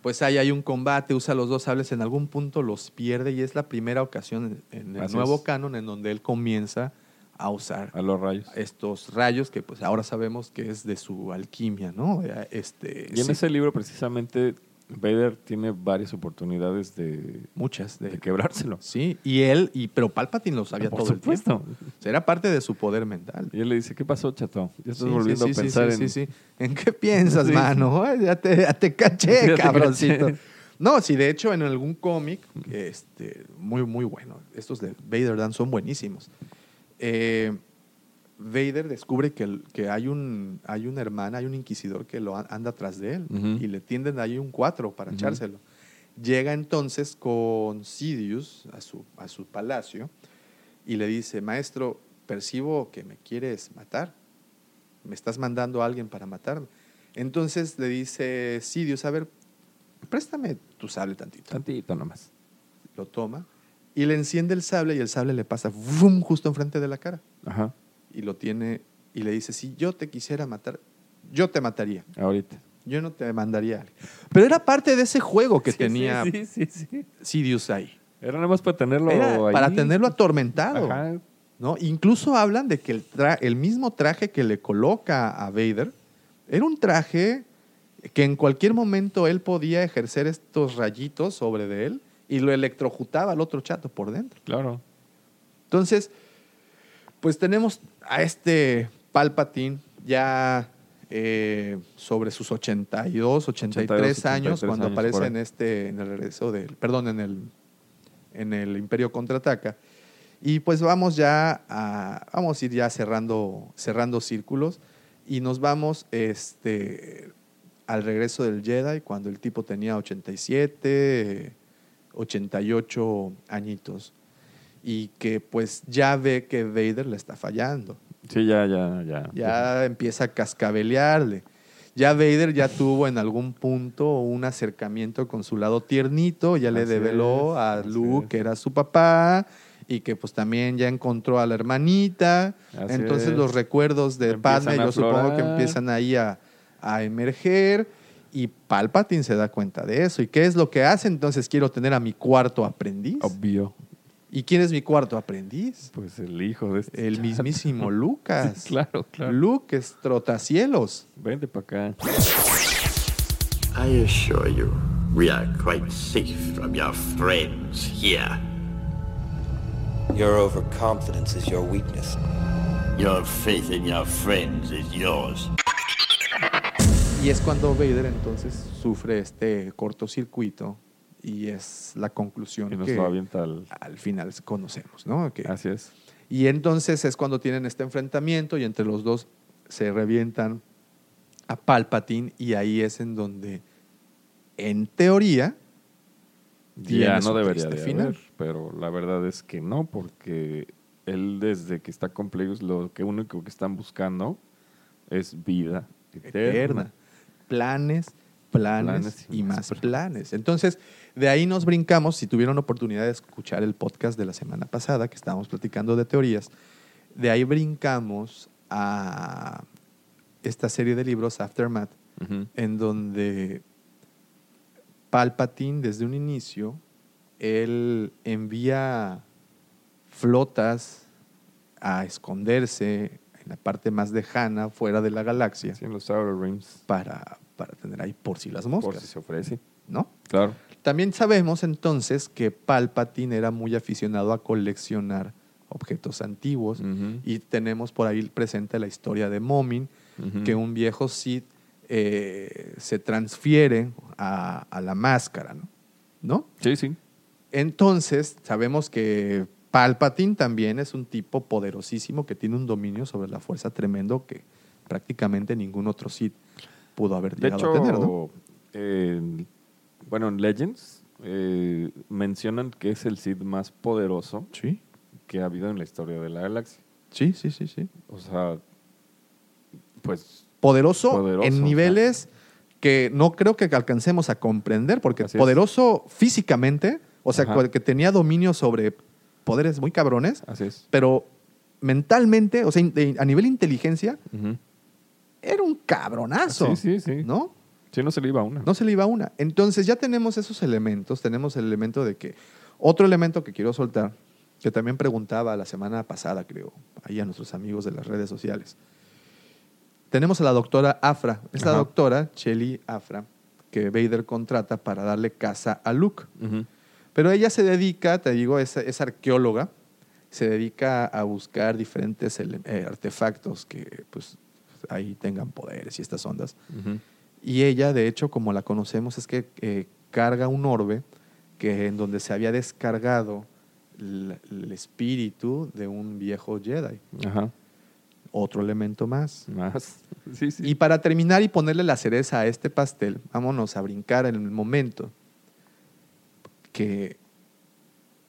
pues ahí hay un combate, usa los dos sables, en algún punto los pierde y es la primera ocasión en el Así nuevo es. canon en donde él comienza a usar A los rayos. estos rayos que pues ahora sabemos que es de su alquimia, ¿no? Este, Y en sí, ese libro, precisamente, Vader tiene varias oportunidades de, muchas de, de quebrárselo. Sí, y él, y, pero Palpatine lo sabía Por todo el tiempo. O sea, era parte de su poder mental. Y él le dice, ¿qué pasó, chato? Ya estás Sí, volviendo sí, a sí, pensar en... sí, sí. ¿En qué piensas, mano? Ay, Ya te, ya te caché, Ya te cabroncito. caché. No, sí, de hecho, en algún cómic, este, muy, muy bueno. Estos de Vader Dan son buenísimos. Eh, Vader descubre que, que hay, un, hay una hermana, hay un inquisidor que lo anda atrás de él y le tienden ahí un 4 para Ujú. echárselo. Llega entonces con Sidious a su, a su palacio y le dice, maestro, percibo que me quieres matar. Me estás mandando a alguien para matarme. Entonces le dice Sidious, a ver, préstame tu sable tantito. Tantito nomás. Lo toma y le enciende el sable y el sable le pasa ¡vum! justo enfrente de la cara. Ajá. Y lo tiene y le dice, si yo te quisiera matar, yo te mataría. Ahorita. Yo no te mandaría. Pero era parte de ese juego que Sí, tenía Sí, sí. Sidious ahí. Era nada más para tenerlo Era ahí. para tenerlo atormentado. Ajá. ¿no? Incluso hablan de que el, tra- el mismo traje que le coloca a Vader era un traje que en cualquier momento él podía ejercer estos rayitos sobre de él y lo electrocutaba al otro chato por dentro. Claro. Entonces, pues tenemos a este Palpatine ya eh, sobre sus 82, 83 82, años, 83 cuando años, aparece en este, en el regreso del, perdón, en el, en el Imperio Contraataca. Y pues vamos ya a, vamos a ir ya cerrando, cerrando círculos y nos vamos este, al regreso del Jedi cuando el tipo tenía 87, 88 añitos y que pues ya ve que Vader le está fallando. Sí, ya, ya, ya. Ya empieza a cascabelearle. Ya Vader ya tuvo en algún punto un acercamiento con su lado tiernito, ya le Así develó es, a Luke es. que era su papá y que pues también ya encontró a la hermanita. Así Entonces es. los recuerdos de Padme yo supongo que empiezan ahí a, a emerger y Palpatine se da cuenta de eso. ¿Y qué es lo que hace? Entonces quiero tener a mi cuarto aprendiz. Obvio. ¿Y quién es mi cuarto aprendiz? Pues el hijo de este El chato. mismísimo Lucas. Sí, claro, claro. Luke es trotacielos. Vente para acá. I assure you, we are quite safe from your friends here. Your overconfidence is your weakness. Your faith in your friends is yours. Y es cuando Vader entonces sufre este cortocircuito y es la conclusión Y nos que avienta al... al final conocemos, ¿no? Que- Así es. y entonces es cuando tienen este enfrentamiento y entre los dos se revientan a Palpatine y ahí es en donde, en teoría, Ya no debería de final. haber, pero la verdad es que no, porque él desde que está con Plagueis lo que único que están buscando es vida eterna. eterna. Planes, planes, Planes y más planes. Entonces, de ahí nos brincamos, si tuvieron oportunidad de escuchar el podcast de la semana pasada, que estábamos platicando de teorías, de ahí brincamos a esta serie de libros, Aftermath, en donde Palpatine, desde un inicio, él envía flotas a esconderse en la parte más lejana, fuera de la galaxia, Sí, en los Outer Rims, para, para tener ahí por si las moscas, por si se ofrece. ¿no? Claro. También sabemos entonces que Palpatine era muy aficionado a coleccionar objetos antiguos y tenemos por ahí presente la historia de Momin, que un viejo Sith eh, se transfiere a, a la máscara, ¿no? ¿no? Sí, sí. Entonces, sabemos que Palpatine también es un tipo poderosísimo que tiene un dominio sobre la fuerza tremendo que prácticamente ningún otro Sith pudo haber De llegado hecho, a tener, ¿no? eh, bueno, en Legends eh, mencionan que es el Sith más poderoso Sí. que ha habido en la historia de la galaxia. Sí, sí, sí, sí. O sea, pues Poderoso, Poderoso, en niveles que no creo que alcancemos a comprender, porque Así es. poderoso físicamente, o sea, Ajá. que tenía dominio sobre poderes muy cabrones, así es. pero mentalmente, o sea, a nivel inteligencia. Era un cabronazo. Sí, sí, sí. ¿No? Sí, no se le iba una. No se le iba una. Entonces ya tenemos esos elementos. Tenemos el elemento de que. Otro elemento que quiero soltar, que también preguntaba la semana pasada, creo, ahí a nuestros amigos de las redes sociales. Tenemos a la doctora Afra. Es la Ajá. doctora Shelly Afra, que Vader contrata para darle casa a Luke. Pero ella se dedica, te digo, es, es arqueóloga, se dedica a buscar diferentes eh, artefactos que pues ahí tengan poderes y estas ondas. Ujú. Y ella, de hecho, como la conocemos, es que eh, carga un orbe que en donde se había descargado el, el espíritu de un viejo Jedi. Ajá. Otro elemento más. Más. Sí, sí. Y para terminar y ponerle la cereza a este pastel, vámonos a brincar en el momento que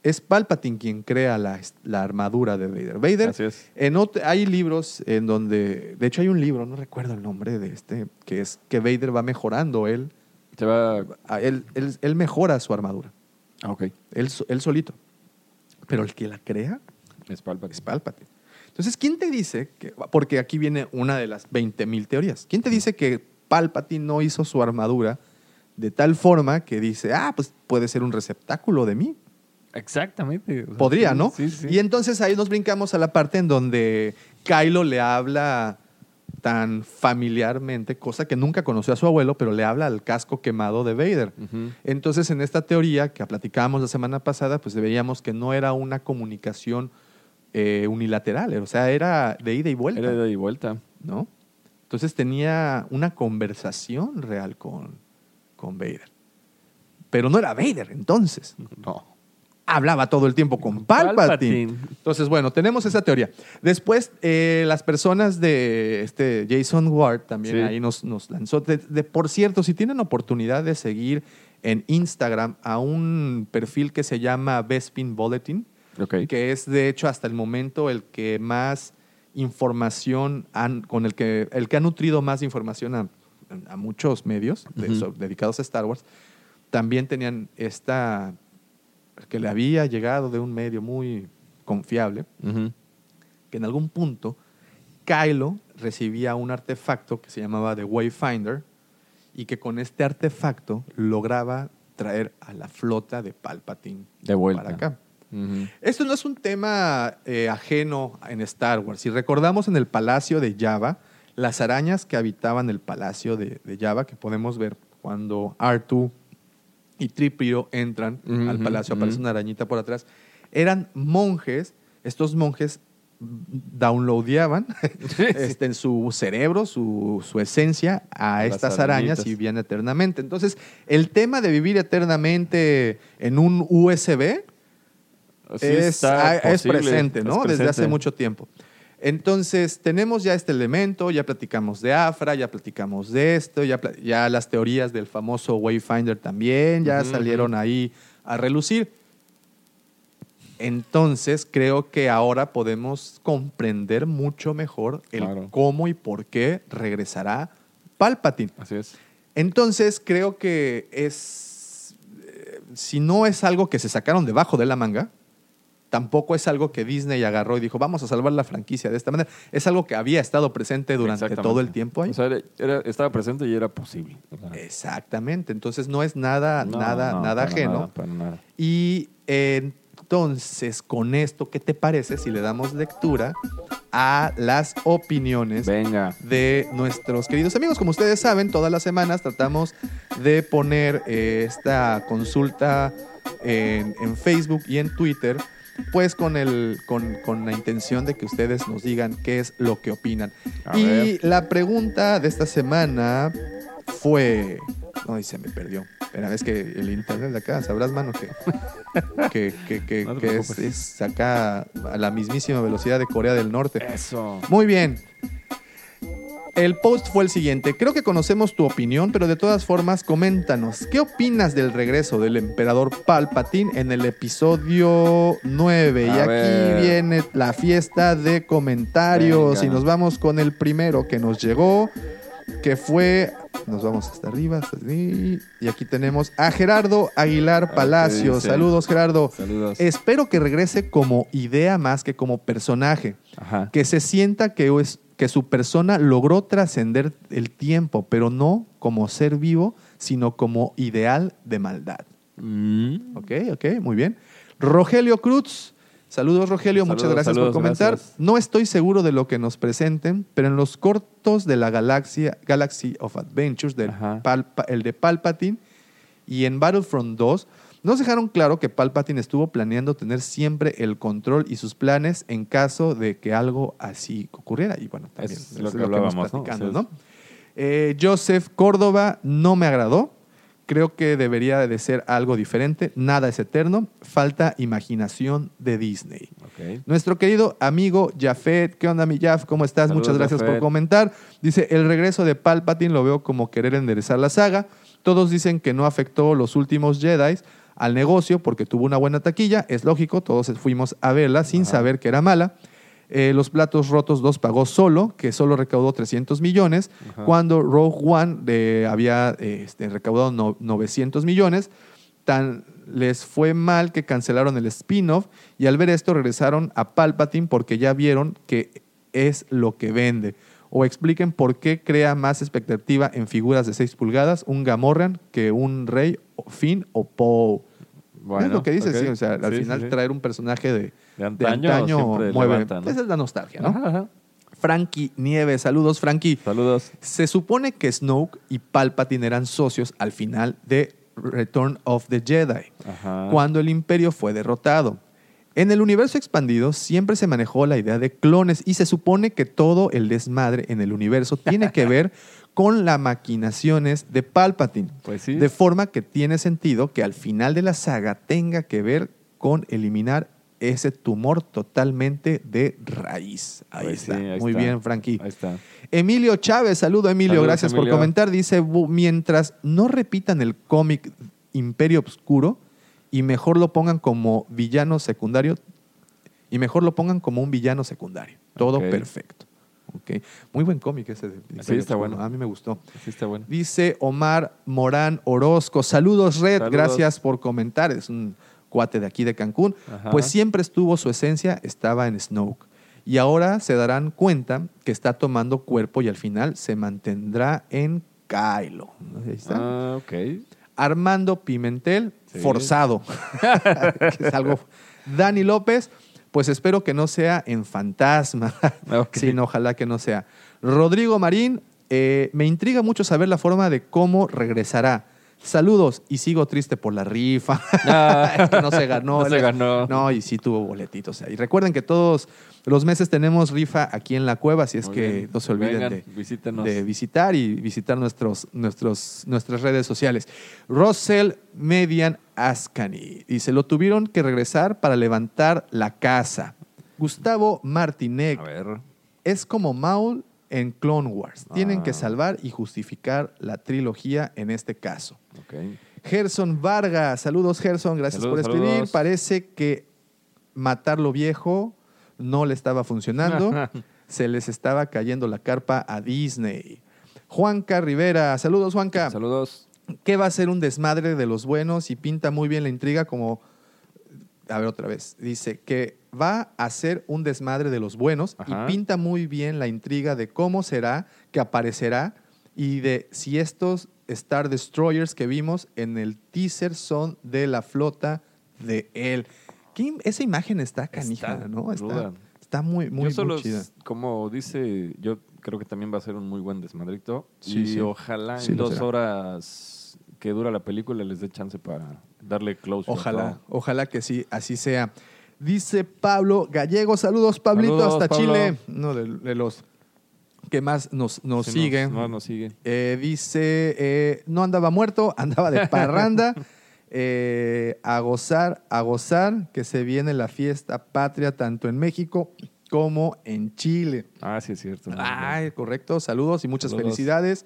es Palpatine quien crea la, la armadura de Vader. Vader, Así es. en ot- hay libros en donde, de hecho hay un libro, no recuerdo el nombre de este, que es que Vader va mejorando él, Se va. a- él, él, él mejora su armadura, Ah, ok. él, él solito. Pero el que la crea Es Palpatine. es Palpatine. Entonces, ¿quién te dice que, porque aquí viene una de las 20.000 teorías, ¿quién te dice que Palpatine no hizo su armadura de tal forma que dice, ah, pues puede ser un receptáculo de mí? Exactamente. O sea, Podría, ¿no? Sí, sí. Y entonces ahí nos brincamos a la parte en donde Kylo le habla tan familiarmente, cosa que nunca conoció a su abuelo, pero le habla al casco quemado de Vader. Entonces, en esta teoría que platicábamos la semana pasada, pues veíamos que no era una comunicación eh, unilateral, o sea, era de ida y vuelta, Era de ida y vuelta. ¿no? Entonces tenía una conversación real con, con Vader. Pero no era Vader entonces. No. Hablaba todo el tiempo con Palpatine. Palpatine. Entonces, bueno, tenemos esa teoría. Después, eh, las personas de este Jason Ward también Sí. ahí nos, nos lanzó. De, de- por cierto, si tienen oportunidad de seguir en Instagram a un perfil que se llama Bespin Bulletin, que es de hecho hasta el momento el que más información han, con el que el que ha nutrido más información a, a muchos medios de- Ujú. so- dedicados a Star Wars también tenían esta que le había llegado de un medio muy confiable que en algún punto Kylo recibía un artefacto que se llamaba The Wayfinder y que con este artefacto lograba traer a la flota de Palpatine De vuelta. para acá. Esto no es un tema eh, ajeno en Star Wars. Si recordamos en el palacio de Java, las arañas que habitaban el palacio de, de Java, que podemos ver cuando Artu y Tripio entran al palacio, aparece una arañita por atrás, eran monjes. Estos monjes downloadeaban este, en su cerebro, su, su esencia a Las estas arañas y vivían eternamente. Entonces, el tema de vivir eternamente en un USB es, ah, es presente, es ¿no? Desde hace presente. mucho tiempo. Entonces, tenemos ya este elemento, ya platicamos de Afra, ya platicamos de esto, ya, las teorías del famoso Wayfinder también ya salieron ahí a relucir. Entonces, creo que ahora podemos comprender mucho mejor el Claro. cómo y por qué regresará Palpatine. Así es. Entonces, creo que es. eh, si no es algo que se sacaron debajo de la manga, tampoco es algo que Disney agarró y dijo, vamos a salvar la franquicia de esta manera. Es algo que había estado presente durante todo el tiempo ahí. O sea, era- era- estaba presente y era posible. Exactamente. Entonces, no es nada, no, nada, no, nada para ajeno. nada, para nada. Y eh, entonces, con esto, ¿qué te parece si le damos lectura a las opiniones Venga. de nuestros queridos amigos? Como ustedes saben, todas las semanas tratamos de poner eh, esta consulta en, en Facebook y en Twitter, pues con, el, con, con la intención de que ustedes nos digan qué es lo que opinan. A y ver. la pregunta de esta semana fue... No, y se me perdió. Espera, es que el internet de acá, sabrás, mano, que, que, que, que- No te que es, es acá a la mismísima velocidad de Corea del Norte. Eso. Muy bien. El post fue el siguiente. Creo que conocemos tu opinión, pero de todas formas, coméntanos. ¿Qué opinas del regreso del emperador Palpatine en el episodio 9? y aquí ver. viene la fiesta de comentarios. Venga. Y nos vamos con el primero que nos llegó, que fue. Nos vamos hasta arriba. hasta ahí. Y aquí tenemos a Gerardo Aguilar Palacio. dice? Saludos, Gerardo. Saludos. Espero que regrese como idea más que como personaje Ajá. que se sienta que, es, que su persona logró trascender el tiempo, pero no como ser vivo, sino como ideal de maldad. Mm. Ok, ok, muy bien. Rogelio Cruz. Saludos, Rogelio. Muchas gracias saludos, por comentar. gracias. No estoy seguro de lo que nos presenten, pero en los cortos de la galaxia, Galaxy of Adventures, del Palpa- el de Palpatine, y en Battlefront 2, nos dejaron claro que Palpatine estuvo planeando tener siempre el control y sus planes en caso de que algo así ocurriera. Y bueno, también Es es lo lo que que, hemos hablábamos, ¿no? Eh, Joseph Córdoba no me agradó. Creo que debería de ser algo diferente. Nada es eterno. Falta imaginación de Disney. Nuestro querido amigo Jafet, ¿qué onda mi Jaf? ¿Cómo estás? Saludos, Muchas gracias por comentar. Dice, el regreso de Palpatine lo veo como querer enderezar la saga. Todos dicen que no afectó los últimos Jedi al negocio porque tuvo una buena taquilla. Es lógico, todos fuimos a verla sin saber que era mala. Eh, los platos rotos 2 pagó solo, que solo recaudó 300 millones, Ajá. cuando Rogue One eh, había eh, este, recaudado no- 900 millones. Tan les fue mal que cancelaron el spin-off y al ver esto regresaron a Palpatine porque ya vieron que es lo que vende. O expliquen por qué crea más expectativa en figuras de 6 pulgadas un Gamorrean que un Rey, o Finn o Poe. Bueno, es lo que dice, ok. sí. O sea, al Sí, final sí. traer un personaje de, De antaño mueve. levanta, ¿no? Esa es la nostalgia, ¿no? Ajá, ajá. Frankie Nieves, saludos Frankie. Saludos. Se supone que Snoke y Palpatine eran socios al final de Return of the Jedi, Ajá. cuando el imperio fue derrotado. En el universo expandido siempre se manejó la idea de clones y se supone que todo el desmadre en el universo tiene que ver con las maquinaciones de Palpatine. Pues sí. De forma que tiene sentido que al final de la saga tenga que ver con eliminar ese tumor totalmente de raíz. Ahí Pues está. sí, ahí Muy está. bien, Frankie. Ahí está. Emilio Chávez, saludo Emilio, Saludos, gracias por comentar. Dice, "Bu- mientras no repitan el cómic Imperio Obscuro y mejor lo pongan como villano secundario, y mejor lo pongan como un villano secundario. Todo perfecto. Ok. Muy buen cómic ese. de Sí, está bueno. A mí me gustó. Sí, está bueno. Dice Omar Morán Orozco. Saludos, Red. Saludos. Gracias por comentar. Es un cuate de aquí de Cancún. Ajá. Pues siempre estuvo su esencia, estaba en Snoke. Y ahora se darán cuenta que está tomando cuerpo y al final se mantendrá en Kylo. Ahí está. Ah, ok. Armando Pimentel, Sí. forzado. es algo. Dani López, pues espero que no sea en fantasma, Ok. sino ojalá que no sea. Rodrigo Marín, eh, me intriga mucho saber la forma de cómo regresará. Saludos y sigo triste por la rifa. Ah. Es que no se ganó. No se ganó. No, y sí tuvo boletitos. Y recuerden que todos los meses tenemos rifa aquí en la cueva, así es Muy que bien. no se olviden Vengan, de, visítenos. de visitar y visitar nuestros, nuestros, nuestras redes sociales. Russell Median Ascani dice, lo tuvieron que regresar para levantar la casa. Gustavo Martinec A ver. es como Maul en Clone Wars. Tienen que Ah. salvar y justificar la trilogía en este caso. Ok. Gerson Vargas, saludos Gerson, gracias Saludos, por escribir. saludos. Parece que matar lo viejo no le estaba funcionando. Se les estaba cayendo la carpa a Disney. Juanca Rivera, saludos Juanca. Saludos. ¿Qué va a ser un desmadre de los buenos? Y pinta muy bien la intriga como... A ver otra vez. Dice que va a ser un desmadre de los buenos Ajá. y pinta muy bien la intriga de cómo será, que aparecerá y de si estos Star Destroyers que vimos en el teaser son de la flota de él. ¿Qué im- esa imagen está canija, Está ¿no? Está, muy, muy, yo solo, muy chida. como dice, yo creo que también va a ser un muy buen desmadrito. Sí, y sí. ojalá Sí en dos será. horas que dura la película les dé chance para darle close. Ojalá, ojalá que sí, así sea. Dice Pablo Gallego, saludos Pablito Saludos, hasta Pablo. Chile, uno de, de los ¿Qué más nos, nos Sí, sigue? Nos, nos sigue. Eh, dice, eh, no andaba muerto, andaba de parranda. Eh, a gozar, a gozar, que se viene la fiesta patria tanto en México como en Chile. Ah, sí, es cierto. Ay, correcto. Saludos y muchas Saludos. felicidades.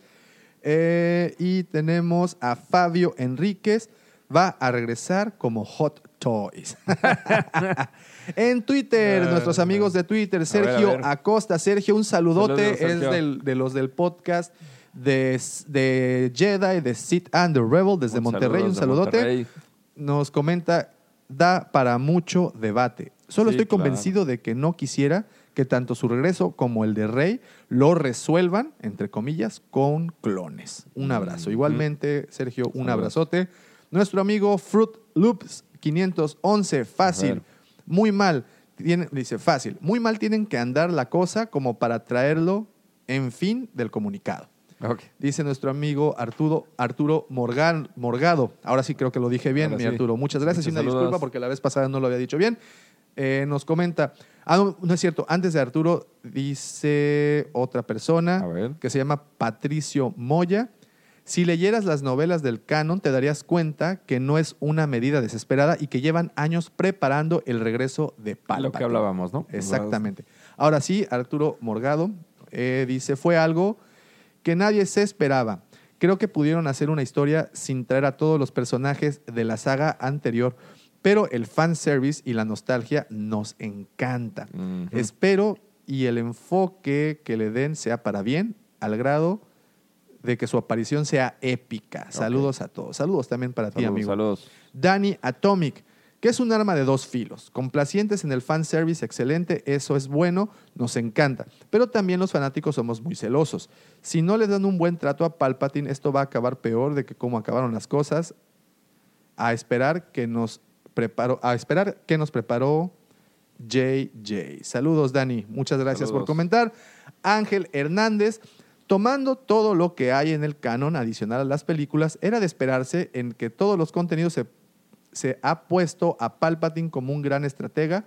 Eh, y tenemos a Fabio Enríquez. Va a regresar como Hot Toys. en Twitter, nuestros amigos de Twitter, Sergio a ver. Acosta. Sergio, un saludote. Saludos. Es del- de los del podcast de, de Jedi, de Sith and the Rebel, desde Un Monterrey. Un saludote. Monterrey. Nos comenta, da para mucho debate. Solo Sí, estoy claro. convencido de que no quisiera que tanto su regreso como el de Rey lo resuelvan, entre comillas, con clones. Un abrazo. Mm, Igualmente, Sergio, un Saludos. abrazote. Nuestro amigo Fruit Loops 511, A fácil, muy mal. Tiene- dice, fácil, muy mal tienen que andar la cosa como para traerlo en fin del comunicado. Dice nuestro amigo Arturo, Arturo Morgan, Morgado. Ahora sí creo que lo dije bien, Ahora mi sí. Arturo. Muchas gracias y una saludos. disculpa porque la vez pasada no lo había dicho bien. Eh, nos comenta, ah, no, no es cierto, antes de Arturo dice otra persona que se llama Patricio Moya. Si leyeras las novelas del canon, te darías cuenta que no es una medida desesperada y que llevan años preparando el regreso de Palpatine. Lo que hablábamos, ¿no? Exactamente. Ahora sí, Arturo Morgado eh, dice, fue algo que nadie se esperaba. Creo que pudieron hacer una historia sin traer a todos los personajes de la saga anterior, pero el fanservice y la nostalgia nos encanta. Espero y el enfoque que le den sea para bien, al grado de que su aparición sea épica. Saludos a todos. Saludos también para ti, Saludos, amigo. saludos. Danny Atomic, que es un arma de dos filos. Complacientes en el fanservice, excelente, eso es bueno, nos encanta. Pero también los fanáticos somos muy celosos. Si no le dan un buen trato a Palpatine, esto va a acabar peor de que como acabaron las cosas. A esperar que nos preparó, a esperar que nos preparó JJ. Saludos, Dani. Muchas gracias por comentar. Ángel Hernández. Tomando todo lo que hay en el canon adicional a las películas, era de esperarse en que todos los contenidos se, se ha puesto a Palpatine como un gran estratega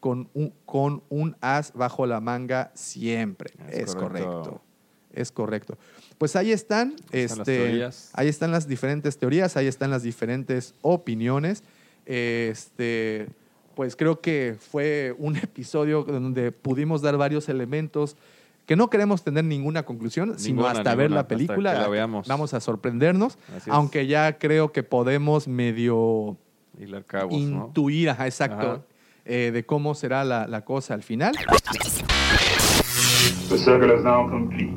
con un, con un as bajo la manga siempre. Es, Es correcto. correcto. Es correcto. Pues ahí están, Ahí están las este, ahí están las diferentes teorías, ahí están las diferentes opiniones. Este, pues creo que fue un episodio donde pudimos dar varios elementos que no queremos tener ninguna conclusión, sino Ninguna, hasta ver ninguna, la hasta película. que la la- veamos. Vamos a sorprendernos, Así es. aunque ya creo que podemos medio cabos, ¿no? intuir, ajá, exacto, Ajá. eh, de cómo será la, la cosa al final. The circle is now complete.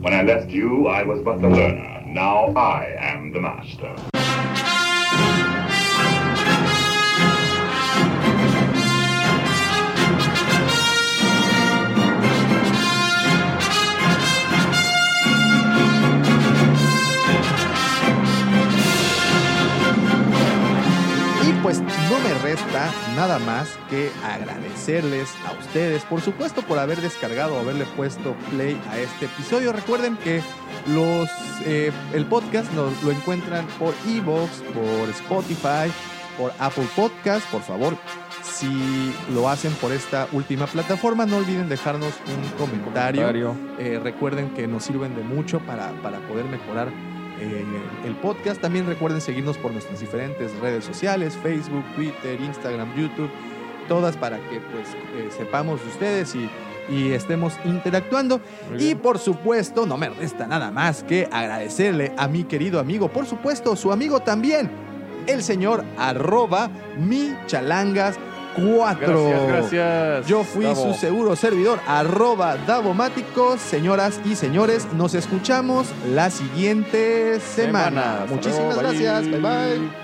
When I left you, I was but the learner. Now I am the master. Pues no me resta nada más que agradecerles a ustedes, por supuesto, por haber descargado o haberle puesto play a este episodio. Recuerden que los, eh, el podcast lo, lo encuentran por Evox, por Spotify, por Apple Podcast. Por favor, si lo hacen por esta última plataforma, no olviden dejarnos un comentario. Comentario. Eh, recuerden que nos sirven de mucho para, para poder mejorar eh, el podcast. También recuerden seguirnos por nuestras diferentes redes sociales, Facebook, Twitter, Instagram, YouTube, todas para que pues eh, sepamos de ustedes y, y estemos interactuando. Y por supuesto, no me resta nada más que agradecerle a mi querido amigo, por supuesto, su amigo también, el señor arroba michalangas 4. Gracias, gracias, Yo fui Davo. su seguro servidor, arroba Davomático. Señoras y señores, nos escuchamos la siguiente semana. Muchísimas luego, gracias. Bye bye.